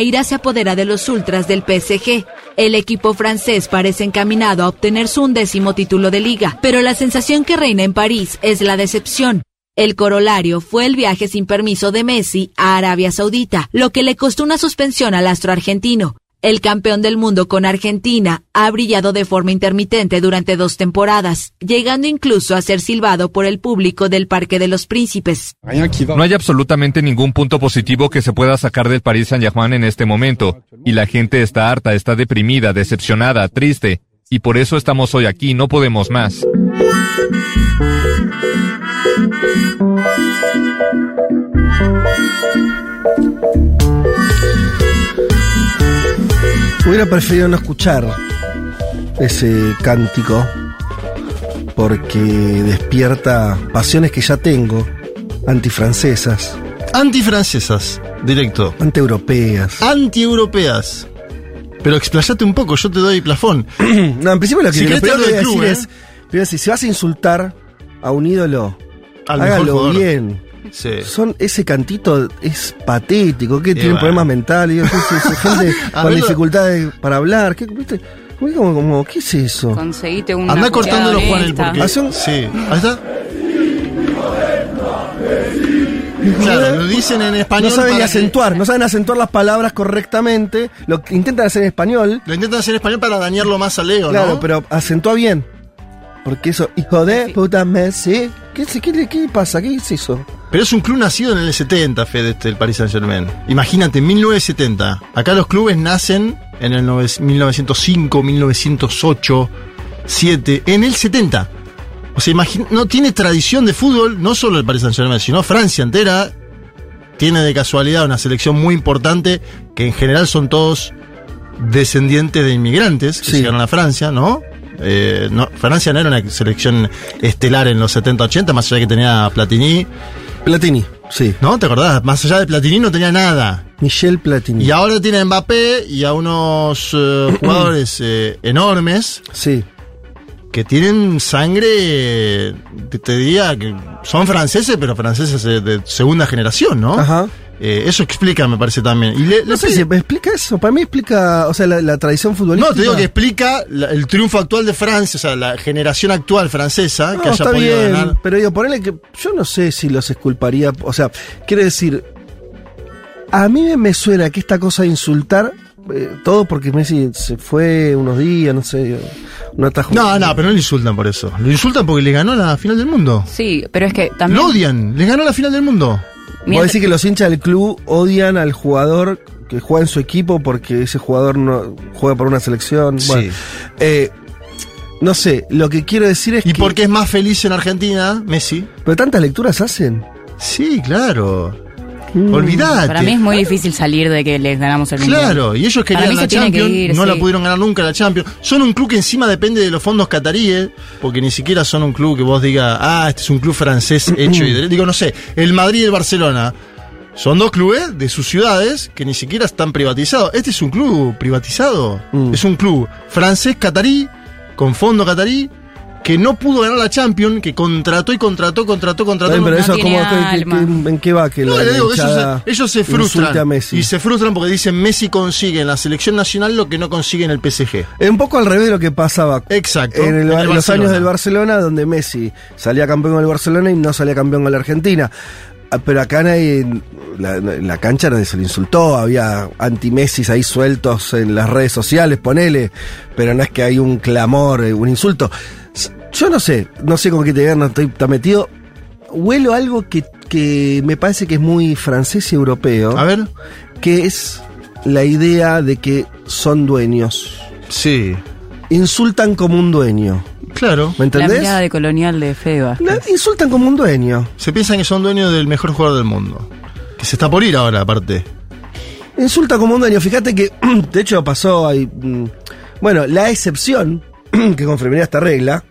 ira se apodera de los ultras del PSG. El equipo francés parece encaminado a obtener su undécimo título de liga, pero la sensación que reina en París es la decepción. El corolario fue el viaje sin permiso de Messi a Arabia Saudita, lo que le costó una suspensión al astro argentino. El campeón del mundo con Argentina ha brillado de forma intermitente durante dos temporadas, llegando incluso a ser silbado por el público del Parque de los Príncipes. No hay absolutamente ningún punto positivo que se pueda sacar del Paris Saint-Germain en este momento, y la gente está harta, está deprimida, decepcionada, triste, y por eso estamos hoy aquí, no podemos más. Hubiera preferido no escuchar ese cántico porque despierta pasiones que ya tengo, antifrancesas, Antifrancesas, directo. antieuropeas. Antieuropeas. Pero explayate un poco, yo te doy plafón. No, en principio lo que Si lo que voy a club, decir ¿eh? es, primero decir, si vas a insultar a un ídolo, Al hágalo bien. Sí. Son, ese cantito es patético, que tienen bueno. problemas mentales, gente con dificultades para hablar, ¿qué, viste? Como, como, ¿qué es eso? Conseguite una Anda cortándolo, Juan, porque. Hace un- Sí. Ahí está. Claro, lo dicen en español. No saben ni que- acentuar, no saben acentuar las palabras correctamente, lo que intentan hacer en español, Lo intentan hacer en español para dañarlo más a Leo, claro, ¿no? pero acentúa bien. Porque eso, hijo de puta Messi, ¿qué, se- qué, le- qué pasa? ¿Qué es eso? Pero es un club nacido en el 70, Fede, este, el Paris Saint Germain. Imagínate, 1970. Acá los clubes nacen en el nove- 1905, 1908, 7, en el 70. O sea, imagina- no tiene tradición de fútbol, no solo el Paris Saint Germain, sino Francia entera. Tiene de casualidad una selección muy importante, que en general son todos descendientes de inmigrantes que Sí. llegaron a Francia, ¿no? Eh, no, Francia no era una selección estelar en los 70-80, más allá de que tenía a Platini, Platini, sí. ¿No? ¿Te acordás? Más allá de Platini no tenía nada. Michel Platini. Y ahora tiene a Mbappé y a unos eh, jugadores eh, enormes Sí. que tienen sangre, te, te diría que son franceses, pero franceses de, de segunda generación, ¿no? Ajá. Eh, eso explica, me parece también. Y le- No le sé si me explica eso. Para mí explica, o sea, la, la tradición futbolística. No, te digo que explica la- el triunfo actual de Francia, o sea, la generación actual francesa No, que haya está podido bien, ganar. pero digo, ponele que yo no sé si los esculparía, o sea, quiero decir, a mí me- me suena que esta cosa de insultar, eh, todo porque Messi se fue unos días, no sé, no atajó. No, no, pero no le insultan por eso. Lo insultan porque le ganó la final del mundo. Sí, pero es que también. Lo odian, le ganó la final del mundo. Vos mientras- decís que los hinchas del club odian al jugador que juega en su equipo porque ese jugador no juega por una selección. Sí. Bueno, eh, no sé, lo que quiero decir es ¿Y que. por qué es más feliz en Argentina, Messi? ¿Pero tantas lecturas hacen? Sí, claro. Mm. Olvidate. Para mí es muy difícil salir de que les ganamos el mundial. Claro, y ellos querían la que Champions, ir, no sí. la pudieron ganar nunca la Champions. Son un club que encima depende de los fondos cataríes, porque ni siquiera son un club que vos digas, ah, este es un club francés hecho y derecho. Digo, no sé, el Madrid y el Barcelona son dos clubes de sus ciudades que ni siquiera están privatizados. Este es un club privatizado, Mm. es un club francés catarí, con fondo catarí, que no pudo ganar la Champions, que contrató y contrató, contrató, contrató. Bien, pero no eso, tiene ¿cómo- qué- qué- ¿en qué va? Que No, la le digo ellos, se, ellos se frustran. a Messi. Y se frustran porque dicen Messi consigue en la selección nacional lo que no consigue en el PSG. Es un poco al revés de lo que pasaba Exacto. en, el- en el los años del Barcelona, donde Messi salía campeón con el Barcelona y no salía campeón con la Argentina. Ah, Pero acá nadie, la, en la cancha nadie se le insultó, había anti-Messis ahí sueltos en las redes sociales, ponele, pero no es que hay un clamor, eh, un insulto. Yo no sé, no sé con qué te no estoy tan metido. Huelo algo que, que me parece que es muy francés y europeo, A ver. que es la idea de que son dueños. Sí. Insultan como un dueño. Claro. ¿Me La entendés? mirada de colonial de. La- insultan como un dueño. Se piensan que son dueños del mejor jugador del mundo. Que se está por ir ahora, aparte. Insulta como un dueño. Fíjate que, de hecho, pasó ahí. mm, Bueno, la excepción que confirmaría esta regla,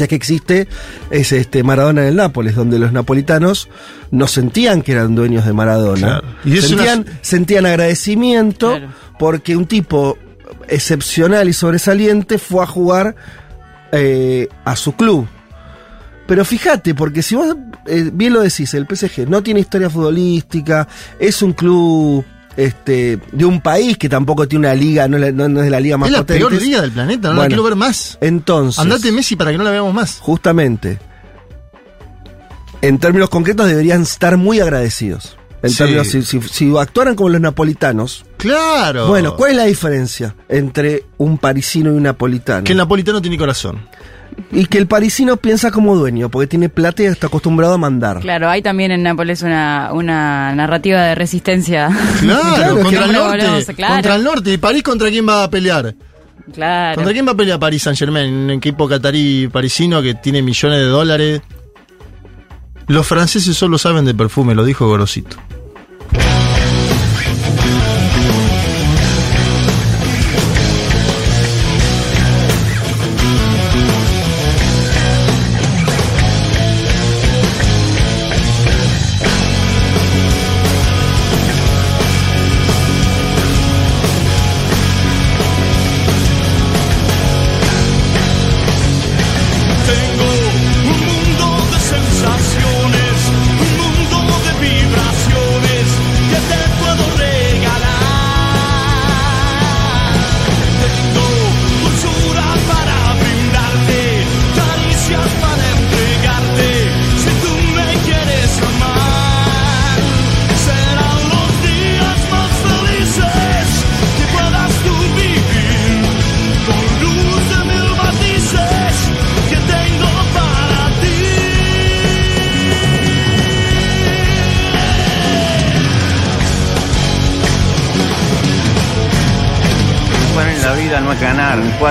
si es que existe, es este Maradona en el Nápoles, donde los napolitanos no sentían que eran dueños de Maradona. Claro. Y sentían, una- sentían agradecimiento Claro. porque un tipo excepcional y sobresaliente fue a jugar eh, a su club. Pero fíjate, porque si vos eh, bien lo decís, el PSG no tiene historia futbolística, es un club este, de un país que tampoco tiene una liga, no, es la- no- no es de la liga más Es la potente. peor liga del planeta, no la quiero ver más. Entonces, Andate Messi para que no la veamos más. justamente, en términos concretos deberían estar muy agradecidos. En Sí. términos, si, si- si actuaran como los napolitanos, Claro. bueno, ¿cuál es la diferencia entre un parisino y un napolitano? Que el napolitano tiene corazón. Y que el parisino piensa como dueño, porque tiene plata y está acostumbrado a mandar. Claro, hay también en Nápoles una, una narrativa de resistencia. Claro, contra el no norte. claro. Contra el norte. ¿Y París contra quién va a pelear? Claro. ¿Contra quién va a pelear París Saint Germain? Un equipo catarí parisino que tiene millones de dólares. Los franceses solo saben de perfume, lo dijo Gorosito.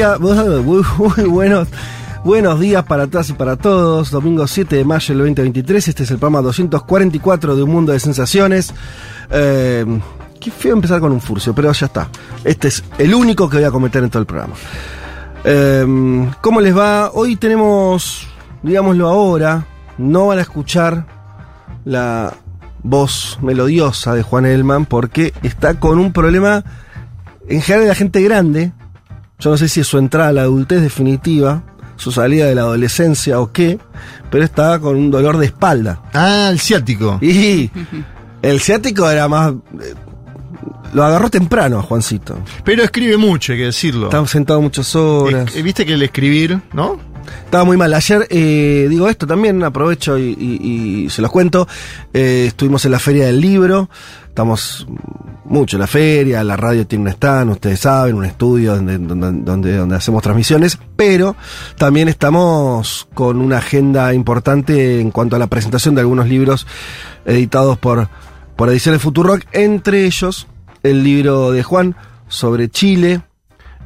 muy, buenos, buenos días para todas y para todos. Domingo 7 de mayo del 2023, este es el programa 244 de Un Mundo de Sensaciones. Eh, qué feo empezar con un furcio, pero ya está. Este es el único que voy a cometer en todo el programa. Eh, ¿Cómo les va? Hoy tenemos, digámoslo ahora, no van a escuchar la voz melodiosa de Juan Elman porque está con un problema en general de la gente grande. Yo no sé si es su entrada a la adultez definitiva, su salida de la adolescencia o qué, pero estaba con un dolor de espalda. Ah, el ciático. Y el ciático era más... eh, Lo agarró temprano a Juancito. Pero escribe mucho, hay que decirlo. Estaba sentado muchas horas. Es- Viste que el escribir, ¿no? Estaba muy mal. Ayer, eh, digo esto también, aprovecho y, se los cuento. Eh, estuvimos en la Feria del Libro. Estamos mucho en la feria, la radio tiene un stand, ustedes saben, un estudio donde, donde hacemos transmisiones, pero también estamos con una agenda importante en cuanto a la presentación de algunos libros editados por, por Ediciones Futurock, entre ellos el libro de Juan sobre Chile,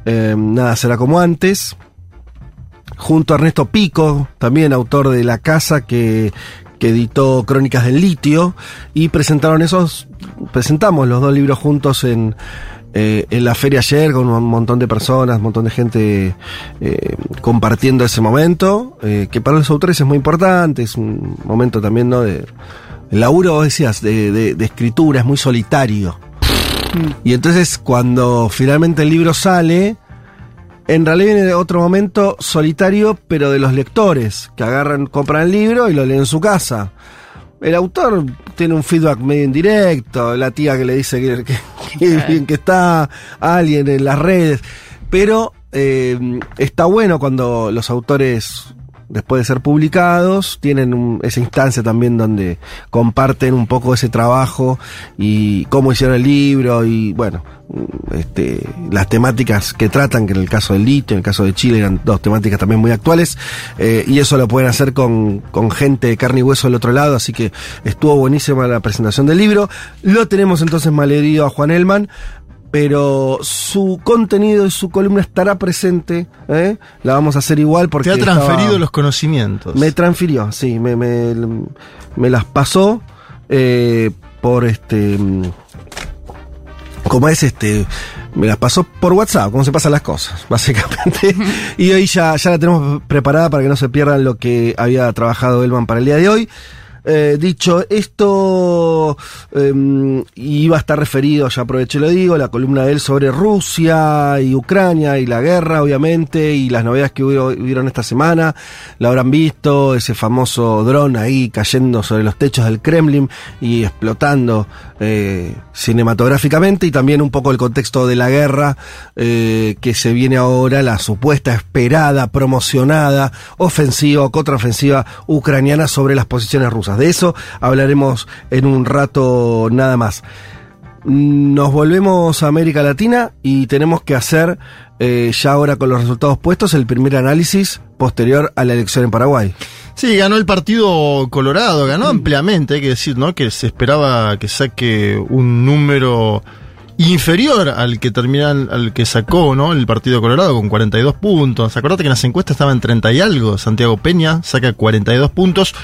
eh, Nada será como antes, junto a Ernesto Pico, también autor de La Casa, que, que editó Crónicas del Litio, y presentaron esos, presentamos los dos libros juntos en, eh, en la feria ayer, con un montón de personas, un montón de gente eh, compartiendo ese momento, eh, que para los autores es muy importante, es un momento también, ¿no? De, laburo, decías, de, de- de escritura, es muy solitario. Y entonces cuando finalmente el libro sale, en realidad viene otro momento solitario, pero de los lectores, que agarran, compran el libro y lo leen en su casa. El autor tiene un feedback medio indirecto, la tía que le dice que, que- que bien que está, alguien en las redes, pero eh, está bueno cuando los autores después de ser publicados, tienen un- esa instancia también donde comparten un poco ese trabajo y cómo hicieron el libro y bueno, este, las temáticas que tratan, que en el caso del litio, en el caso de Chile eran dos temáticas también muy actuales, eh, y eso lo pueden hacer con, con gente de carne y hueso del otro lado, así que estuvo buenísima la presentación del libro. Lo tenemos entonces malherido a Juan Elman pero su contenido y su columna estará presente. ¿eh? La vamos a hacer igual porque. Te ha transferido estaba- los conocimientos. Me transfirió, sí, me, me, me las pasó eh, por este. mm, Como es este. Me las pasó por WhatsApp, cómo se pasan las cosas, básicamente. y hoy ya, ya la tenemos preparada para que no se pierdan lo que había trabajado Elman para el día de hoy. Eh, dicho esto, eh, iba a estar referido, ya aprovecho y lo digo, la columna de él sobre Rusia y Ucrania y la guerra, obviamente, y las novedades que hubieron esta semana. Lo habrán visto, ese famoso dron ahí cayendo sobre los techos del Kremlin y explotando eh, cinematográficamente, y también un poco el contexto de la guerra eh, que se viene ahora, la supuesta, esperada, promocionada, ofensiva o contraofensiva ucraniana sobre las posiciones rusas. De eso hablaremos en un rato nada más. Nos volvemos a América Latina y tenemos que hacer, eh, ya ahora con los resultados puestos, el primer análisis posterior a la elección en Paraguay. Sí, ganó el partido Colorado, ganó ampliamente, hay que decir, ¿no? Que se esperaba que saque un número inferior al que terminan, al que sacó, ¿no? El partido Colorado con 42 puntos. Acordate que en las encuestas estaba en 30 y algo. Santiago Peña saca 42 puntos.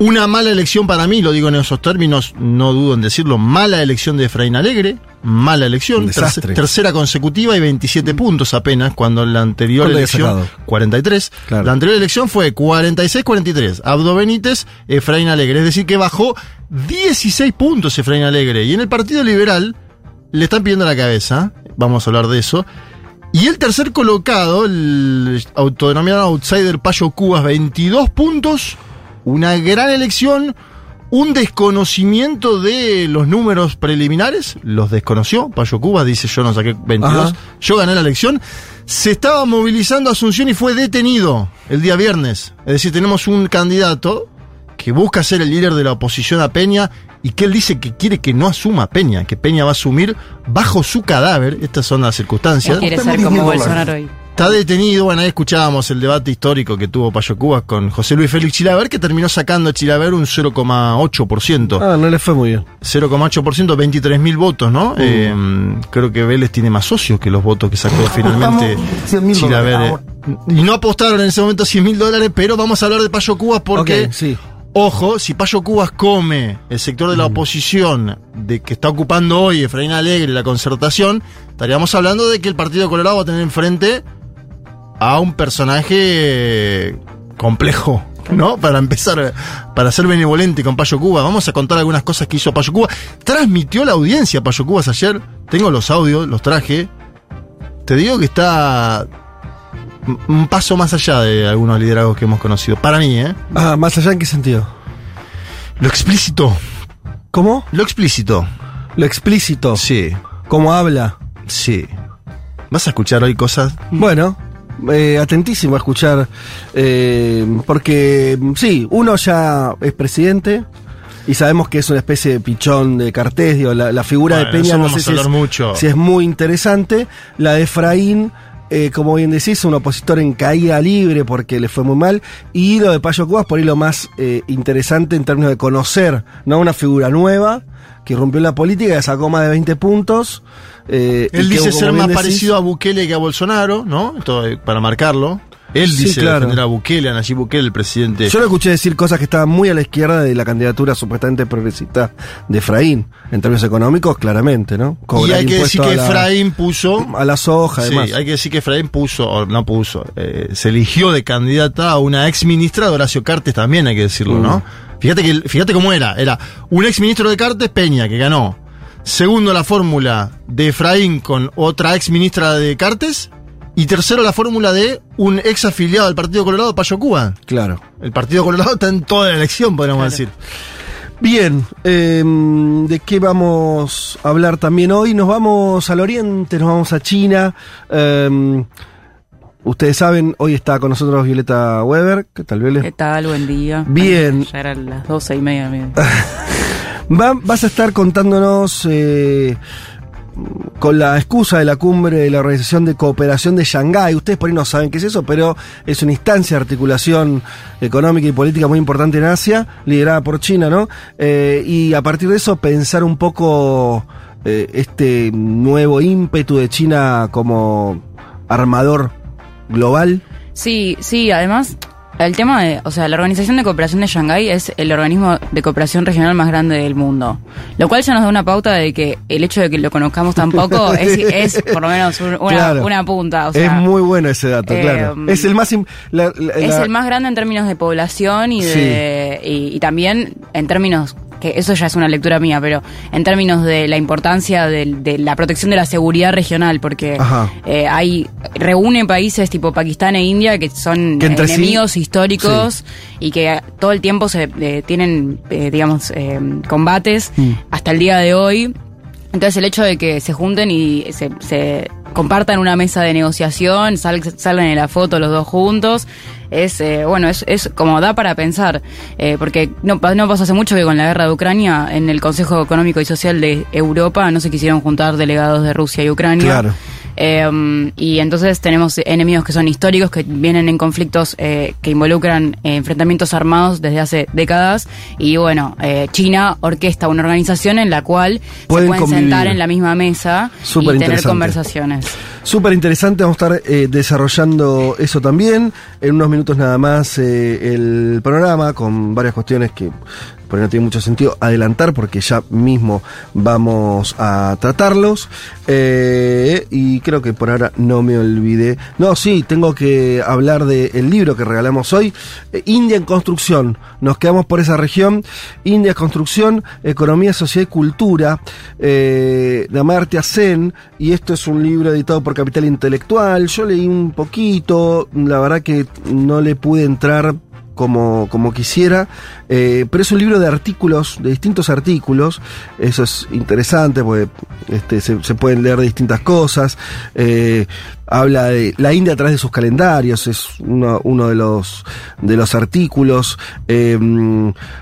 Una mala elección para mí, lo digo en esos términos, no dudo en decirlo, mala elección de Efraín Alegre, mala elección, Un desastre. terce- tercera consecutiva y 27 puntos apenas, cuando la anterior ¿Cuánto había elección, sacado? 43, Claro. la anterior elección fue 46-43, Abdo Benítez, Efraín Alegre, es decir que bajó 16 puntos Efraín Alegre, y en el Partido Liberal le están pidiendo la cabeza, vamos a hablar de eso, y el tercer colocado, el autodenominado outsider Payo Cubas, 22 puntos, una gran elección, un desconocimiento de los números preliminares, los desconoció, Payo Cubas dice yo no saqué 22, Ajá. yo gané la elección, se estaba movilizando Asunción y fue detenido el día viernes, es decir, tenemos un candidato que busca ser el líder de la oposición a Peña y que él dice que quiere que no asuma a Peña, que Peña va a asumir bajo su cadáver, estas son las circunstancias. Quiere ser como Bolsonaro hoy. Está detenido, bueno, ahí escuchábamos el debate histórico que tuvo Payo Cubas con José Luis Félix Chilaver, que terminó sacando a Chilaver un 0,8%. Ah, no le fue muy bien. 0,8%, 23 mil votos, ¿no? Eh, creo que Vélez tiene más socios que los votos que sacó finalmente Chilaver. eh. Y no apostaron en ese momento 100 mil dólares, pero vamos a hablar de Payo Cubas porque... Sí. Ojo, si Payo Cubas come el sector de la oposición de que está ocupando hoy Efraín Alegre la concertación, estaríamos hablando de que el Partido Colorado va a tener enfrente a un personaje complejo, ¿no? Para empezar, para ser benevolente con Payo Cubas. Vamos a contar algunas cosas que hizo Payo Cubas. Transmitió la audiencia Payo Cubas ayer. Tengo los audios, los traje. Te digo que está un paso más allá de algunos liderazgos que hemos conocido. Para mí, ¿eh? Ah, más allá en qué sentido. Lo explícito. ¿Cómo? Lo explícito. Lo explícito. Sí, ¿Cómo habla? sí. ¿Vas a escuchar hoy cosas? Bueno, eh, atentísimo a escuchar, eh, porque sí, uno ya es presidente y sabemos que es una especie de pichón de Cartés, digo, la, la figura Bueno, de Peña no sé si es, mucho. si es muy interesante, la de Efraín... eh, como bien decís, un opositor en caída libre porque le fue muy mal. Y lo de Payo Cubas, por ahí lo más eh, interesante en términos de conocer, ¿no? Una figura nueva que rompió la política, sacó más de 20 puntos. eh, Él dice ser más decís, parecido a Bukele que a Bolsonaro, ¿no? Esto, eh, para marcarlo. Él Sí, dice claro. defender a Bukele, a Nayib Bukele, el presidente. Yo lo escuché decir cosas que estaban muy a la izquierda de la candidatura supuestamente progresista de Efraín, en términos económicos, claramente, ¿no? y Cobrar hay que decir que la- Efraín puso. A la soja, Sí, además. hay que decir que Efraín puso, o no puso, eh, se eligió de candidata a una ex ministra de Horacio Cartes también, hay que decirlo, Mm. ¿no? Fíjate que fíjate cómo era, era un ex ministro de Cartes, Peña, que ganó. Segundo la fórmula de Efraín con otra ex ministra de Cartes. Y tercero la fórmula de un ex afiliado del Partido Colorado, Payo Cuba. Claro. El Partido Colorado está en toda la elección, podríamos decir. Bien, eh, ¿de qué vamos a hablar también hoy? Nos vamos al oriente, nos vamos a China. eh, Ustedes saben, hoy está con nosotros Violeta Weber. ¿Qué tal, ¿Qué Violeta? tal? Buen día. Bien. Ya eran las doce y media. Va- vas a estar contándonos eh, con la excusa de la cumbre de la Organización de Cooperación de Shanghái. Ustedes por ahí no saben qué es eso, pero es una instancia de articulación económica y política muy importante en Asia, liderada por China, ¿no? Eh, y a partir de eso pensar un poco eh, este nuevo ímpetu de China como armador global. Sí, sí, además, el tema de, o sea, la Organización de Cooperación de Shanghái es el organismo de cooperación regional más grande del mundo. Lo cual ya nos da una pauta de que el hecho de que lo conozcamos tan poco es, es por lo menos un- una, Claro. una punta. O sea, es muy bueno ese dato, eh, claro. Es el más... im- la- la- es la- el más grande en términos de población y de y, y también en términos que eso ya es una lectura mía, pero en términos de la importancia de, de la protección de la seguridad regional, porque eh, hay reúne países tipo Pakistán e India que son Que entre sí- enemigos históricos y que todo el tiempo se eh, tienen, eh, digamos, combates Mm. hasta el día de hoy. Entonces el hecho de que se junten y se, se compartan una mesa de negociación, sal- salgan en la foto los dos juntos, es eh, bueno, es, es como da para pensar, eh, porque no, no pasó hace mucho que con la guerra de Ucrania, en el Consejo Económico y Social de Europa no se quisieron juntar delegados de Rusia y Ucrania. Claro. Eh, y entonces tenemos enemigos que son históricos, que vienen en conflictos eh, que involucran eh, enfrentamientos armados desde hace décadas. Y bueno, eh, China orquesta una organización en la cual Pueden se pueden convivir. sentar en la misma mesa y tener conversaciones. Súper interesante, vamos a estar eh, desarrollando eso también. En unos minutos nada más el programa con varias cuestiones que por ahí no tiene mucho sentido adelantar porque ya mismo vamos a tratarlos. Eh, y creo que por ahora no me olvidé. No, sí, tengo que hablar del libro que regalamos hoy. eh, India en construcción. Nos quedamos por esa región. India en construcción, economía, sociedad y cultura. Eh, de Amartya Sen. Y esto es un libro editado por Capital Intelectual. Yo leí un poquito. La verdad que no le pude entrar como, como quisiera, eh, pero es un libro de artículos, de distintos artículos, eso es interesante porque este, se, pueden leer distintas cosas, eh, habla de la India a través de sus calendarios, es uno, uno de, los, de los artículos, eh,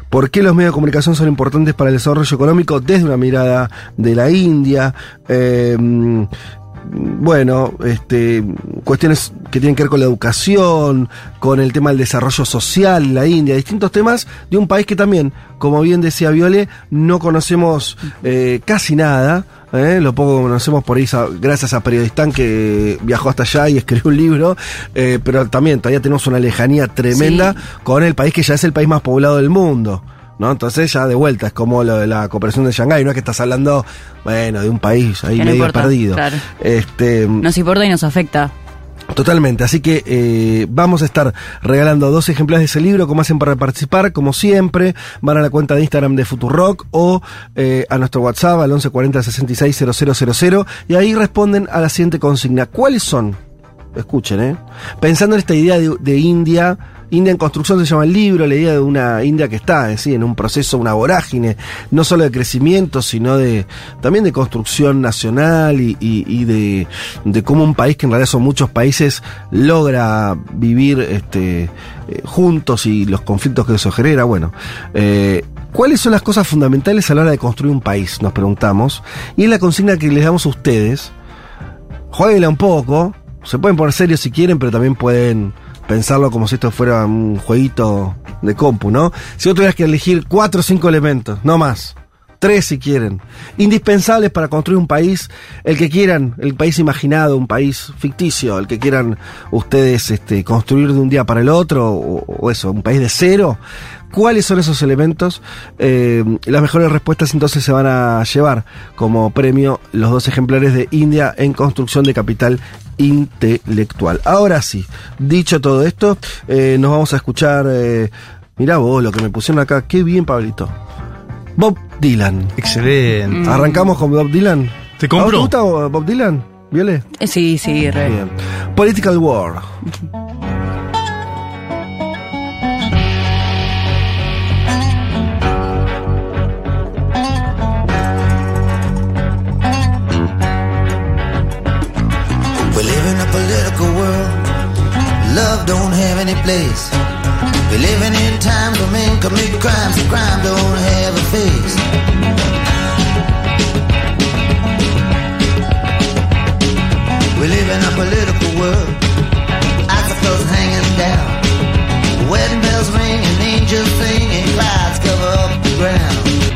por qué los medios de comunicación son importantes para el desarrollo económico desde una mirada de la India, eh, bueno, este, cuestiones que tienen que ver con la educación, con el tema del desarrollo social en la India, distintos temas de un país que también, como bien decía Viole, no conocemos eh, casi nada. ¿eh? Lo poco que conocemos por ahí, gracias a Periodistán que viajó hasta allá y escribió un libro, eh, pero también todavía tenemos una lejanía tremenda Sí. con el país que ya es el país más poblado del mundo. ¿No? Entonces ya de vuelta es como lo de la cooperación de Shanghái, no es que estás hablando, bueno, de un país ahí no medio importa, perdido. claro. Este, Nos importa y nos afecta. Totalmente, así que eh, vamos a estar regalando dos ejemplares de ese libro, como hacen para participar, como siempre, van a la cuenta de Instagram de Futurock o eh, a nuestro WhatsApp al 1140 660000 y ahí responden a la siguiente consigna. ¿Cuáles son? Escuchen, ¿eh? Pensando en esta idea de, de India, India en construcción se llama el libro, la idea de una India que está en, sí, en un proceso, una vorágine, no solo de crecimiento, sino de también de construcción nacional y, y- y de, de cómo un país, que en realidad son muchos países, logra vivir este, eh, juntos y los conflictos que eso genera. Bueno, eh, ¿cuáles son las cosas fundamentales a la hora de construir un país? Nos preguntamos. Y es la consigna que les damos a ustedes. Jueguenla un poco. Se pueden poner serios si quieren, pero también pueden pensarlo como si esto fuera un jueguito de compu, ¿no? Si vos tuvieras que elegir cuatro o cinco elementos, no más. Tres si quieren. Indispensables para construir un país, el que quieran, el país imaginado, un país ficticio, el que quieran ustedes este, construir de un día para el otro, o, eso, un país de cero. ¿Cuáles son esos elementos? Eh, las mejores respuestas entonces se van a llevar como premio los dos ejemplares de India en construcción de capital intelectual. Ahora sí, dicho todo esto, eh, nos vamos a escuchar. Eh, mirá vos lo que me pusieron acá. Qué bien, Pablito. Bob Dylan. Excelente. Arrancamos con Bob Dylan. ¿Te ¿A vos compro? ¿Te gusta Bob Dylan? ¿Viole? Sí, sí, re. Bien. Political War. Love don't have any place. We're living in times when men commit crimes, and crime don't have a face. We live in a political world, icicles hanging down, wedding bells ringing, angels singing, clouds cover up the ground.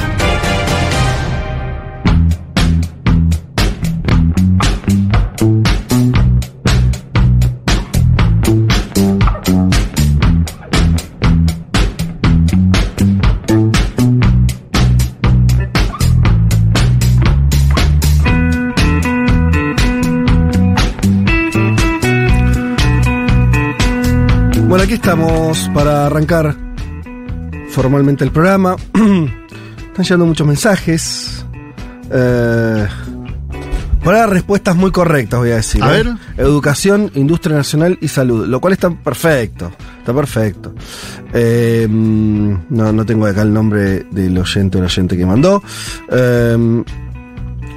Aquí estamos para arrancar formalmente el programa. Están llegando muchos mensajes. Eh, por ahora respuestas muy correctas, voy a decir. A ¿eh? ver. Educación, industria nacional y salud. Lo cual está perfecto. Está perfecto. Eh, mm, no, no tengo acá el nombre del oyente o el oyente que mandó. Eh,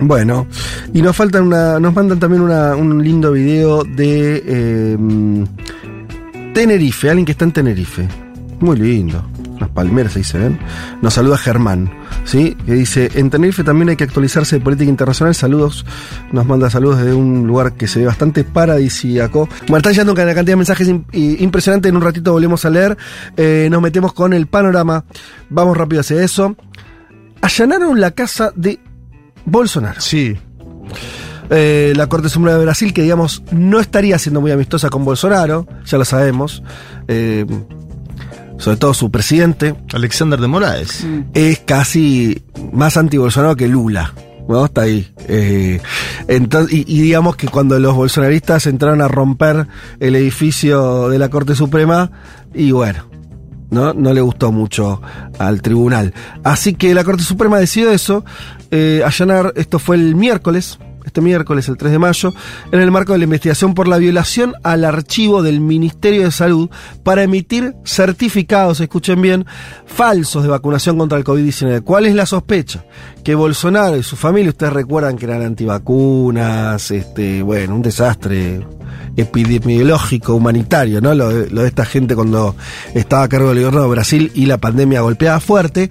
bueno, y nos faltan una, nos mandan también una- un lindo video de eh, Tenerife, alguien que está en Tenerife. Muy lindo. Unas palmeras ahí se ven. Nos saluda Germán, ¿sí? Que dice, en Tenerife también hay que actualizarse de política internacional. Saludos. Nos manda saludos desde un lugar que se ve bastante paradisíaco. Bueno, están llegando una cantidad de mensajes impresionantes. En un ratito volvemos a leer. Eh, nos metemos con el panorama. Vamos rápido hacia eso. Allanaron la casa de Bolsonaro. Sí. Eh, la Corte Suprema de Brasil, que digamos no estaría siendo muy amistosa con Bolsonaro, ya lo sabemos. Eh, sobre todo su presidente, Alexander de Moraes. es casi más anti-Bolsonaro que Lula. ¿no? Está ahí. Eh, entonces, y, y digamos que cuando los bolsonaristas entraron a romper el edificio de la Corte Suprema, y bueno, ¿no? No le gustó mucho al tribunal. Así que la Corte Suprema decidió eso, eh, allanar, esto fue el miércoles, este miércoles, el 3 de mayo, en el marco de la investigación por la violación al archivo del Ministerio de Salud para emitir certificados, escuchen bien, falsos de vacunación contra el COVID-19. ¿Cuál es la sospecha? Que Bolsonaro y su familia, ustedes recuerdan que eran antivacunas, este, bueno, un desastre epidemiológico, humanitario, ¿no? Lo lo de esta gente cuando estaba a cargo del gobierno de Brasil y la pandemia golpeaba fuerte.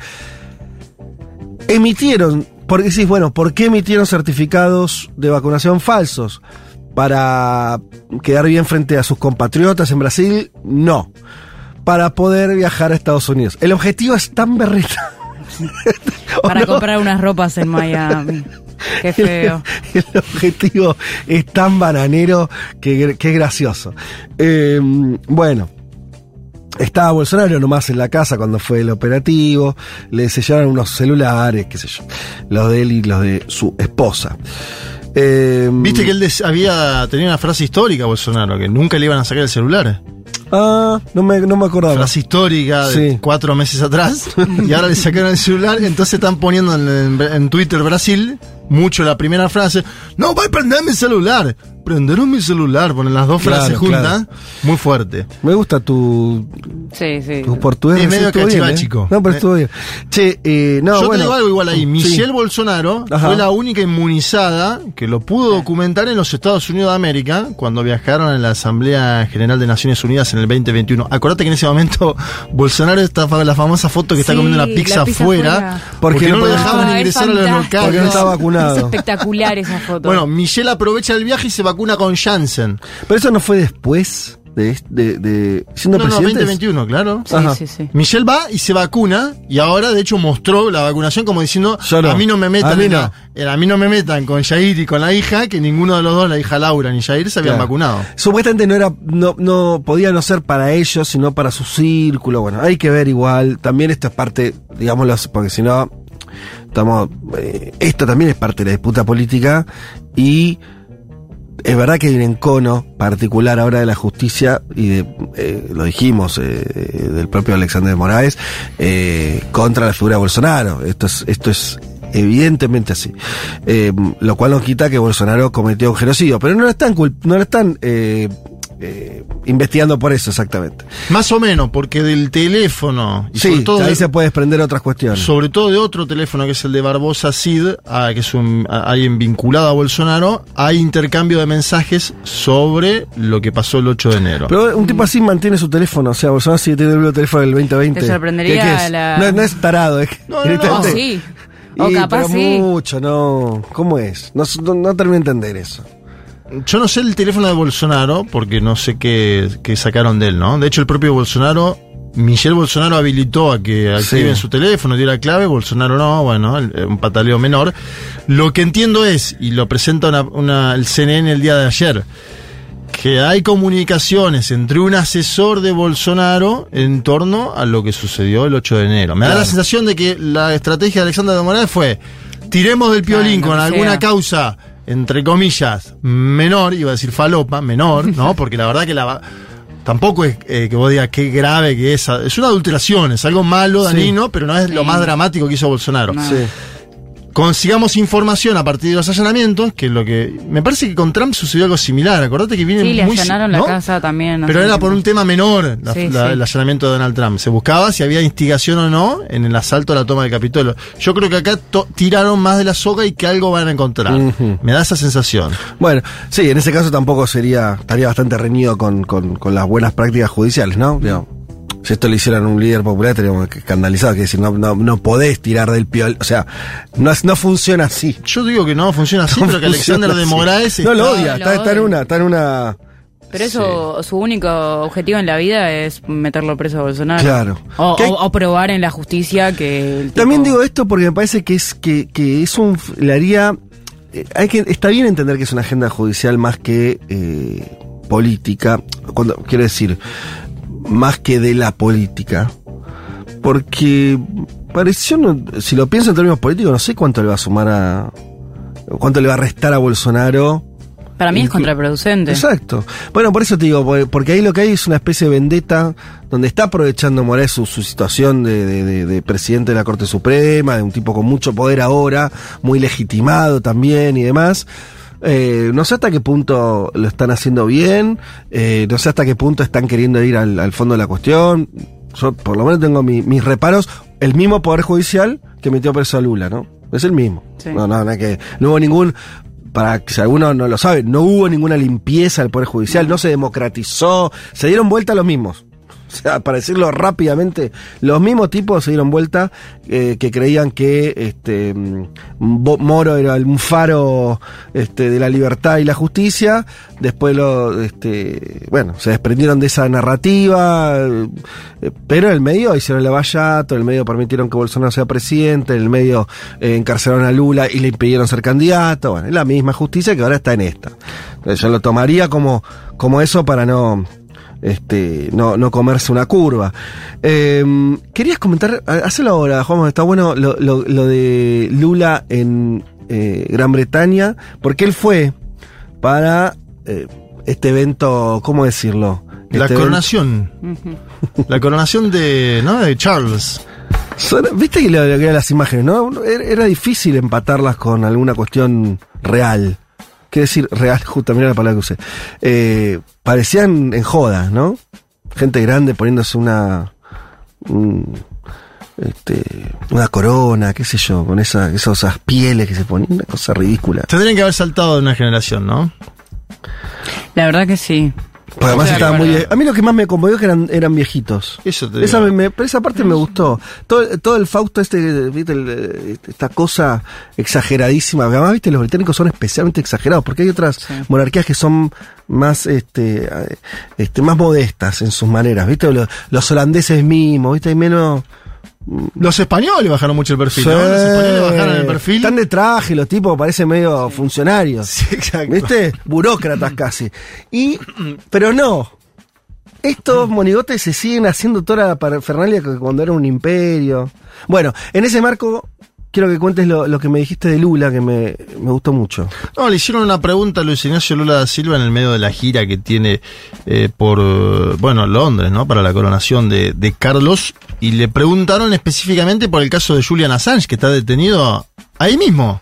Emitieron, porque decís, bueno, ¿por qué emitieron certificados de vacunación falsos? ¿Para quedar bien frente a sus compatriotas en Brasil? No. Para poder viajar a Estados Unidos. El objetivo es tan berreta. ¿O Para no? comprar unas ropas en Miami. Qué feo. El objetivo es tan bananero que, que es gracioso. Eh, bueno. Estaba Bolsonaro nomás en la casa cuando fue el operativo, le sellaron unos celulares, qué sé yo, los de él y los de su esposa. Eh, Viste que él había tenido una frase histórica, Bolsonaro, que nunca le iban a sacar el celular. Ah, no me, no me acordaba. Frase histórica de Sí. cuatro meses atrás. y ahora le sacaron el celular. Entonces están poniendo en, en- en Twitter Brasil mucho la primera frase. No, va a prender mi celular. Prenderon mi celular. Ponen las dos Claro, frases juntas. claro. Muy fuerte. Me gusta tu, Sí, sí. tu portugués. Es medio bien, cachivachico. ¿eh? No, pero estuvo bien. Che, eh, no, Yo te bueno. digo algo igual ahí. Sí. Michelle Bolsonaro Ajá. fue la única inmunizada que lo pudo documentar en los Estados Unidos de América cuando viajaron a la Asamblea General de Naciones Unidas en el 2021. Acordate que en ese momento Bolsonaro está la famosa foto que está Sí, comiendo una la pizza, afuera afuera. Porque porque, no lo dejaban es ingresar a los locales. Porque no estaba Es vacunado. espectacular esa foto. Bueno, Michelle aprovecha el viaje y se vacuna con Janssen. Pero eso no fue después de, de, de- siendo No, no, presidente. 2021, claro. sí, ajá. sí, sí. Michelle va y se vacuna y ahora de hecho mostró la vacunación como diciendo no. a mí no me metan A mí en no. la- en- a mí no me metan con Jair y con la hija que ninguno de los dos la hija Laura ni Jair se habían Claro. vacunado Supuestamente no era, no, no podía no ser para ellos, sino para su círculo. Bueno, hay que ver igual. También esto es parte, digámoslo, así, porque si no, estamos, eh, esto también es parte de la disputa política y es verdad que hay un encono particular ahora de la justicia y de, eh, lo dijimos, eh, del propio Alexander Moraes, eh, contra la figura de Bolsonaro. Esto es, esto es evidentemente así. Eh, lo cual no quita que Bolsonaro cometió un genocidio, pero no lo están, no lo están eh, investigando por eso exactamente. Más o menos, porque del teléfono. Y sobre Sí, todo ahí de- se puede desprender otras cuestiones. Sobre todo de otro teléfono que es el de Barbosa Cid, ah, que es un, a- alguien vinculado a Bolsonaro, hay intercambio de mensajes sobre lo que pasó el 8 de enero. Pero un tipo así mantiene su teléfono, o sea, Bolsonaro sigue teniendo el teléfono del 2020. Te sorprendería ¿Qué- qué es? la- No, no es tarado, es que No, no, no. Oh, sí. O Y, capaz pero sí. mucho, no. ¿Cómo es? No, no, no termino de entender eso. Yo no sé el teléfono de Bolsonaro, porque no sé qué, qué sacaron de él, ¿no? De hecho, el propio Bolsonaro, Michelle Bolsonaro habilitó a que activen Sí. su teléfono, diera clave, Bolsonaro no, bueno, el- un pataleo menor. Lo que entiendo es, y lo presenta una, una- el CNN el día de ayer, que hay comunicaciones entre un asesor de Bolsonaro en torno a lo que sucedió el 8 de enero. Me da la sensación de que la estrategia de Alexander de Morales fue tiremos del piolín Claro, con alguna sea. causa, entre comillas, menor, iba a decir falopa, menor, ¿no? Porque la verdad que la... Tampoco es eh, que vos digas qué grave que es. Es una adulteración, es algo malo, Sí. dañino, pero no es lo más dramático que hizo Bolsonaro. No. Sí. Consigamos información a partir de los allanamientos, que es lo que. Me parece que con Trump sucedió algo similar. Acordate que viene Sí, le muy. allanaron la ¿no? casa también. Pero era por un tema menor la- Sí, la- sí. el allanamiento de Donald Trump. Se buscaba si había instigación o no en el asalto a la toma del Capitolio. Yo creo que acá tiraron más de la soga y que algo van a encontrar. Me da esa sensación. Bueno, sí, en ese caso tampoco sería, estaría bastante reñido con, con, con las buenas prácticas judiciales, ¿no? Digo, si esto lo hicieran un líder popular, estaríamos escandalizados, que decir, no, no, no podés tirar del piol, o sea, no, no funciona así. Yo digo que no funciona así, No pero que Alexander de. Moraes No lo está- odia, Lo está, está en una, está en una. Pero eso, su único objetivo en la vida es meterlo preso a Bolsonaro. Claro. O, o- o probar en la justicia que. el tipo- También digo esto porque me parece que es que, que es un le haría eh, hay que está bien entender que es una agenda judicial más que eh, política cuando quiero decir más que de la política porque pareció si lo pienso en términos políticos no sé cuánto le va a sumar a cuánto le va a restar a Bolsonaro Para mí es contraproducente. Exacto. Bueno, por eso te digo, por- porque ahí lo que hay es una especie de vendetta donde está aprovechando Morales su, su situación de, de- de- de presidente de la Corte Suprema, de un tipo con mucho poder ahora, muy legitimado también y demás. Eh, no sé hasta qué punto lo están haciendo bien, eh, no sé hasta qué punto están queriendo ir al, al fondo de la cuestión. Yo por lo menos tengo mi- mis reparos. El mismo Poder Judicial que metió preso a Lula, ¿no? Es el mismo. Sí. No, no, no, es que no hubo ningún para que si alguno no lo sabe, no hubo ninguna limpieza del Poder Judicial, no se democratizó, se dieron vuelta los mismos. O sea, para decirlo rápidamente, los mismos tipos se dieron vuelta eh, que creían que este mm, Moro era un faro este, de la libertad y la justicia. Después lo, este, bueno, se desprendieron de esa narrativa, eh, pero en el medio hicieron el vallato, en el medio permitieron que Bolsonaro sea presidente, en el medio eh, encarcelaron a Lula y le impidieron ser candidato. Bueno, es la misma justicia que ahora está en esta. Yo lo tomaría como, como eso para no este, no, no comerse una curva. Eh, querías comentar, ha- hacelo ahora, Juan, está bueno lo, lo- lo de Lula en eh, Gran Bretaña, porque él fue para eh, este evento, ¿cómo decirlo? La Este coronación. La coronación de, ¿no? de Charles. Viste que le las imágenes, ¿no? Era difícil empatarlas con alguna cuestión real. Quiero decir, real, justo, mira la palabra que usé. Eh, parecían en joda, ¿no? Gente grande poniéndose una. un- este, una corona, qué sé yo, con esa, esas, esas pieles que se ponían, una cosa ridícula. Tendrían que haber saltado de una generación, ¿no? La verdad que sí. Porque además estaba muy. A mí lo que más me conmovió es que eran, eran viejitos. Eso te Esa, digo. me- me- pero esa parte me gustó. Todo, todo el Fausto, este, ¿viste? El, eh, esta cosa exageradísima. Además, viste, los británicos son especialmente exagerados, porque hay otras Sí. monarquías que son más, este, este, más modestas en sus maneras, viste, los, los holandeses mismos, viste, hay menos. Los españoles bajaron mucho el perfil, Sí. ¿no? Los españoles bajaron el perfil. Están de traje, los tipos parecen medio funcionarios. Sí, exacto. ¿Viste? Burócratas casi. Y, pero no. Estos monigotes se siguen haciendo toda la parafernalia que cuando era un imperio. Bueno, en ese marco, quiero que cuentes lo, que me dijiste de Lula, que me, me gustó mucho. No, le hicieron una pregunta a Luis Ignacio Lula da Silva en el medio de la gira que tiene eh, por, bueno, Londres, ¿no? Para la coronación de, de Carlos. Y le preguntaron específicamente por el caso de Julian Assange, que está detenido ahí mismo.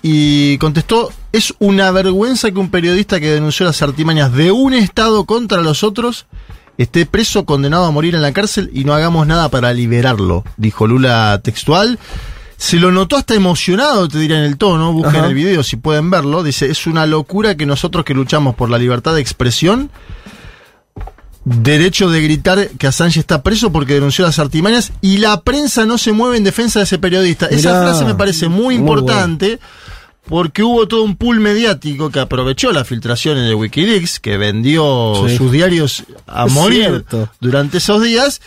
y contestó, es una vergüenza que un periodista que denunció las artimañas de un Estado contra los otros esté preso, condenado a morir en la cárcel y no hagamos nada para liberarlo, dijo Lula textual. Se lo notó hasta emocionado, te diré en el tono, busquen Ajá. el video si pueden verlo. Dice, es una locura que nosotros que luchamos por la libertad de expresión, derecho de gritar que Assange está preso porque denunció las artimañas y la prensa no se mueve en defensa de ese periodista. Esa frase me parece muy muy importante porque hubo todo un pool mediático que aprovechó las filtraciones de Wikileaks, que vendió Sí. sus diarios a Es morir cierto. durante esos días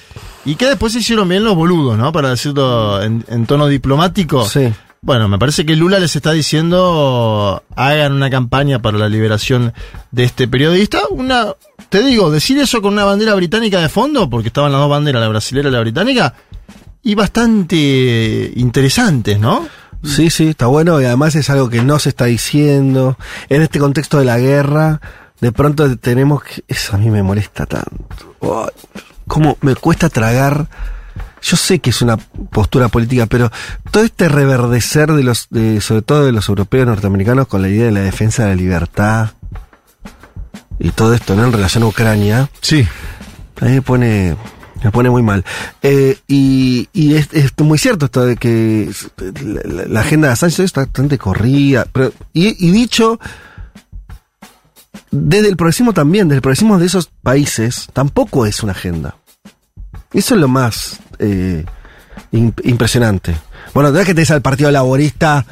y que después se hicieron bien los boludos, ¿no? Para decirlo en, en tono diplomático. Sí. Bueno, me parece que Lula les está diciendo hagan una campaña para la liberación de este periodista. Una, te digo, decir eso con una bandera británica de fondo, porque estaban las dos banderas, la brasilera y la británica, y bastante interesantes, ¿no? Sí, sí, está bueno y además es algo que no se está diciendo. En este contexto de la guerra, de pronto tenemos que... Eso a mí me molesta tanto. Ay, ¿Cómo me cuesta tragar? Yo sé que es una postura política, pero todo este reverdecer de los, de, sobre todo de los europeos norteamericanos con la idea de la defensa de la libertad y todo esto, ¿no? En relación a Ucrania. Sí. A mí me pone, me pone muy mal. Eh, y y es, es muy cierto esto de que la, agenda de Assange está bastante corrida. Y, dicho, desde el progresismo también, desde el progresismo de esos países, tampoco es una agenda. Eso es lo más eh, im- impresionante. Bueno, no es que tenés al Partido Laborista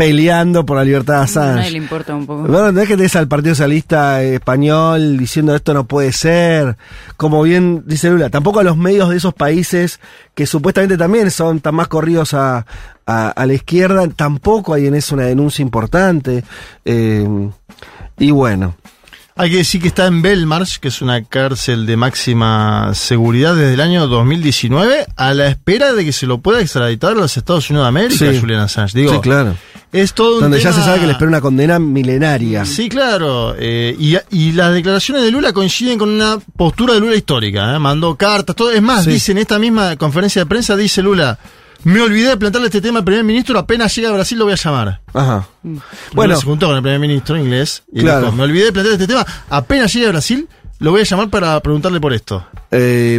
peleando por la libertad de A Assange. nadie le importa un poco. Bueno, no es que tenés al Partido Socialista Español diciendo esto no puede ser, como bien dice Lula, tampoco a los medios de esos países que supuestamente también son tan más corridos a, a, a la izquierda, tampoco hay en eso una denuncia importante. eh, y bueno, Hay que decir que está en Belmarsh, que es una cárcel de máxima seguridad desde el año 2019, a la espera de que se lo pueda extraditar a los Estados Unidos de América, Sí. Julian Assange. Digo, sí, claro. Es todo un Donde ya se sabe que le espera una condena milenaria. Sí, claro. eh, y, y las declaraciones de Lula coinciden con una postura de Lula histórica. ¿eh? Mandó cartas, todo. Es más, Sí. dice en esta misma conferencia de prensa, dice Lula, me olvidé de plantearle este tema al primer ministro, apenas llega a Brasil lo voy a llamar. Ajá. Bueno, Bueno, se juntó con el primer ministro inglés y Claro. dijo, me olvidé de plantear este tema, apenas llegue a Brasil lo voy a llamar para preguntarle por esto. eh,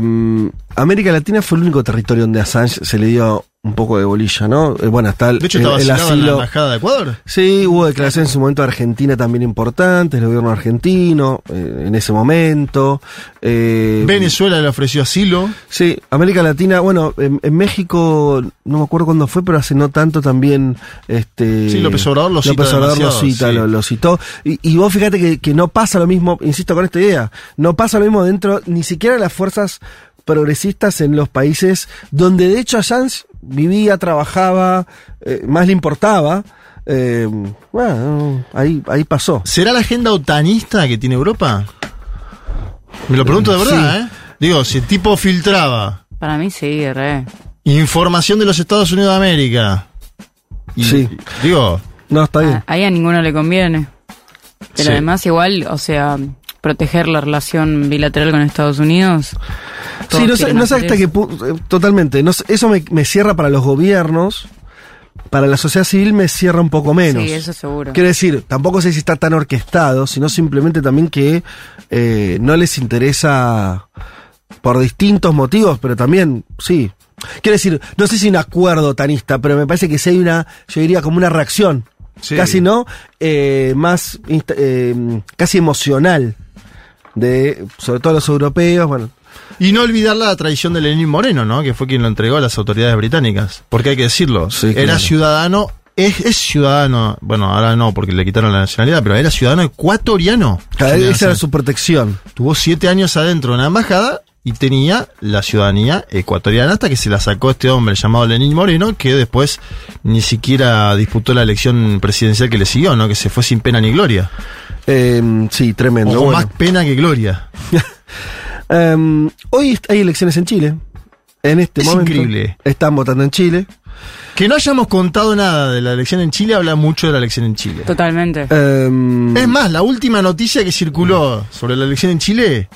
América Latina fue el único territorio donde Assange se le dio un poco de bolilla, ¿no? Eh, bueno, está el, De hecho, el- estaba el asignado en la asilo. embajada de Ecuador. Sí, hubo declaraciones en su momento de Argentina también importantes, el gobierno argentino eh, en ese momento. Eh, Venezuela le ofreció asilo. Sí, América Latina, bueno, en, en México, no me acuerdo cuándo fue, pero hace no tanto también, este... Sí, López Obrador lo cita López Obrador lo cita, sí. lo, lo citó. Y, y vos fíjate que, que no pasa lo mismo, insisto con esta idea, no pasa lo mismo dentro, ni siquiera de las fuerzas progresistas en los países donde de hecho Assange vivía, trabajaba, eh, más le importaba. Eh, bueno, ahí, ahí pasó. ¿Será la agenda otanista que tiene Europa? Me lo pregunto de verdad, Sí. ¿eh? Digo, si el tipo filtraba Para mí sí, re. información de los Estados Unidos de América. Y, Sí. Digo, No, está bien. A- Ahí a ninguno le conviene. Pero Sí. además igual, o sea, proteger la relación bilateral con Estados Unidos. Sí, no sé, quieren no sé hasta eso. qué punto, eh, totalmente, no eso me, me cierra para los gobiernos, para la sociedad civil me cierra un poco menos. Sí, eso seguro. Quiero decir, tampoco sé si está tan orquestado, sino simplemente también que eh, no les interesa por distintos motivos, pero también, sí. Quiero decir, no sé si un acuerdo tanista, pero me parece que sí hay una, yo diría como una reacción, Sí. casi no, eh, más, eh, casi emocional, de, sobre todo los europeos, bueno, y no olvidar la traición de Lenín Moreno, ¿no? Que fue quien lo entregó a las autoridades británicas. Porque hay que decirlo, Sí, era claro. ciudadano, es, es ciudadano, bueno, ahora no, porque le quitaron la nacionalidad, pero era ciudadano ecuatoriano. Cada Julian esa era su protección. Tuvo siete años adentro de una embajada y tenía la ciudadanía ecuatoriana hasta que se la sacó este hombre llamado Lenín Moreno, que después ni siquiera disputó la elección presidencial que le siguió, ¿no? Que se fue sin pena ni gloria. Eh, sí, tremendo. O bueno. más pena que gloria. Eh, hoy hay elecciones en Chile. En este Es momento. increíble. Están votando en Chile. Que no hayamos contado nada de la elección en Chile habla mucho de la elección en Chile. Totalmente. Eh, Es más, la última noticia que circuló sobre la elección en Chile,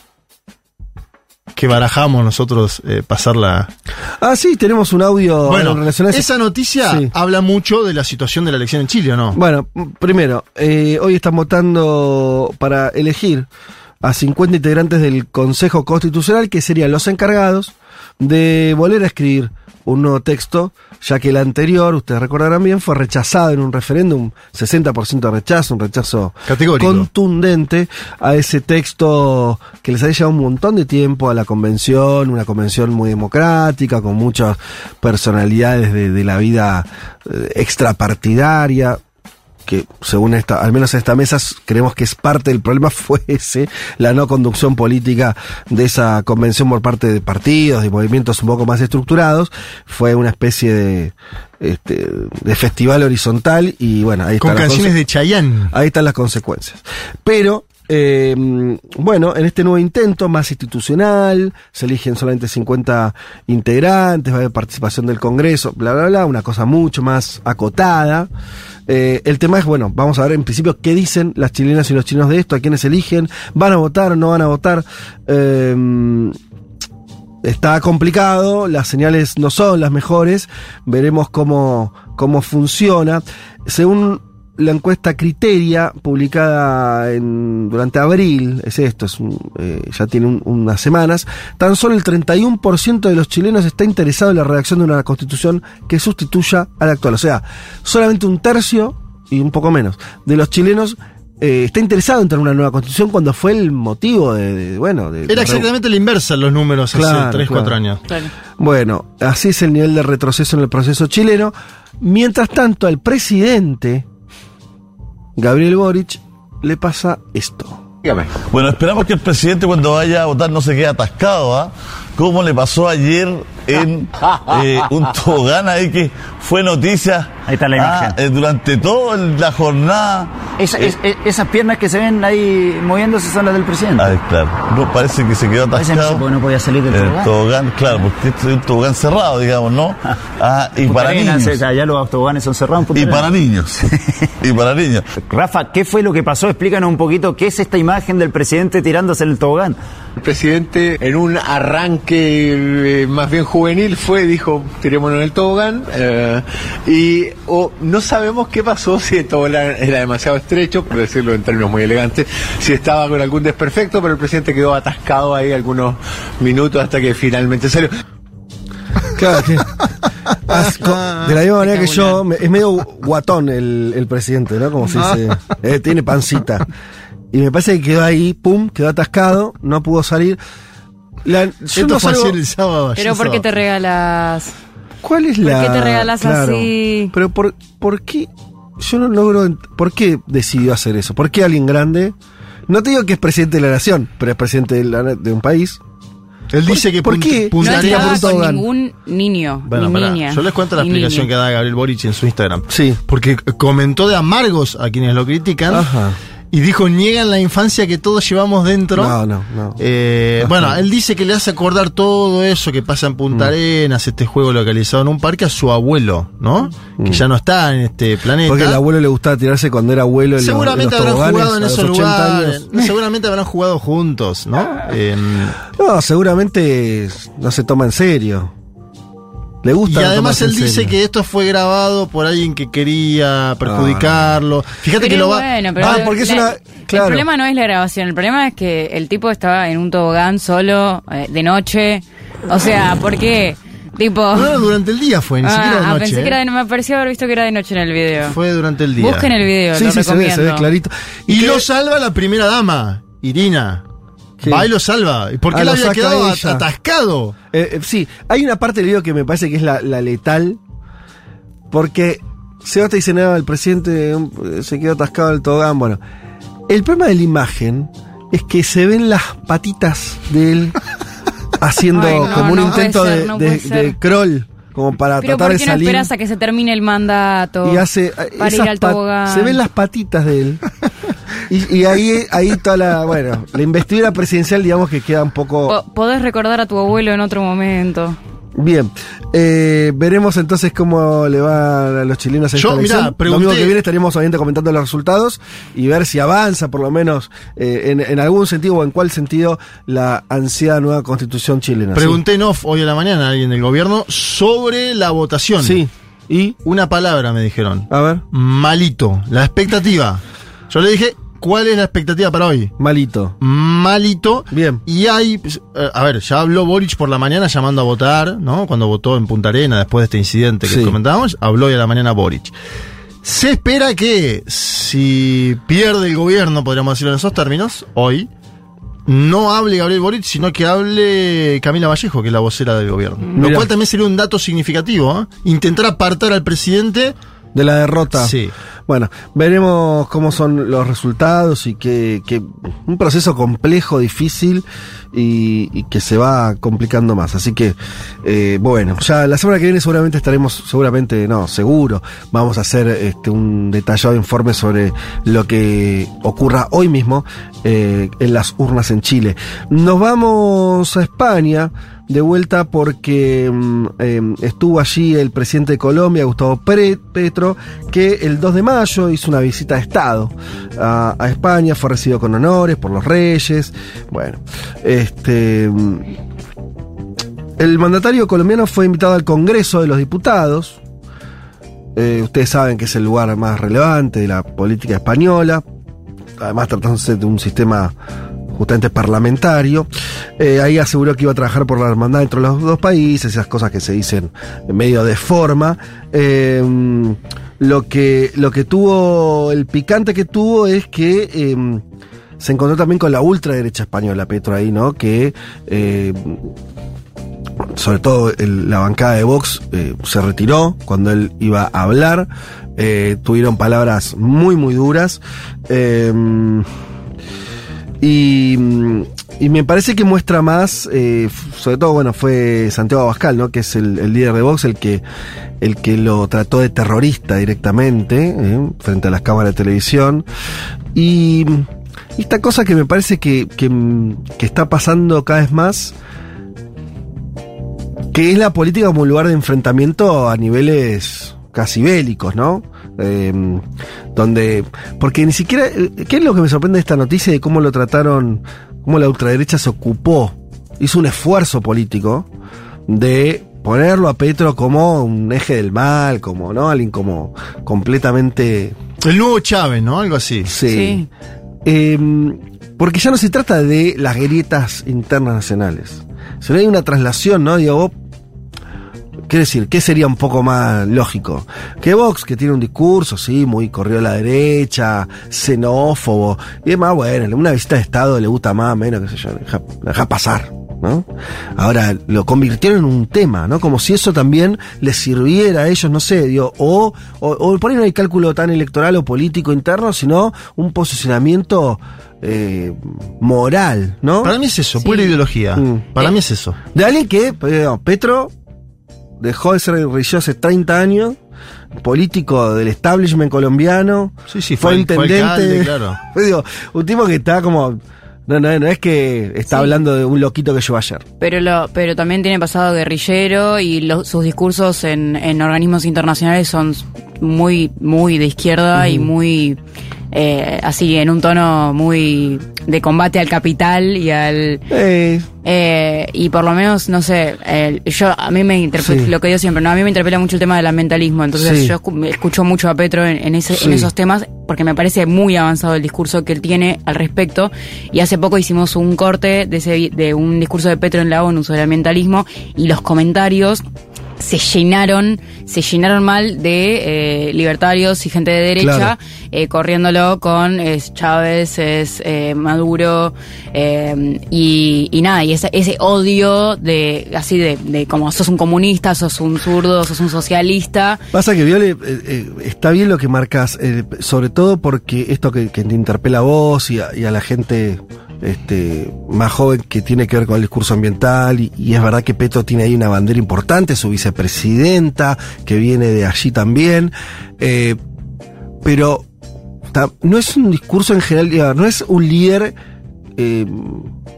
que barajamos nosotros eh, pasarla. Ah, sí, tenemos un audio Bueno, en relación a eso. esa noticia Sí. habla mucho de la situación de la elección en Chile, ¿o no? Bueno, primero, eh, hoy están votando para elegir a 50 integrantes del Consejo Constitucional, que serían los encargados de volver a escribir un nuevo texto, ya que el anterior, ustedes recordarán bien, fue rechazado en un referéndum, 60% de rechazo, un rechazo Categórico. contundente a ese texto que les había llevado un montón de tiempo a la convención, una convención muy democrática, con muchas personalidades de, de la vida eh, extrapartidaria que según esta, al menos esta mesa, creemos que es parte del problema fue ese, la no conducción política de esa convención por parte de partidos, de movimientos un poco más estructurados, fue una especie de, este, de festival horizontal y bueno, ahí Con están las canciones de Chayanne. Ahí están las consecuencias. Pero, eh, bueno, en este nuevo intento más institucional, se eligen solamente 50 integrantes, va a haber participación del Congreso, bla, bla, bla, una cosa mucho más acotada. Eh, el tema es, bueno, vamos a ver en principio qué dicen las chilenas y los chinos de esto, a quiénes eligen, van a votar no van a votar. Eh, está complicado, las señales no son las mejores, veremos cómo, cómo funciona. Según la encuesta Criteria, publicada en, durante abril, es esto, es un- eh, ya tiene un- unas semanas, tan solo el 31% de los chilenos está interesado en la redacción de una constitución que sustituya a la actual. O sea, solamente un tercio, y un poco menos, de los chilenos eh, está interesado en tener una nueva constitución cuando fue el motivo de, de- bueno, de, Era exactamente la inversa en los números hace Claro, 3, claro. 4 años. bueno, así es el nivel de retroceso en el proceso chileno. Mientras tanto, al presidente, Gabriel Boric, le pasa esto. Bueno, esperamos que el presidente cuando vaya a votar no se quede atascado, ¿ah? Como le pasó ayer en eh, un tobogán ahí que fue noticia. Ahí está la imagen. ah, eh, durante toda la jornada. Esa- Eh, es- es- esas piernas que se ven ahí moviéndose son las del presidente. ah, claro. No, parece que se quedó atascado. no, no podía salir del tobogán. tobogán, claro, porque este es un tobogán cerrado, digamos, ¿no? Ah, y para niños. sea, ya los toboganes son cerrados Y para niños. y para niños. Rafa, ¿qué fue lo que pasó? Explícanos un poquito qué es esta imagen del presidente tirándose en el tobogán. El presidente, en un arranque eh, más bien juvenil, fue, dijo, tirémonos en el tobogán, eh, y o no sabemos qué pasó, si el tobogán era demasiado estrecho, por decirlo en términos muy elegantes, si estaba con algún desperfecto, pero el presidente quedó atascado ahí algunos minutos hasta que finalmente salió. Claro, que- asco. de la misma manera que yo, me- es medio guatón el, el presidente, ¿no? Como se dice, eh, tiene pancita. Y me parece que quedó ahí, pum, quedó atascado, no pudo salir. La- yo Esto no fue salgo- ayer el sábado. Pero ¿por qué sábado. te regalas? ¿Cuál es ¿Por la...? qué te regalas claro, así? Pero por, ¿por qué? Yo no logro... ¿Por qué decidió hacer eso? ¿Por qué alguien grande? No te digo que es presidente de la nación, pero es presidente de, la- de un país. Él dice que ¿Por qué? Punta No Puntaría estaba por un con ningún niño, Bueno, ni pará, niña. yo les cuento la ni explicación que da Gabriel Boric en su Instagram. Sí. Porque comentó de amargos a quienes lo critican Ajá. Y dijo, niegan la infancia que todos llevamos dentro. No, no, no. Eh, bueno, él dice que le hace acordar todo eso que pasa en Mm. Punta Arenas, este juego localizado en un parque, a su abuelo, ¿no? Que ya no está en este planeta. Mm. Porque al abuelo le gustaba tirarse cuando era abuelo Seguramente en los, habrán jugado en esos 80 lugares. Seguramente habrán jugado juntos, ¿no? En- No, seguramente no se toma en serio. Le gusta. y además él dice que esto fue grabado por alguien que quería perjudicarlo. Fíjate Pero que lo va. bueno, pero Ah, la- porque es una- claro. El problema no es la grabación, el problema es que el tipo estaba en un tobogán solo, eh, de noche. O sea, ¿por qué? Tipo... No, durante el día fue, ni siquiera de ah, noche. pensé ¿eh? que era de, me pareció haber visto que era de noche en el video. Fue durante el día. Busquen el video, Sí, lo sí, se ve, se ve clarito. Y que- lo salva la primera dama, Irina. Sí. Va y lo salva. ¿Y por qué Ah, le lo había quedado ella. atascado? Eh, eh, sí, hay una parte del video que me parece que es la, la letal. Porque Sebastián dice, no, el presidente eh, se quedó atascado en el tobogán. Bueno, el problema de la imagen es que se ven las patitas de él haciendo Ay, no, como un no intento ser, de, no de- de crawl, como para Pero tratar ¿por de qué no salir. esperas a que se termine el mandato? y hace eh, para ir al tobogán. se ven las patitas de él y, y ahí ahí toda la bueno la investidura presidencial digamos que queda un poco Po- Podés recordar a tu abuelo en otro momento. Bien, eh, veremos entonces cómo le va a los chilenos a esta Yo, mirá, elección. pregunté- Domingo que viene estaríamos obviamente comentando los resultados y ver si avanza por lo menos eh, en, en algún sentido o en cuál sentido la ansiada nueva constitución chilena. Pregunté en off hoy a la mañana a alguien del gobierno sobre la votación. Sí. ¿Y? Una palabra me dijeron. A ver. Malito. La expectativa. Yo le dije, ¿cuál es la expectativa para hoy? Malito. Malito. Bien. Y hay, pues, eh, a ver, ya habló Boric por la mañana llamando a votar, ¿no? Cuando votó en Punta Arena después de este incidente que Sí. comentábamos, habló hoy a la mañana Boric. Se espera que si pierde el gobierno, podríamos decirlo en esos términos, hoy, no hable Gabriel Boric, sino que hable Camila Vallejo, que es la vocera del gobierno. Lo cual también sería un dato significativo, ¿eh? Intentar apartar al presidente De la derrota. Sí. Bueno, veremos cómo son los resultados y que, que un proceso complejo, difícil y, y que se va complicando más. Así que, eh, bueno, ya la semana que viene seguramente estaremos, seguramente, no, seguro, vamos a hacer este, un detallado informe sobre lo que ocurra hoy mismo eh, en las urnas en Chile. Nos vamos a España de vuelta porque mm, eh, estuvo allí el presidente de Colombia, Gustavo Petro, que el 2 de mayo hizo una visita de Estado a, a España, fue recibido con honores por los reyes. Bueno, este. mm, El mandatario colombiano fue invitado al Congreso de los Diputados. Eh, ustedes saben que es el lugar más relevante de la política española. Además, tratándose de un sistema justamente parlamentario. Eh, ahí aseguró que iba a trabajar por la hermandad entre los dos países, esas cosas que se dicen en medio de forma. Eh, lo, que, lo que tuvo, el picante que tuvo es que eh, se encontró también con la ultraderecha española, Petro, ahí, ¿no? Que eh, sobre todo la bancada de Vox eh, se retiró cuando él iba a hablar. Eh, tuvieron palabras muy, muy duras. Y, y me parece que muestra más, eh, sobre todo, bueno, fue Santiago Abascal, ¿no? Que es el, líder de Vox, el que, el que lo trató de terrorista directamente, ¿eh? frente a las cámaras de televisión. Y, esta cosa que me parece que, que, que está pasando cada vez más, que es la política como un lugar de enfrentamiento a niveles casi bélicos, ¿no? Eh, donde, porque ni siquiera, eh, ¿qué es lo que me sorprende de esta noticia de cómo lo trataron, cómo la ultraderecha se ocupó, hizo un esfuerzo político de ponerlo a Petro como un eje del mal, como, ¿no? Alguien como completamente... El nuevo Chávez, ¿no? Algo así. Sí. Eh, porque ya no se trata de las grietas internas nacionales. Sino hay una traslación, ¿no? Digo, vos Quiero decir, ¿qué sería un poco más lógico? Que Vox, que tiene un discurso, sí, muy corrido a la derecha, xenófobo, y demás, bueno, una visita de Estado le gusta más, menos, qué sé yo, deja, deja pasar, ¿no? Ahora, lo convirtieron en un tema, ¿no? Como si eso también les sirviera a ellos, no sé, digo, o, o, o por ahí no hay cálculo tan electoral o político interno, sino un posicionamiento eh, moral, ¿no? Para mí es eso, pura ideología. Mm. Para mí es eso. De alguien que, eh, Petro, dejó de ser religioso hace 30 años, político del establishment colombiano, Sí, sí, fue, fue- fue intendente. alcalde, claro. Digo, un tipo que está como. No, no, no es que está Sí. hablando de un loquito que yo ayer. Pero lo, pero también tiene pasado guerrillero y lo- sus discursos en, en organismos internacionales son muy, muy de izquierda y muy eh, así en un tono muy de combate al capital y al Eh, eh, y por lo menos no sé yo a mí me interpela Sí. lo que digo siempre no a mí me interpela mucho el tema del ambientalismo entonces Sí. yo escucho mucho a Petro en, en ese- en esos temas porque me parece muy avanzado el discurso que él tiene al respecto y hace poco hicimos un corte de ese de un discurso de Petro en la ONU sobre el ambientalismo y los comentarios se llenaron, se llenaron mal de eh, libertarios y gente de derecha, Claro. eh, corriéndolo con es Chávez, es eh, Maduro, eh, y, y nada, y ese, ese odio de, así de, de como sos un comunista, sos un zurdo, sos un socialista. Pasa que Viole, eh, eh, está bien lo que marcas, eh, sobre todo porque esto que, que te interpela a vos y a, y a la gente este, más joven que tiene que ver con el discurso ambiental, y, es verdad que Petro tiene ahí una bandera importante, su vicepresidenta, que viene de allí también, eh, pero no es un discurso en general, no es un líder eh,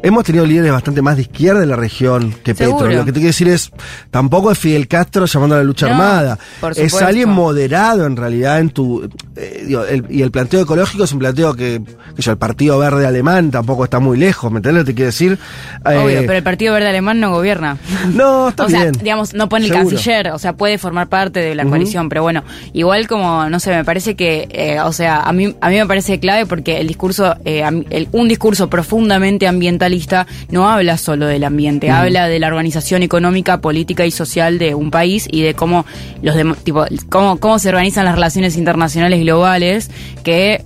hemos tenido líderes bastante más de izquierda en la región que Seguro. Petro. Lo que te quiero decir es, tampoco es Fidel Castro llamando a la lucha No, armada. Es alguien moderado en realidad en tu... eh, digo, el- y el planteo ecológico es un planteo que, que yo, el Partido Verde Alemán tampoco está muy lejos, ¿me lo que te quiero decir? Obvio, Eh, pero el Partido Verde Alemán no gobierna. No, está o sea, bien. digamos, no pone el Seguro. canciller, o sea, puede formar parte de la coalición, pero bueno, igual como, no sé, me parece que, eh, o sea, a mí, a mí me parece clave porque el discurso, eh, a mí- el- un discurso profundamente ambientalista no habla solo del ambiente, habla de la organización económica, política y social de un país y de cómo los tipo, cómo, cómo se organizan las relaciones internacionales globales que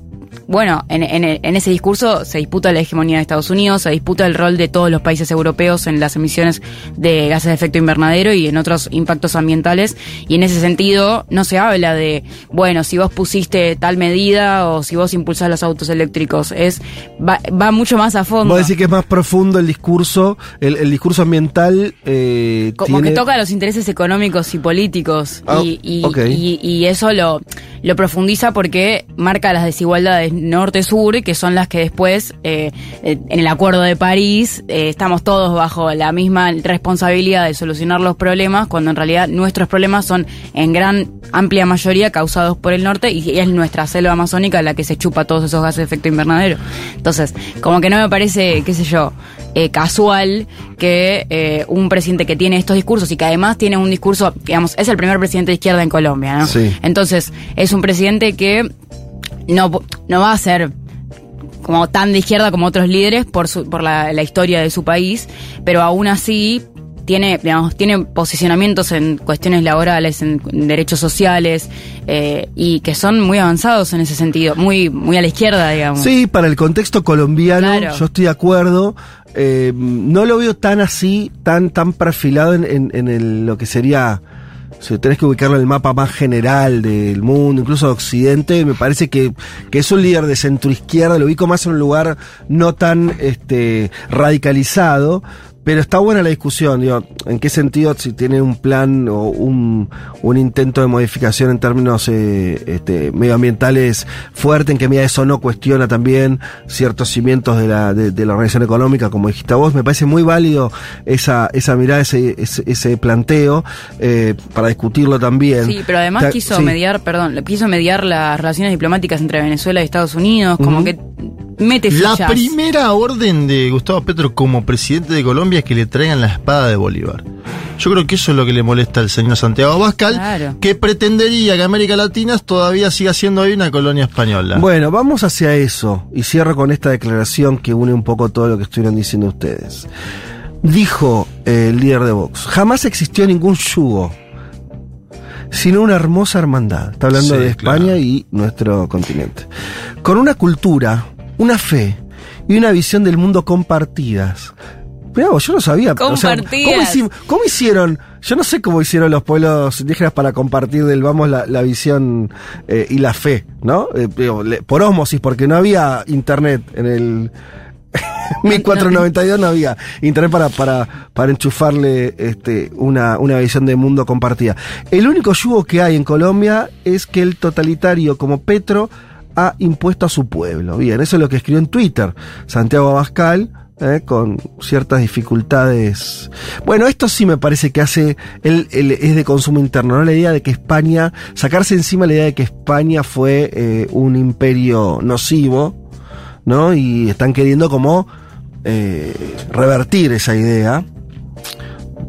bueno, en, en- en ese discurso se disputa la hegemonía de Estados Unidos, se disputa el rol de todos los países europeos en las emisiones de gases de efecto invernadero y en otros impactos ambientales. Y en ese sentido no se habla de, bueno, si vos pusiste tal medida o si vos impulsás los autos eléctricos. Es va, va mucho más a fondo. Vos decís que es más profundo el discurso, el, el discurso ambiental. eh, Como tiene- que toca los intereses económicos y políticos. Ah, y, y- ok. y- y eso lo, lo profundiza porque marca las desigualdades norte-sur, que son las que después, eh, eh, en el Acuerdo de París, eh, estamos todos bajo la misma responsabilidad de solucionar los problemas, cuando en realidad nuestros problemas son en gran amplia mayoría causados por el norte y es nuestra selva amazónica la que se chupa todos esos gases de efecto invernadero. Entonces, como que no me parece, qué sé yo, eh, casual que eh, un presidente que tiene estos discursos y que además tiene un discurso, digamos, es el primer presidente de izquierda en Colombia, ¿no? Sí. Entonces, es un presidente que no, no va a ser como tan de izquierda como otros líderes por, su, por la, la historia de su país, pero aún así tiene, digamos, tiene posicionamientos en cuestiones laborales, en, en derechos sociales, eh, y que son muy avanzados en ese sentido, muy, muy a la izquierda, digamos. Sí, para el contexto colombiano, Claro. yo estoy de acuerdo. Eh, no lo veo tan así, tan, tan perfilado en, en- en el- lo que sería. Si tenés que ubicarlo en el mapa más general del mundo, incluso de Occidente, me parece que, que es un líder de centro izquierda, lo ubico más en un lugar no tan este, radicalizado, pero está buena la discusión, digo, en qué sentido si tiene un plan o un, un intento de modificación en términos eh, este, medioambientales fuerte, en qué medida eso no cuestiona también ciertos cimientos de la, de, de la organización económica, como dijiste vos, me parece muy válido esa, esa mirada, ese, ese, ese planteo, eh, para discutirlo también. Sí, pero además Ta- quiso sí. mediar, perdón, quiso mediar las relaciones diplomáticas entre Venezuela y Estados Unidos, como que mete La primera orden de Gustavo Petro como presidente de Colombia es que le traigan la espada de Bolívar. Yo creo que eso es lo que le molesta al señor Santiago Abascal, Claro. que pretendería que América Latina todavía siga siendo hoy una colonia española. Bueno, vamos hacia eso. Y cierro con esta declaración que une un poco todo lo que estuvieron diciendo ustedes. Dijo eh, el líder de Vox, jamás existió ningún yugo, sino una hermosa hermandad. Está hablando Sí, de España y nuestro continente. Con una cultura, una fe y una visión del mundo compartidas. Mirá vos, yo no sabía. o sea, Compartidas. ¿cómo, cómo hicieron? Yo no sé cómo hicieron los pueblos indígenas para compartir del vamos la, la visión eh, y la fe, ¿no? Eh, por ósmosis, porque no había internet en el 1492 no había internet para, para, para enchufarle este, una, una visión de mundo compartida. El único yugo que hay en Colombia es que el totalitario como Petro ha impuesto a su pueblo. Bien, eso es lo que escribió en Twitter Santiago Abascal. eh, con ciertas dificultades. Bueno, esto sí me parece que hace, él, él es de consumo interno, ¿no? La idea de que España, sacarse encima la idea de que España fue eh, un imperio nocivo, ¿no? Y están queriendo como eh, revertir esa idea.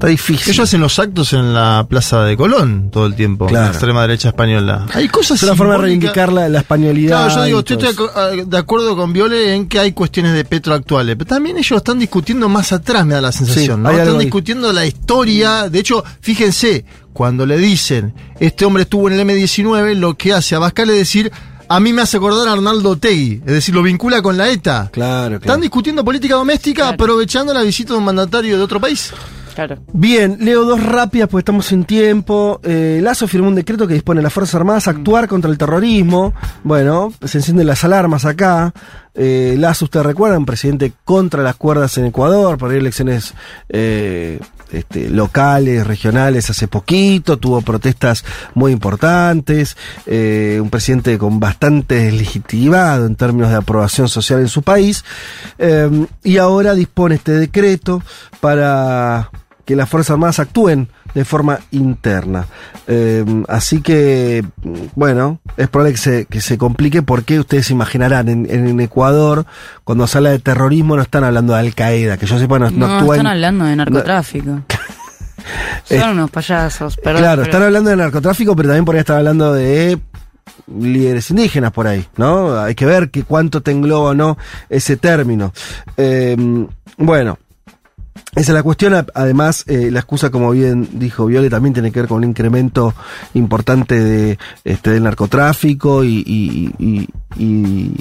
Está difícil. Ellos hacen los actos en la Plaza de Colón todo el tiempo, Claro. la extrema derecha española. Hay cosas es una forma de reivindicar la, la españolidad. Claro, yo digo, estoy de, acuerdo con Viole en que hay cuestiones de Petro actuales, pero también ellos están discutiendo más atrás, me da la sensación, Sí, ¿no? Están ahí. discutiendo la historia. De hecho, fíjense, cuando le dicen, este hombre estuvo en el M19, lo que hace Abascal es decir, a mí me hace acordar a Arnaldo Tegui, es decir, lo vincula con la ETA. Claro, Están discutiendo política doméstica aprovechando la visita de un mandatario de otro país. Claro. Bien, leo dos rápidas porque estamos sin tiempo. Eh, Lazo firmó un decreto que dispone a las Fuerzas Armadas a actuar contra el terrorismo. Bueno, se encienden las alarmas acá. Eh, Lazo, usted recuerda, un presidente contra las cuerdas en Ecuador, por ahí elecciones eh, este, locales, regionales hace poquito, tuvo protestas muy importantes, eh, un presidente con bastante legitimado en términos de aprobación social en su país, eh, y ahora dispone este decreto para que las Fuerzas Armadas actúen de forma interna. Eh, así que, bueno, es probable que se, que se complique porque ustedes se imaginarán, en, en Ecuador, cuando se habla de terrorismo no están hablando de Al Qaeda, que yo sepa no, no No, actúan... están hablando de narcotráfico. Son unos payasos, perdón. claro, pero- están hablando de narcotráfico, pero también por ahí están hablando de líderes indígenas por ahí, ¿no? Hay que ver que cuánto te engloba o no ese término. Eh, bueno. Esa es la cuestión. Además, eh, la excusa, como bien dijo Viole, también tiene que ver con un incremento importante de, este, del narcotráfico y, y- y-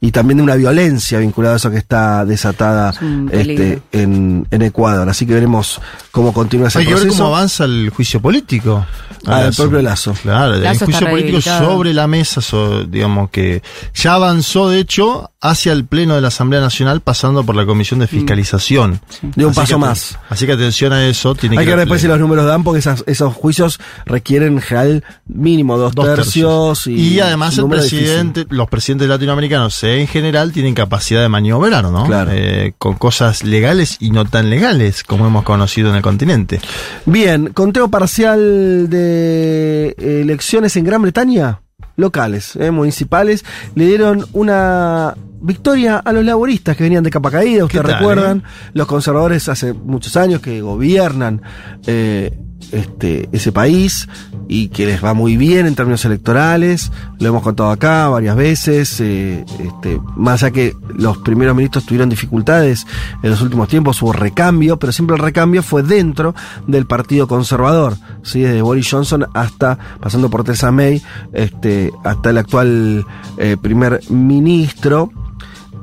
y también de una violencia vinculada a eso que está desatada Es este, en, en Ecuador. Así que veremos cómo continúa ese Hay que ver proceso. cómo avanza el juicio político. Ah, el propio Lazo. Claro, el juicio político sobre la mesa, so- digamos que ya avanzó, de hecho, hacia el Pleno de la Asamblea Nacional, pasando por la Comisión de Mm. Fiscalización. De un Así paso que más. Así que atención a eso. Tiene Hay que ver después si los números dan, porque esas- esos juicios requieren en general mínimo dos, Dos tercios. Y, Y, además el difícil. presidente, los presidentes latinoamericanos en general tienen capacidad de maniobrar, ¿no? Claro. Eh, con cosas legales y no tan legales como hemos conocido en el continente. Bien, conteo parcial de elecciones en Gran Bretaña, locales, eh, municipales, le dieron una victoria a los laboristas que venían de capa caída, ustedes ¿Qué tal, recuerdan, los conservadores hace muchos años que gobiernan eh, este, ese país y que les va muy bien en términos electorales, lo hemos contado acá varias veces, eh, este, más allá que los primeros ministros tuvieron dificultades en los últimos tiempos, hubo recambio, pero siempre el recambio fue dentro del Partido Conservador, ¿sí? desde Boris Johnson hasta, pasando por Theresa May, este, hasta el actual eh, primer ministro.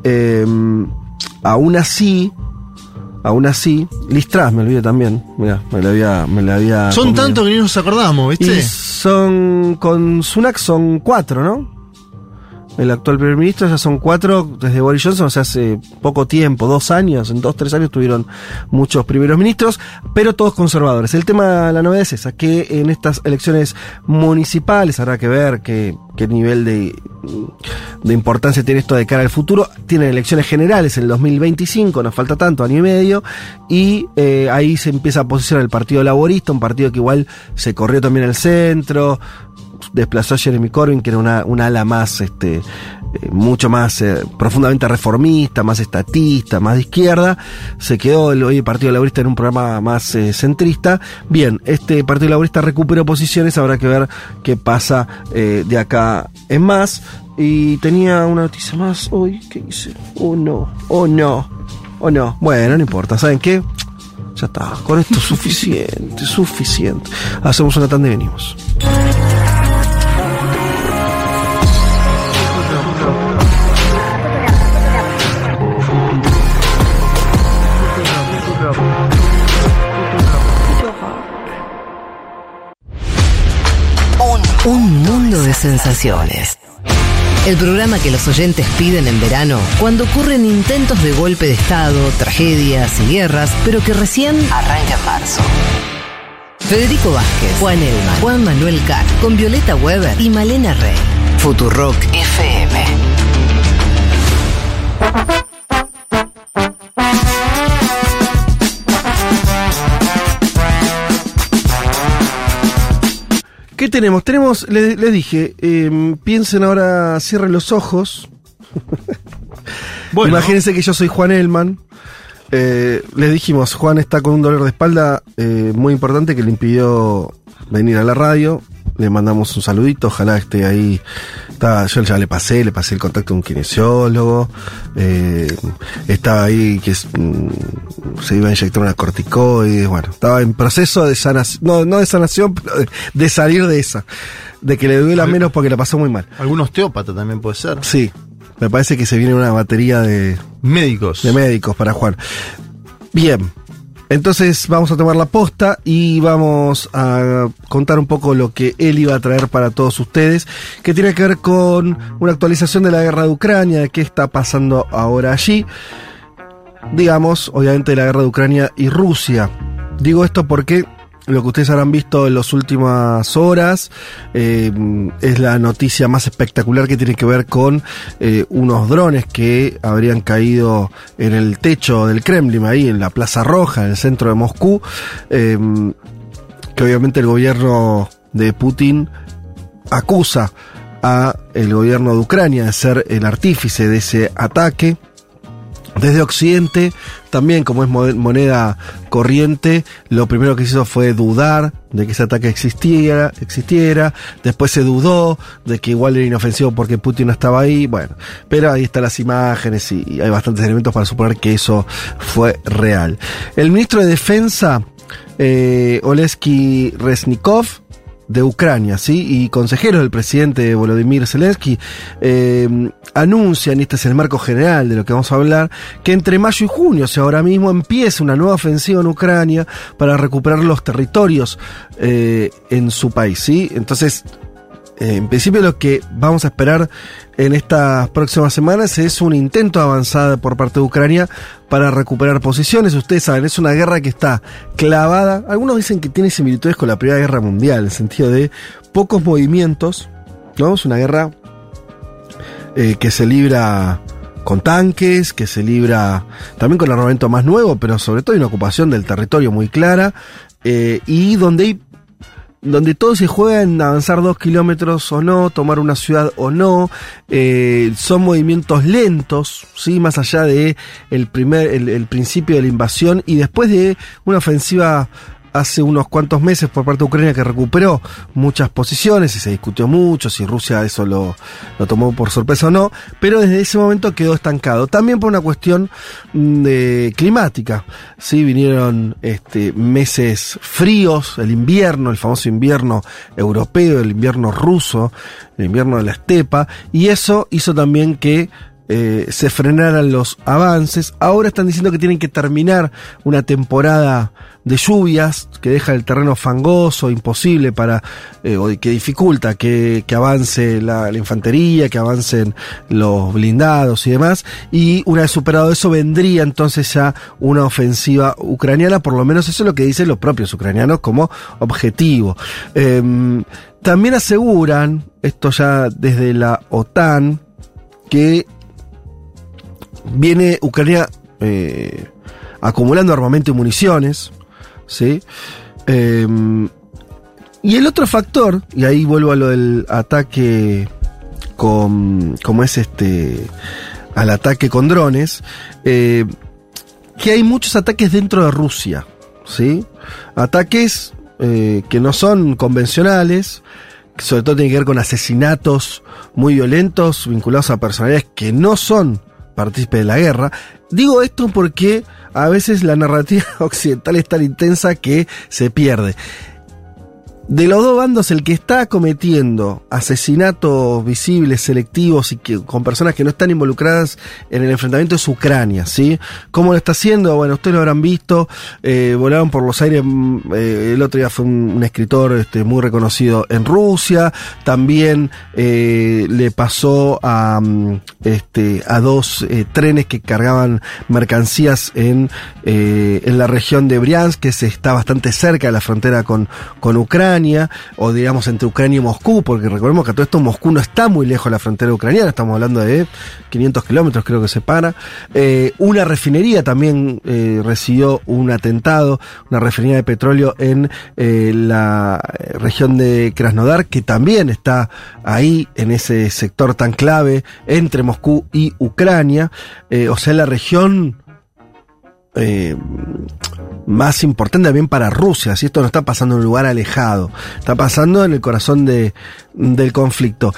Eh, aún así, aún así, Liz Truss, me olvidé también, mira, me la había, me la había Son tantos que ni nos acordamos, ¿viste? Y son, con Sunak son cuatro, ¿no? El actual primer ministro ya son cuatro desde Boris Johnson, o sea, hace poco tiempo, dos años, en dos, tres años tuvieron muchos primeros ministros, pero todos conservadores. El tema, la novedad es esa, que en estas elecciones municipales habrá que ver qué, qué nivel de, de importancia tiene esto de cara al futuro. Tienen elecciones generales en el 2025, nos falta tanto, año y medio, y eh, ahí se empieza a posicionar el Partido Laborista, un partido que igual se corrió también al centro, desplazó a Jeremy Corbyn, que era una, una ala más, este, eh, mucho más eh, profundamente reformista, más estatista, más de izquierda. Se quedó el, hoy Partido Laborista en un programa más eh, centrista. Bien, este Partido Laborista recuperó posiciones, habrá que ver qué pasa de acá en más. Y tenía una noticia más hoy, ¿qué hice? Oh no, oh no, oh no. Bueno, no importa, ¿saben qué? Ya está, con esto es suficiente, suficiente. Hacemos una tanda y venimos. Mundo de sensaciones. El programa que los oyentes piden en verano cuando ocurren intentos de golpe de Estado, tragedias y guerras, pero que recién arranca en marzo. Federico Vázquez, Juan Elma, Juan Manuel Carr, con Violeta Weber y Malena Rey. Futurock FM. ¿Qué tenemos? Tenemos, les, les dije, eh, piensen ahora, cierren los ojos. Bueno. Imagínense que yo soy Juan Elman. Eh, les dijimos, Juan está con un dolor de espalda eh, muy importante que le impidió venir a la radio. Le mandamos un saludito, ojalá esté ahí. Está, yo ya le pasé, le pasé el contacto a un kinesiólogo. Eh, estaba ahí que es, mm, se iba a inyectar una corticoide. Bueno, estaba en proceso de sanación, no, no de sanación, pero de, de salir de esa. De que le duela menos porque la pasó muy mal. Algún osteópata también puede ser. Sí, me parece que se viene una batería de, Médicos. de médicos para Juan. Bien. Entonces vamos a tomar la posta y vamos a contar un poco lo que él iba a traer para todos ustedes, que tiene que ver con una actualización de la guerra de Ucrania, de qué está pasando ahora allí. Digamos, obviamente, la guerra de Ucrania y Rusia. Digo esto porque lo que ustedes habrán visto en las últimas horas eh, es la noticia más espectacular que tiene que ver con eh, unos drones que habrían caído en el techo del Kremlin, ahí en la Plaza Roja, en el centro de Moscú, eh, que obviamente el gobierno de Putin acusa a el gobierno de Ucrania de ser el artífice de ese ataque. Desde Occidente, también como es mo- moneda corriente, lo primero que hizo fue dudar de que ese ataque existiera, existiera, después se dudó de que igual era inofensivo porque Putin no estaba ahí, bueno, pero ahí están las imágenes y, hay bastantes elementos para suponer que eso fue real. El ministro de Defensa, eh, Oleski Resnikov, de Ucrania, ¿sí? Y consejeros del presidente Volodymyr Zelensky eh, anuncian, y este es el marco general de lo que vamos a hablar, que entre mayo y junio, o sea, ahora mismo empieza una nueva ofensiva en Ucrania para recuperar los territorios eh, en su país, ¿sí? Entonces, eh, en principio lo que vamos a esperar en estas próximas semanas es un intento de avanzada por parte de Ucrania para recuperar posiciones. Ustedes saben, es una guerra que está clavada. Algunos dicen que tiene similitudes con la Primera Guerra Mundial, en el sentido de pocos movimientos. ¿no? Es una guerra eh, que se libra con tanques, que se libra también con armamento más nuevo, pero sobre todo hay una ocupación del territorio muy clara eh, y donde hay donde todo se juega en avanzar dos kilómetros o no, tomar una ciudad o no, eh, son movimientos lentos, sí, más allá de el primer, el, el principio de la invasión y después de una ofensiva hace unos cuantos meses por parte de Ucrania que recuperó muchas posiciones y se discutió mucho si Rusia eso lo, lo tomó por sorpresa o no, pero desde ese momento quedó estancado. También por una cuestión mm, de climática. Sí, vinieron este, meses fríos, el invierno, el famoso invierno europeo, el invierno ruso, el invierno de la estepa, y eso hizo también que eh, se frenaran los avances. Ahora están diciendo que tienen que terminar una temporada de lluvias que deja el terreno fangoso, imposible para, eh, o que dificulta que, que avance la, infantería, que avancen los blindados y demás. Y una vez superado eso, vendría entonces ya una ofensiva ucraniana, por lo menos eso es lo que dicen los propios ucranianos como objetivo. Em, también aseguran, esto ya desde la OTAN, que viene Ucrania eh, acumulando armamento y municiones, ¿sí? Eh, y el otro factor, y ahí vuelvo a lo del ataque con, es este, al ataque con drones, eh, que hay muchos ataques dentro de Rusia, ¿sí? Ataques eh, que no son convencionales, sobre todo tienen que ver con asesinatos muy violentos vinculados a personalidades que no son partícipes de la guerra. Digo esto porque a veces la narrativa occidental es tan intensa que se pierde. De los dos bandos, el que está cometiendo asesinatos visibles, selectivos y que, con personas que no están involucradas en el enfrentamiento es Ucrania, ¿sí? ¿Cómo lo está haciendo? Bueno, ustedes lo habrán visto, eh, volaron por los aires, mm, eh, el otro día fue un, escritor este, muy reconocido en Rusia, también eh, le pasó a, mm, este, a dos eh, trenes que cargaban mercancías en, en la región de Briansk, que se está bastante cerca de la frontera con, con Ucrania, o digamos entre Ucrania y Moscú, porque recordemos que todo esto Moscú no está muy lejos de la frontera ucraniana, estamos hablando de 500 kilómetros creo que separa. Eh, una refinería también eh, recibió un atentado, una refinería de petróleo en eh, la región de Krasnodar, que también está ahí en ese sector tan clave entre Moscú y Ucrania, Eh, o sea, la región eh, más importante también para Rusia, si esto no está pasando en un lugar alejado, está pasando en el corazón de, del conflicto.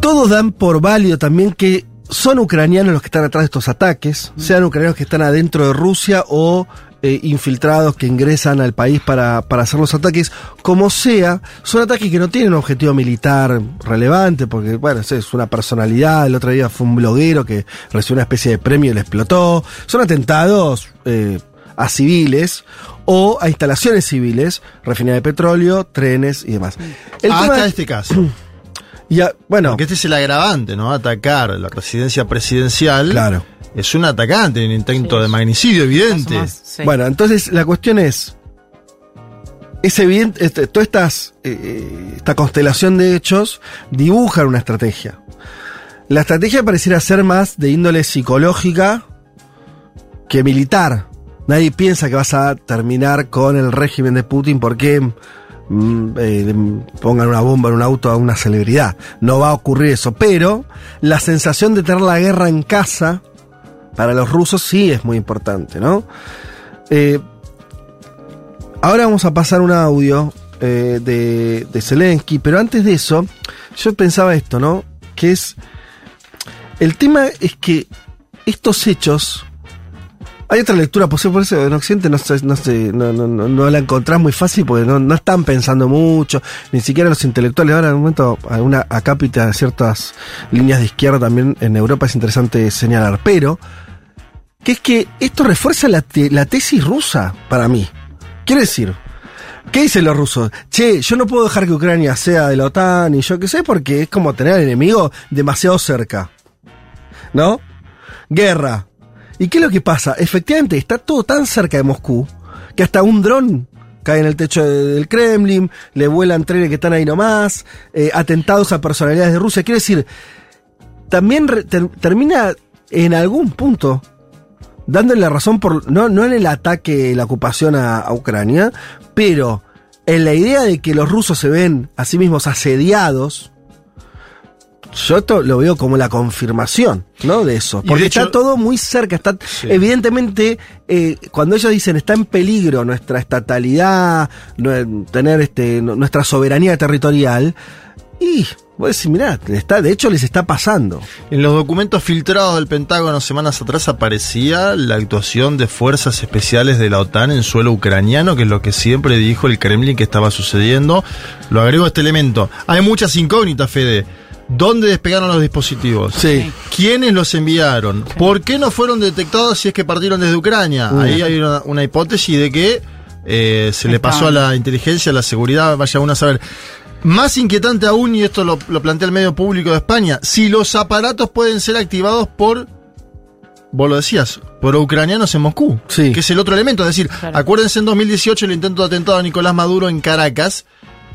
Todos dan por válido también que son ucranianos los que están atrás de estos ataques, sean ucranianos que están adentro de Rusia o eh, infiltrados que ingresan al país para, para hacer los ataques, como sea, son ataques que no tienen un objetivo militar relevante, porque, bueno, es- una personalidad, el otro día fue un bloguero que recibió una especie de premio y le explotó, son atentados eh, a civiles o a instalaciones civiles, refinería de petróleo, trenes y demás. El Hasta tema- este caso. y a- bueno, Porque este es el agravante, ¿no? Atacar la residencia presidencial. Claro. Es un atacante, un intento de magnicidio evidente. Bueno, entonces la cuestión es. Es evidente, este, toda estas, eh, esta constelación de hechos dibujan una estrategia. La estrategia pareciera ser más de índole psicológica que militar. Nadie piensa que vas a terminar con el régimen de Putin porque mm, eh, pongan una bomba en un auto a una celebridad. No va a ocurrir eso. Pero la sensación de tener la guerra en casa para los rusos sí es muy importante, ¿no? Eh, ahora vamos a pasar un audio eh, de, de Zelensky, pero antes de eso, yo pensaba esto, ¿no? Que es. El tema es que estos hechos. Hay otra lectura posible, por eso en Occidente no, se- no, se- no, no- no- no la encontrás muy fácil porque no, están pensando mucho, ni siquiera los intelectuales. Ahora, en un momento, alguna acápita de ciertas líneas de izquierda también en Europa es interesante señalar. Pero, que es que esto refuerza la, la tesis rusa para mí. Quiere decir, ¿qué dicen los rusos? Che, yo no puedo dejar que Ucrania sea de la OTAN y yo qué sé, porque es como tener al enemigo demasiado cerca. ¿No? Guerra. ¿Y qué es lo que pasa? Efectivamente, está todo tan cerca de Moscú que hasta un dron cae en el techo de- del Kremlin, le vuelan trenes que están ahí nomás, eh, atentados a personalidades de Rusia. Quiere decir, también termina en algún punto dándole la razón por no, no en el ataque, la ocupación a, a Ucrania, pero en la idea de que los rusos se ven a sí mismos asediados. Yo esto lo veo como la confirmación, ¿no? De eso. Porque de hecho- está todo muy cerca. Está, Evidentemente, eh, cuando ellos dicen está en peligro nuestra estatalidad, tener este, nu- nuestra soberanía territorial, y vos decís, mirá, está, de hecho les está pasando. En los documentos filtrados del Pentágono semanas atrás aparecía la actuación de fuerzas especiales de la OTAN en suelo ucraniano, que es lo que siempre dijo el Kremlin que estaba sucediendo. Lo agrego a este elemento. Hay muchas incógnitas, Fede. ¿Dónde despegaron los dispositivos? Sí. ¿Quiénes los enviaron? ¿Por qué no fueron detectados si es que partieron desde Ucrania? Ahí hay una, una hipótesis de que eh, se le pasó a la inteligencia, a la seguridad, vaya uno a saber. Más inquietante aún, y esto lo, lo plantea el medio público de España, si los aparatos pueden ser activados por, vos lo decías, por ucranianos en Moscú, Sí. que es el otro elemento. Es decir, Claro. acuérdense en 2018 el intento de atentado a Nicolás Maduro en Caracas,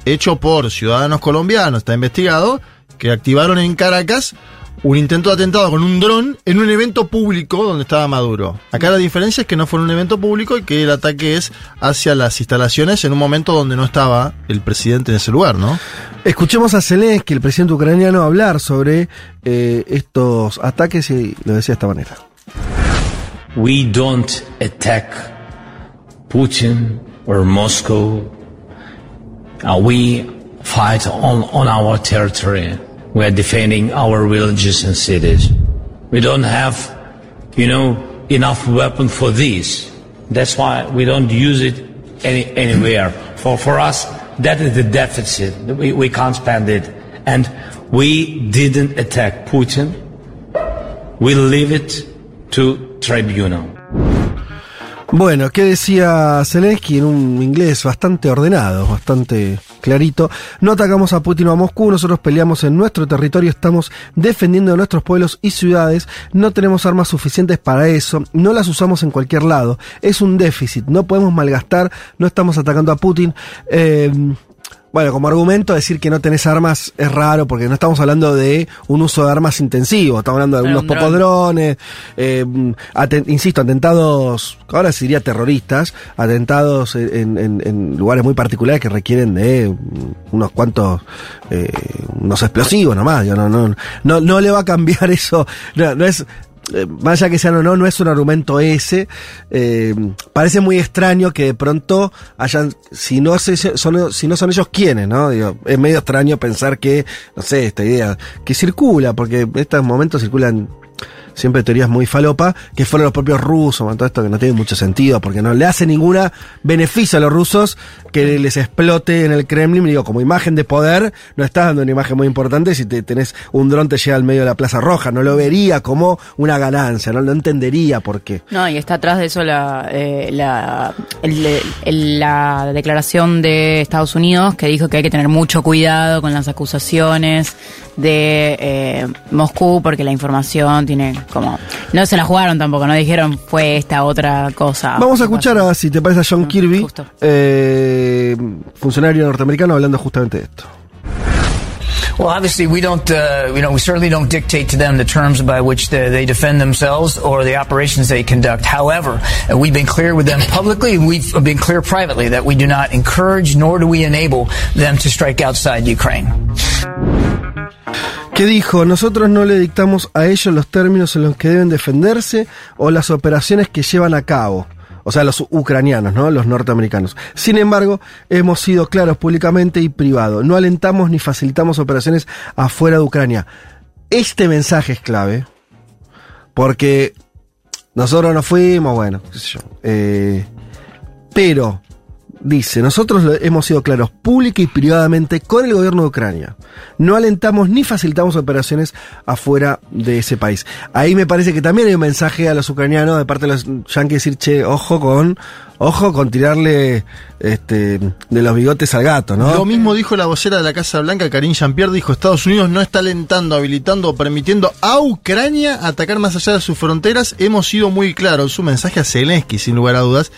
hecho por ciudadanos colombianos, está investigado, que activaron en Caracas un intento de atentado con un dron en un evento público donde estaba Maduro. Acá la diferencia es que no fue en un evento público y que el ataque es hacia las instalaciones en un momento donde no estaba el presidente en ese lugar, ¿no? Escuchemos a Zelensky, el presidente ucraniano, hablar sobre eh, estos ataques y lo decía de esta manera. We don't attack Putin or Moscow. Uh, we fight on, on our territory. We are defending our villages and cities. We don't have, you know, enough weapon for this. That's why we don't use it any, anywhere. For, for us, that is the deficit. We, we can't spend it. And we didn't attack Putin. We leave it to tribunal. Bueno, ¿qué decía Zelensky en un inglés bastante ordenado, bastante clarito? No atacamos a Putin o a Moscú, nosotros peleamos en nuestro territorio, estamos defendiendo nuestros pueblos y ciudades, no tenemos armas suficientes para eso, no las usamos en cualquier lado, es un déficit, no podemos malgastar, no estamos atacando a Putin. Eh, bueno, como argumento decir que no tenés armas es raro porque no estamos hablando de un uso de armas intensivo, estamos hablando de algunos un pocos dron. drones, eh, aten- insisto, atentados, ahora se diría terroristas, atentados en, en- en lugares muy particulares que requieren de unos cuantos, eh, unos explosivos nomás, yo no, no, no, no le va a cambiar eso, no, no es... eh, Más allá que sean o no, no es un argumento ese. Eh, parece muy extraño que de pronto hayan, si no, son, si no son ellos quienes, ¿no? Digo, es medio extraño pensar que, no sé, esta idea que circula, porque en estos momentos circulan siempre teorías muy falopa, que fueron los propios rusos, todo esto que no tiene mucho sentido, porque no le hace ninguna beneficio a los rusos que les explote en el Kremlin, digo, como imagen de poder, no estás dando una imagen muy importante si te tenés un dron te llega al medio de la Plaza Roja, no lo vería como una ganancia, no lo entendería por qué. No, y está atrás de eso la, eh, la declaración de Estados Unidos que dijo que hay que tener mucho cuidado con las acusaciones de eh, Moscú porque la información tiene como... No se la jugaron tampoco, no dijeron fue esta otra cosa. Vamos a escuchar a, si te parece, a John Kirby, eh, funcionario norteamericano, hablando justamente de esto. Well, obviously, we don't, uh, you know, we certainly don't dictate to them the terms by which the, they defend themselves or the operations they conduct. However, uh, we've been clear with them publicly, and we've been clear privately that we do not encourage nor do we enable them to strike outside Ukraine. que dijo, nosotros no le dictamos a ellos los términos en los que deben defenderse o las operaciones que llevan a cabo. O sea, los ucranianos, ¿no? Los norteamericanos. Sin embargo, hemos sido claros públicamente y privado. No alentamos ni facilitamos operaciones afuera de Ucrania. Este mensaje es clave. Porque nosotros nos fuimos, bueno, qué sé yo. eh, pero, dice, nosotros hemos sido claros pública y privadamente con el gobierno de Ucrania. No alentamos ni facilitamos operaciones afuera de ese país. Ahí me parece que también hay un mensaje a los ucranianos de parte de los yanquis decir, che, ojo con, ojo con tirarle este, de los bigotes al gato, ¿no? Lo mismo dijo la vocera de la Casa Blanca, Karine Jean-Pierre, dijo Estados Unidos no está alentando, habilitando o permitiendo a Ucrania atacar más allá de sus fronteras. Hemos sido muy claros. Su mensaje a Zelensky, sin lugar a dudas.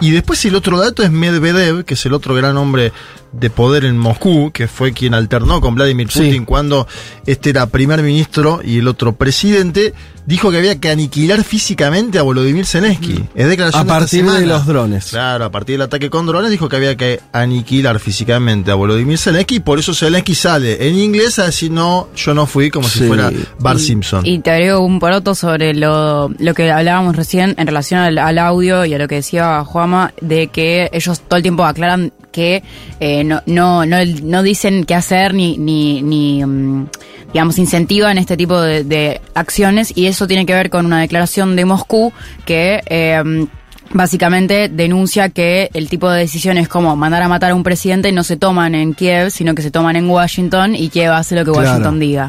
Y después el otro dato es Medvedev, que es el otro gran hombre de poder en Moscú, que fue quien alternó con Vladimir Putin cuando este era primer ministro y el otro presidente, dijo que había que aniquilar físicamente a Volodymyr Zelensky. Es declaración A partir de los drones. Claro, a partir del ataque con drones dijo que había que aniquilar físicamente a Volodymyr Zelensky y por eso Zelensky sale en inglés a decir no, yo no fui como si fuera Bart Simpson. Y te agrego un poroto sobre lo, lo que hablábamos recién en relación al, al audio y a lo que decía Juama, de que ellos todo el tiempo aclaran que eh, no, no, no, no dicen qué hacer ni, ni, ni mm, digamos, incentivan este tipo de, de acciones y eso tiene que ver con una declaración de Moscú que... eh, Básicamente denuncia que el tipo de decisiones como mandar a matar a un presidente no se toman en Kiev, sino que se toman en Washington y Kiev hace lo que Claro. Washington diga.